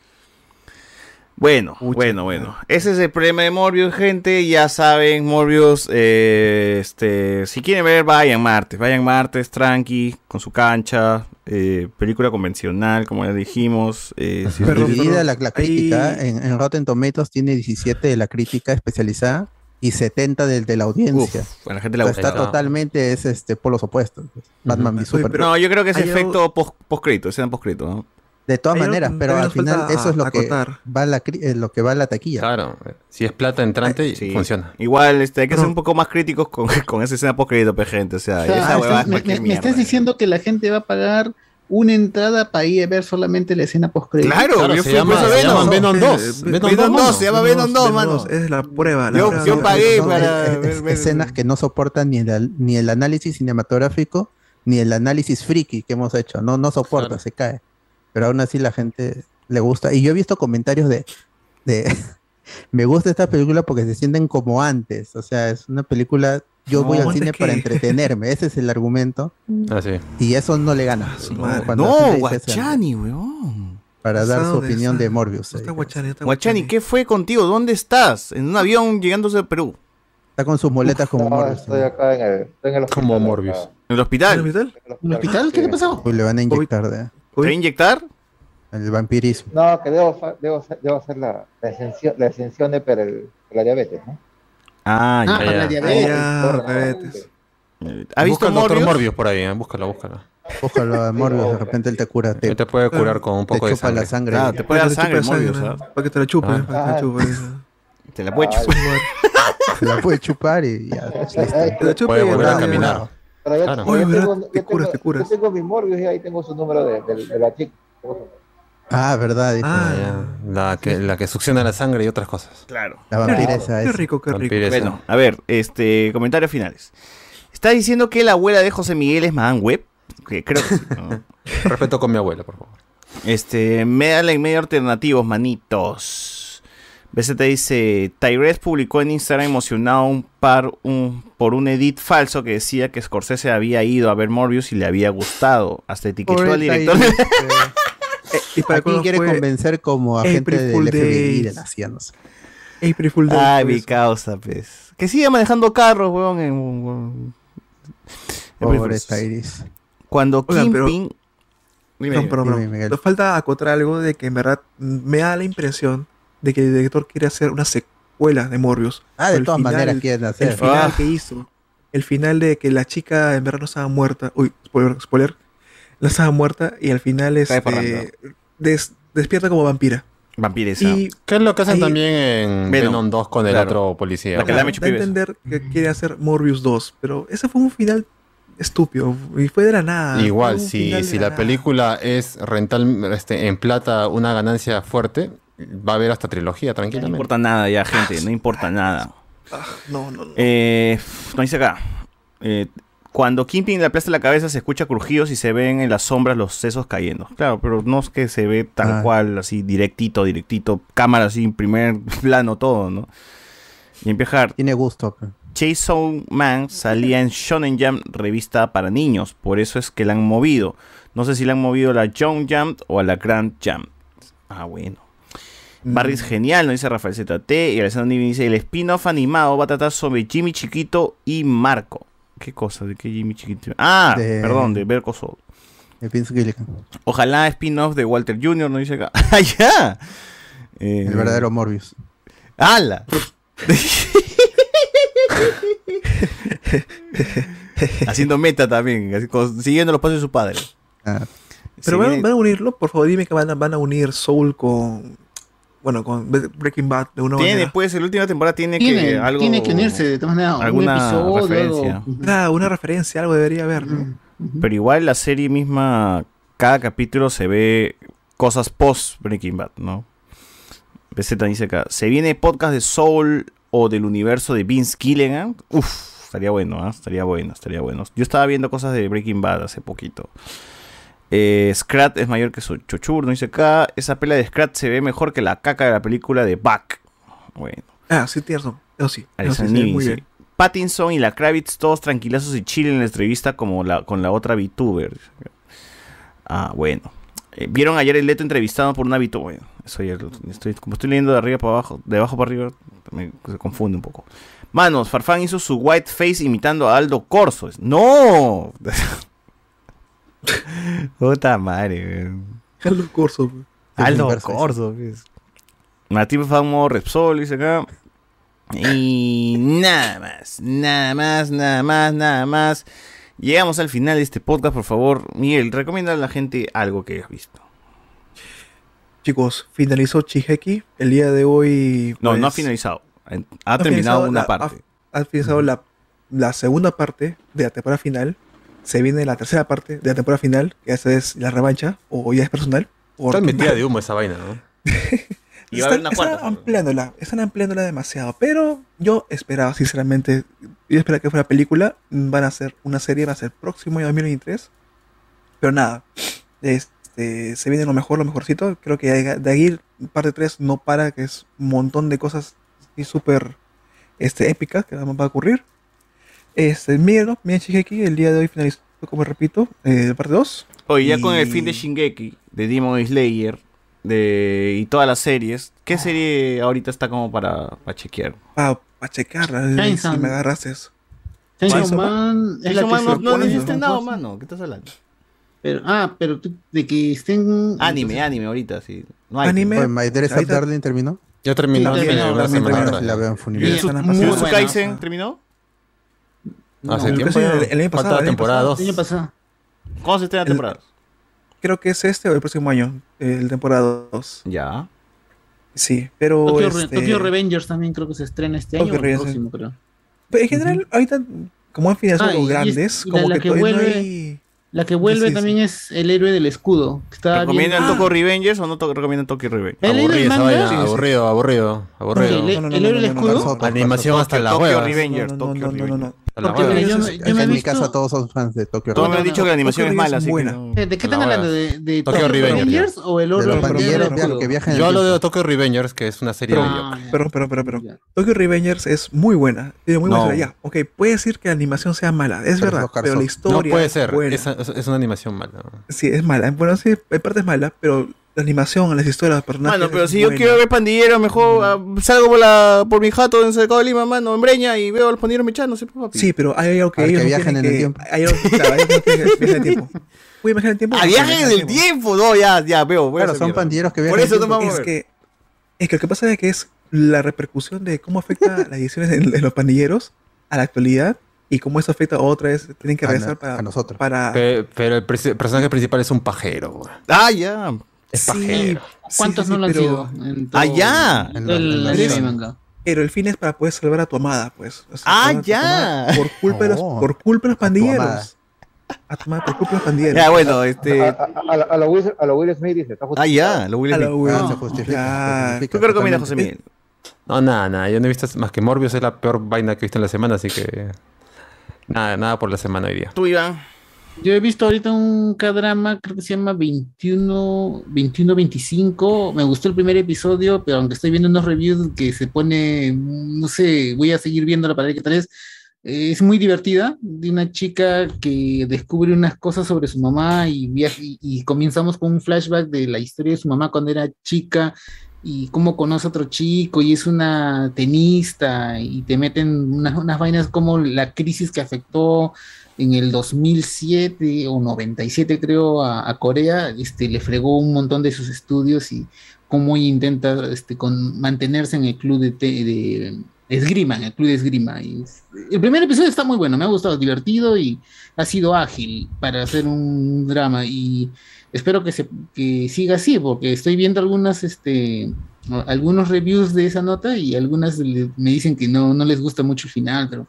Bueno, bueno, bueno. Ese es el problema de Morbius, gente. Ya saben, Morbius, eh, este, si quieren ver, vayan martes. Vayan martes, tranqui, con su cancha. eh, película convencional, como ya dijimos. eh, si ustedes- Dividida la, la Ahí- crítica, en, en Rotten Tomatoes tiene 17 de la crítica especializada y 70 del de la audiencia. Uf, a la gente sea, gusta. Está totalmente es este polos opuestos. pues. Batman v Superman. No, yo creo que es Hay algo- efecto post, postcrédito, escena postcrédito, ¿no? De todas maneras, pero al final eso es lo que va a la eh, lo que va a la taquilla. Claro, si es plata entrante, Sí. funciona. Igual este, hay que ser un poco más críticos con, [laughs] con esa escena postcrédito, pe, gente. O sea, O sea, esa huevada estás- es me, estás diciendo que la gente va a pagar una entrada para ir a ver solamente la escena post Claro, yo fui por eso Venom. Venom 2. Eh, Venom 2, se llama Venom 2, mano. Es la prueba. la Yo- prueba. yo pagué para eh, es- escenas que no soportan ni el, ni el análisis cinematográfico ni el análisis friki que hemos hecho. No, no soporta, se cae. Pero aún así la gente le gusta. Y yo he visto comentarios de, de [laughs] me gusta esta película porque se sienten como antes. O sea, es una película. Yo No, voy al ¿antes cine para entretenerme. Ese es el argumento. [laughs] Ah, sí. Y eso no le gana. la No, Guachani, weón. Para dar su ¿Dónde opinión de Morbius. Está. Guachani, está Guachani, ¿qué fue contigo? ¿Dónde estás? En un avión llegándose a Perú. Está con sus muletas como Morbius. Estoy acá en el, estoy en el hospital. Como Morbius. ¿En el hospital? ¿En el hospital? ¿En el hospital? ¿Qué le pasó? Uy, le van a inyectar de, ¿Te a inyectar? el vampirismo. No, que debo, debo, hacer- debo hacer la, la exención, la exención de per el, por la diabetes, ¿no? Ah, Ah, ya. para la Ah, diabetes. ya, diabetes. ¿Ha visto Busca Morbius? Morbius por ahí, eh, búscalo, búscalo. Ojalá a Morbius, de repente él te cura. Te, Él te puede curar con un te poco de chupa sangre. la sangre. Claro, te puede dar Para sangre, te Morbius, sangre, ¿ah? Para que te la chupe, Ah. para que te la chupe. Te la puede Ah, chupar. [laughs] Se la puede chupar y ya. [laughs] Te la chupe Puede y volver a ya, caminar. Pero yo, Claro. yo Oye, tengo, yo Te curas, tengo- te curas. Yo tengo mi Morbius y ahí tengo su número de, de- de la chica. Ah, verdad. dice. Ah, Ya, La que, la que succiona la sangre y otras cosas. Claro. La vampiresa Qué es. rico, qué rico. Bueno, a ver, este, comentarios finales. ¿Está diciendo que la abuela de José Miguel es Madame Web? Que creo que sí, ¿no? [laughs] Respeto con mi abuela, por favor. Este, media y medio alternativos, manitos. BZ dice, Tyrese publicó en Instagram emocionado un par un, por un edit falso que decía que Scorsese había ido a ver Morbius y le había gustado. Hasta etiquetó Pobre al director. Tyrese. ¿Y para ¿A quién quiere fue convencer como agente del FBI de Days? la CIA? No sé. April Fool Day. Ay, pues. mi causa, pues. Que siga manejando carros, weón. en- en- Pobre Pues, Tyrese. Cuando Oigan, pero- Kingpin... Dime, No, dime. pero, pero, Dime, Miguel. nos falta acotar algo de que en verdad me da la impresión de que el director quiere hacer una secuela de Morbius. Ah, de el todas final- maneras quieren El hacer. final Ah. que hizo, el final de que la chica en verdad no estaba muerta, uy, spoiler, spoiler, no estaba muerta y al final parranda. este, des- despierta como vampira. Vampiresa. Y ¿Qué es lo que hacen Ahí- también en Venom. Venom 2 con el Claro. otro policía? La que la da entender que quiere hacer Morbius 2, pero ese fue un final estúpido y fue de la nada. Igual, si, si la nada. película es rental este, en plata una ganancia fuerte, va a haber hasta trilogía No tranquilamente. importa nada ya, gente. No importa nada. Ah, no, no, no. Eh, no dice acá. Eh, cuando Kingpin le aplasta la cabeza se escucha crujidos y se ven en las sombras los sesos cayendo. Claro, pero no es que se ve tal Ah. cual, así directito, directito, cámara así en primer [laughs] plano todo, ¿no? Y empieza Tiene gusto. Chainsaw Man salía en Shonen Jump, revista para niños, por eso es que la han movido. No sé si la han movido a la Young Jump o a la Grand Jump. Ah, bueno. Barry es genial, nos dice Rafael ZT. Y Alessandro Nivi dice: El spin-off animado va a tratar sobre Jimmy Chiquito y Marco. ¿Qué cosa? ¿De qué Jimmy Chiquito? Ah, De- perdón, de Berko Soul. De Vince Gilligan. Ojalá spin-off de Walter Jr., no dice acá. [laughs] ¡Ah, ya! Eh, El verdadero Morbius. ¡Hala! [laughs] Haciendo meta también, siguiendo los pasos de su padre. Ah, Pero Se van, a unirlo, por favor, dime que van a, van a unir Soul con. Bueno, con Breaking Bad de una Tiene, manera. pues, la última temporada tiene, que Tiene, algo... tiene que unirse de todas maneras. alguna un episodio, referencia. algo. Nada, una referencia, algo debería haber, ¿no? Pero igual la serie misma, cada capítulo se ve cosas post Breaking Bad, ¿no? BZ dice acá, ¿se viene podcast de Soul o del universo de Vince Gilligan? Uf, estaría bueno, ¿ah? Estaría bueno, estaría bueno. Yo estaba viendo cosas de Breaking Bad hace poquito. Eh, Scrat es mayor que su Chochur, no dice acá. Esa pela de Scrat se ve mejor que la caca de la película de Buck. Bueno. Ah, sí, razón. Eso sí. Eso sí, Nivi muy bien. Pattinson y la Kravitz todos tranquilazos y chill en la entrevista como la, con la otra VTuber. Ah, bueno. Eh, ¿Vieron ayer el Leto entrevistado por una VTuber? Bueno, eso ya lo- estoy, como estoy leyendo de arriba para abajo, de abajo para arriba, me se confunde un poco. Manos, Farfán hizo su white face imitando a Aldo Corso. ¡No! [laughs] [laughs] Puta madre. Aldo Corso. pues. Aldo Corso, pues. Martín Famo Repsol, dice acá. Y nada más, nada más, nada más, nada más. Llegamos al final de este podcast, por favor. Miguel, recomienda a la gente algo que hayas visto. Chicos, finalizó Chiheki. El día de hoy. No, pues, no ha finalizado. Ha terminado una la- parte. Ha, ha finalizado la, la segunda parte de la temporada final. Se viene la tercera parte de la temporada final, que esa es la revancha, o ya es personal. Está metida de humo esa vaina, ¿no? [laughs] Y va a haber una están cuarta. ampliándola, están ampliándola demasiado. Pero yo esperaba, sinceramente, yo esperaba que fuera película. Van a hacer una serie, va a ser próximo año 2023. Pero nada, este, se viene lo mejor, lo mejorcito. Creo que de ahí, parte 3 no para, que es un montón de cosas y súper este, épicas que van a ocurrir. Este, mírenlo, miren Shigeki, el día de hoy finalizó, como repito, eh, parte 2. Oye, ya con el fin de Shingeki, de Demon Slayer, de, y todas las series, ¿qué serie ahorita está como para, para chequear? Para checar, si me agarraste eso. Chainsaw Man es la Man no, no, ¿no? estrenado, mano. ¿Qué estás hablando? Pero, ah, pero tú- de que estén. Anime, anime ahorita, sí. No hay. Anime. My Dress Up Darling terminó. Ya terminó, hace terminó, la veo en. Muy ¿Jujutsu buena. Kaisen terminó? Hace No, tiempo casi ya. el- el año pasado, el año temporada pasado. 2. El año pasado. ¿Cómo se estrena El- temporada? Creo que es este o el próximo año, el temporada 2. Ya. Sí, pero. Tokyo, este, Tokyo Revengers también creo que se estrena este Tokyo año o el Revengers. próximo, creo. pero en general, ahorita, como han finalizado Ah, los grandes, y la- como la que, que todavía no vuelve- hay. La que vuelve Sí, sí, también es el héroe del escudo. que Está bien. ¿Recomiendan Ah, Tokyo Revengers o no to- recomiendan Tokyo Revengers? ¿El héroe del Aburrido esa manga? vaina, Sí, sí. aburrido, aburrido, aburrido. Sí, el- No, no, no, el no, héroe del no, no, escudo. no, no, Animación hasta las Tokyo huevas. Revengers, Tokyo Revengers. Porque yo, me- yo me en mi visto... casa todos son fans de Tokyo Todos me han dicho que la animación es mala, así es que buena. no- ¿De qué están hablando? ¿De, de Tokyo Tokyo Revengers. Revengers o el De héroe los pandilleros que viajan Yo hablo de. Tokyo Revengers, que es una serie de Ah. Pero, pero, pero, pero. Tokyo Revengers es muy buena. Tiene muy buena No. Ya, ok, puede decir que la animación sea mala, es Pero verdad, Oscar pero la historia. No puede ser, buena. es, es- es una animación mala. Sí, es mala. Bueno, sí, en parte es mala, pero la animación, las historias, los personajes. Mano, pero si yo buena. quiero ver pandillero, mejor ah, salgo por, la, por mi jato en el Cercado de Lima, mano, en Breña, y veo a los pandilleros mechándose, pues, papi. Sí, pero hay algo que A ellos que no viajen tienen en el que- tiempo. Hay algo que, claro, ellos no viajar en el tiempo. [laughs] Uy, viajar en el tiempo. ¡Ah, en el tiempo. No, ya, ya, veo. a Claro, son pandilleros que Por viajan en eso el no tiempo. vamos a Es que, es que lo que pasa es que es la repercusión de cómo afecta [laughs] las decisiones en, en los pandilleros a la actualidad y cómo eso afecta otra vez. Tienen que A regresar no- para. a nosotros. para Pe- Pero el personaje principal es un pajero. güey. Ah, ya. Es Sí, pajero. sí, ¿Cuántos sí, no lo han sido? En todo- Ah, ya. en todo la- el manga. Pero el fin es para poder salvar a tu amada, pues. O sea, Ah, ya. Por culpa, de los, Oh. por culpa de los amada. pandilleros. A tu amada por culpa de los pandilleros. Ya, bueno, A, este. a, a, a lo Will, a lo Will Smith dice, está Ah, justificado. ya, lo Will Smith. Will. Ah, se No, justifica. ya. se justifica ¿Tú qué recomiendas, José. Miguel? No, nada, nada. Yo no he visto más que Morbius es la peor vaina que he visto en la semana, así que. Nada, nada por la semana hoy día. Tú, Iván. Yo he visto ahorita un K-drama, creo que se llama 21, 21-25. Me gustó el primer episodio, pero aunque estoy viendo unos reviews que se pone, no sé, voy a seguir viéndola para ver qué tal. Eh, Es muy divertida, de una chica que descubre unas cosas sobre su mamá y, viaja, y, y comenzamos con un flashback de la historia de su mamá cuando era chica y cómo conoce a otro chico y es una tenista y te meten unas vainas como la crisis que afectó en el 2007 o 97 creo a, a Corea, este, le fregó un montón de sus estudios y cómo intenta este, con, mantenerse en el club de, de esgrima, en el club de esgrima. Y el primer episodio está muy bueno, me ha gustado, divertido y ha sido ágil para hacer un drama y espero que, se, que siga así porque estoy viendo algunas, este, algunos reviews de esa nota y algunas me dicen que no, no les gusta mucho el final, pero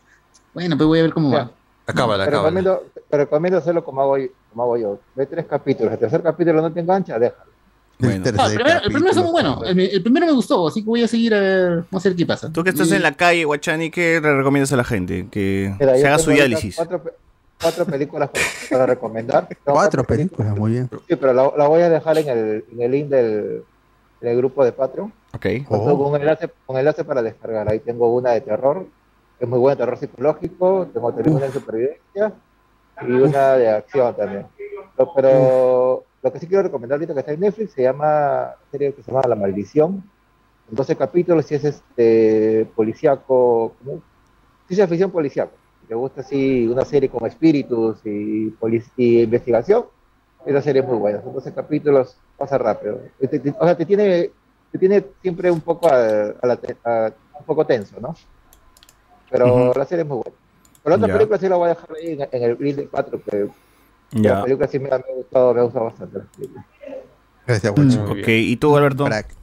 bueno, pues voy a ver cómo va. Acábala, acábala. recomiendo, recomiendo hacerlo como hago, yo- como hago yo. Ve tres capítulos. El tercer capítulo no te engancha, déjalo. Bueno. No, el, primero, el primero está muy bueno. El, el primero me gustó, así que voy a seguir a ver, vamos a ver qué pasa. Tú que estás Y- en la calle, Guachani, ¿qué le recomiendas a la gente? Que Mira, se haga su diálisis. Cuatro, cuatro películas para, para recomendar. Tengo [laughs] Cuatro películas, muy bien. Sí, pero la, la voy a dejar en el, en el link del, del grupo de Patreon. Ok. Con, Oh. con un enlace, con enlace para descargar. Ahí tengo una de terror, es muy buena, terror psicológico. Tengo una de supervivencia y una de acción también. Pero, pero lo que sí quiero recomendar ahorita que está en Netflix se llama, serie que se llama La Maldición. En 12 capítulos y es este policíaco, ¿cómo? ciencia ficción policíaco. Si te gusta así una serie con espíritus y, y investigación, esa serie es muy buena. Son 12 capítulos, pasa rápido. Te- te- o sea, te tiene, te tiene siempre un poco a, a la a- un poco tenso, ¿no? Pero Ujú. la serie es muy buena. Pero la otra película sí la voy a dejar ahí en, en el reel del 4, que la película sí me, ha- me ha gustado, me ha gustado bastante. la película. Gracias, Guacho. Mm, Ok, ¿y tú, Alberto? Crack.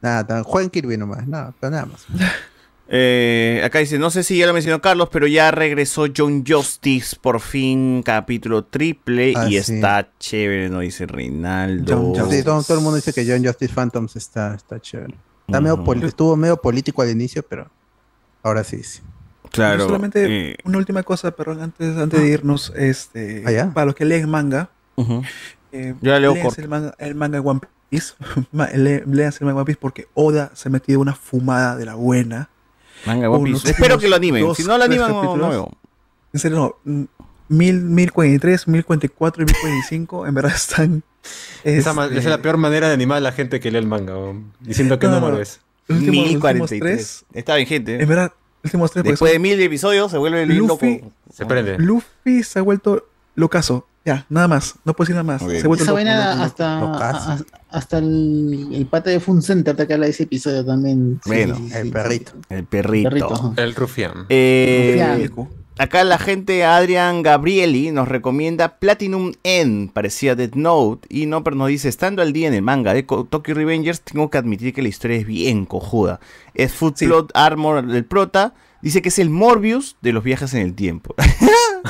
Nada, tan, jueguen Kirby nomás, nada, pero nada más. [laughs] Eh, acá dice, no sé si ya lo mencionó Carlos, pero ya regresó John Justice, por fin, capítulo triple, Ah, y sí. está chévere, ¿no? Dice Reinaldo. Sí, todo, todo el mundo dice que John Justice Phantoms está, está chévere. Está medio poli- estuvo medio político al inicio, pero ahora sí. sí. Claro. Solamente eh, una última cosa, perdón, antes, antes de irnos, este, ¿Ah, para los que leen manga, eh, Yo la leo el manga, el manga de One Piece, [laughs] le- léanse el manga de One Piece porque Oda se ha metido una fumada de la buena. Manga de One Piece. Espero que lo animen. dos, Si no lo animan, no, no veo. En serio, no. mm, Mil, 1043, 1044 y 1045, en verdad están. Esa, este, esa es la peor manera de animar a la gente que lee el manga, diciendo que No, no. es. Los últimos- los últimos 1043. tres, Está bien, gente. En verdad, últimos tres. Después de mil episodios se vuelve loco. Luffy- Se prende. Luffy se ha vuelto locazo. Ya, nada más. No puedo decir nada más. Se ha vuelto loco, loco, hasta, a- hasta el, el pata de Fun Center te habla de ese episodio también. Bueno, sí, sí, El sí. perrito. El perrito. Perrito, ajá. El rufián. Eh, Rufián. Acá la gente Adrian Gabrieli nos recomienda Platinum N, parecía Death Note, y no, pero nos dice, estando al día en el manga de Tokyo Revengers, tengo que admitir que la historia es bien cojuda. Es Food Sí. Plot Armor del prota, dice que es el Morbius de los viajes en el tiempo. [laughs]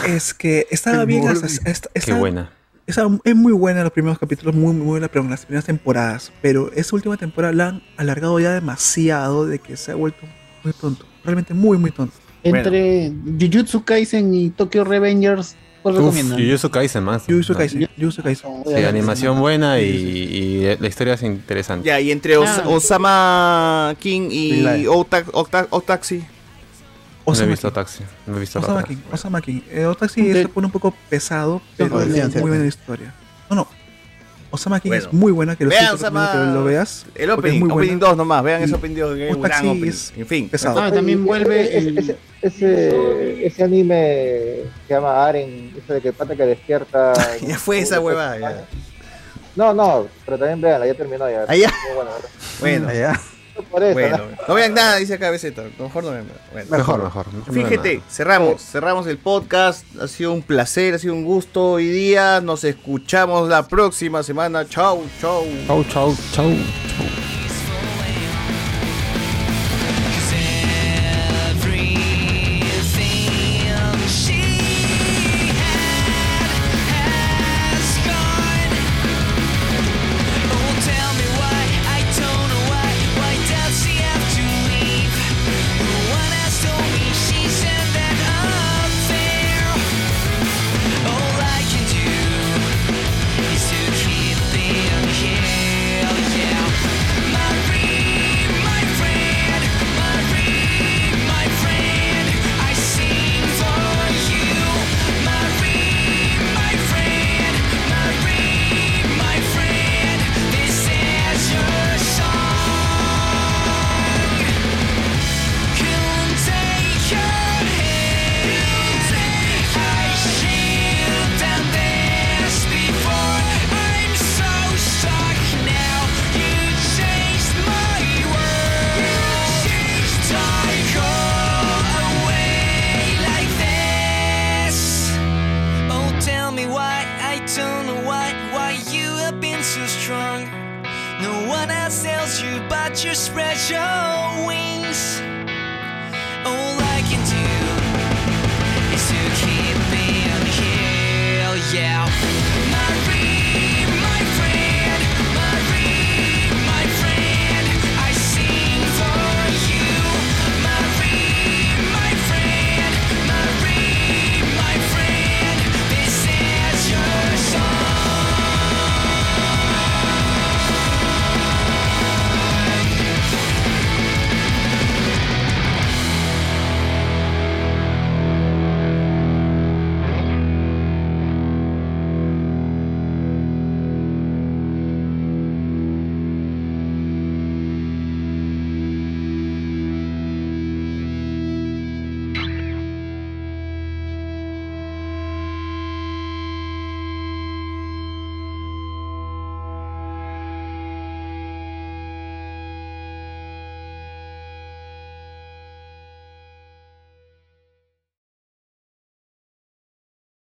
Es que estaba El bien. Hasta- hasta- Qué buena. estaba- es muy buena los primeros capítulos, muy, muy buena, pero en las primeras temporadas. Pero esa última temporada la han alargado ya demasiado de que se ha vuelto muy tonto. Realmente muy, muy tonto. Entre Jujutsu Kaisen y Tokyo Revengers, ¿cuál Uf, recomiendan? Jujutsu Kaisen más. Jujutsu. Kaisen. Jujutsu Kaisen. Sí, animación buena y, y la historia es interesante. ya, y entre Os- Ah. Osama King y Live. Ota- Ota- Otaxi. No he Osama visto King. Taxi. No he visto Osama. King. Osama King. Eh, Otaxi se pone un poco pesado, pero es muy buena la historia. No, no. Osama King Bueno. es muy buena, que lo, Vean Osama- que lo veas. El porque es opening, muy opening buena. 2 nomás, vean Y ese opening 2, que es un gran opening. es En fin. pesado. Ah, también vuelve Ese, el- ese, ese, ese anime se llama Aren, ese de que el pata que despierta. [laughs] Ya fue esa huevada, ya. No, no, pero también veanla, ya terminó ya. Buena, ¿verdad? Bueno, Allá. Por eso, bueno. ¿no? No vean nada, dice acá BZ. Mejor no vean nada. Bueno. Mejor, mejor. Fíjate, cerramos, cerramos el podcast. Ha sido un placer, ha sido un gusto hoy día. Nos escuchamos la próxima semana. Chau, chau. Chau, chau, chau. Oh,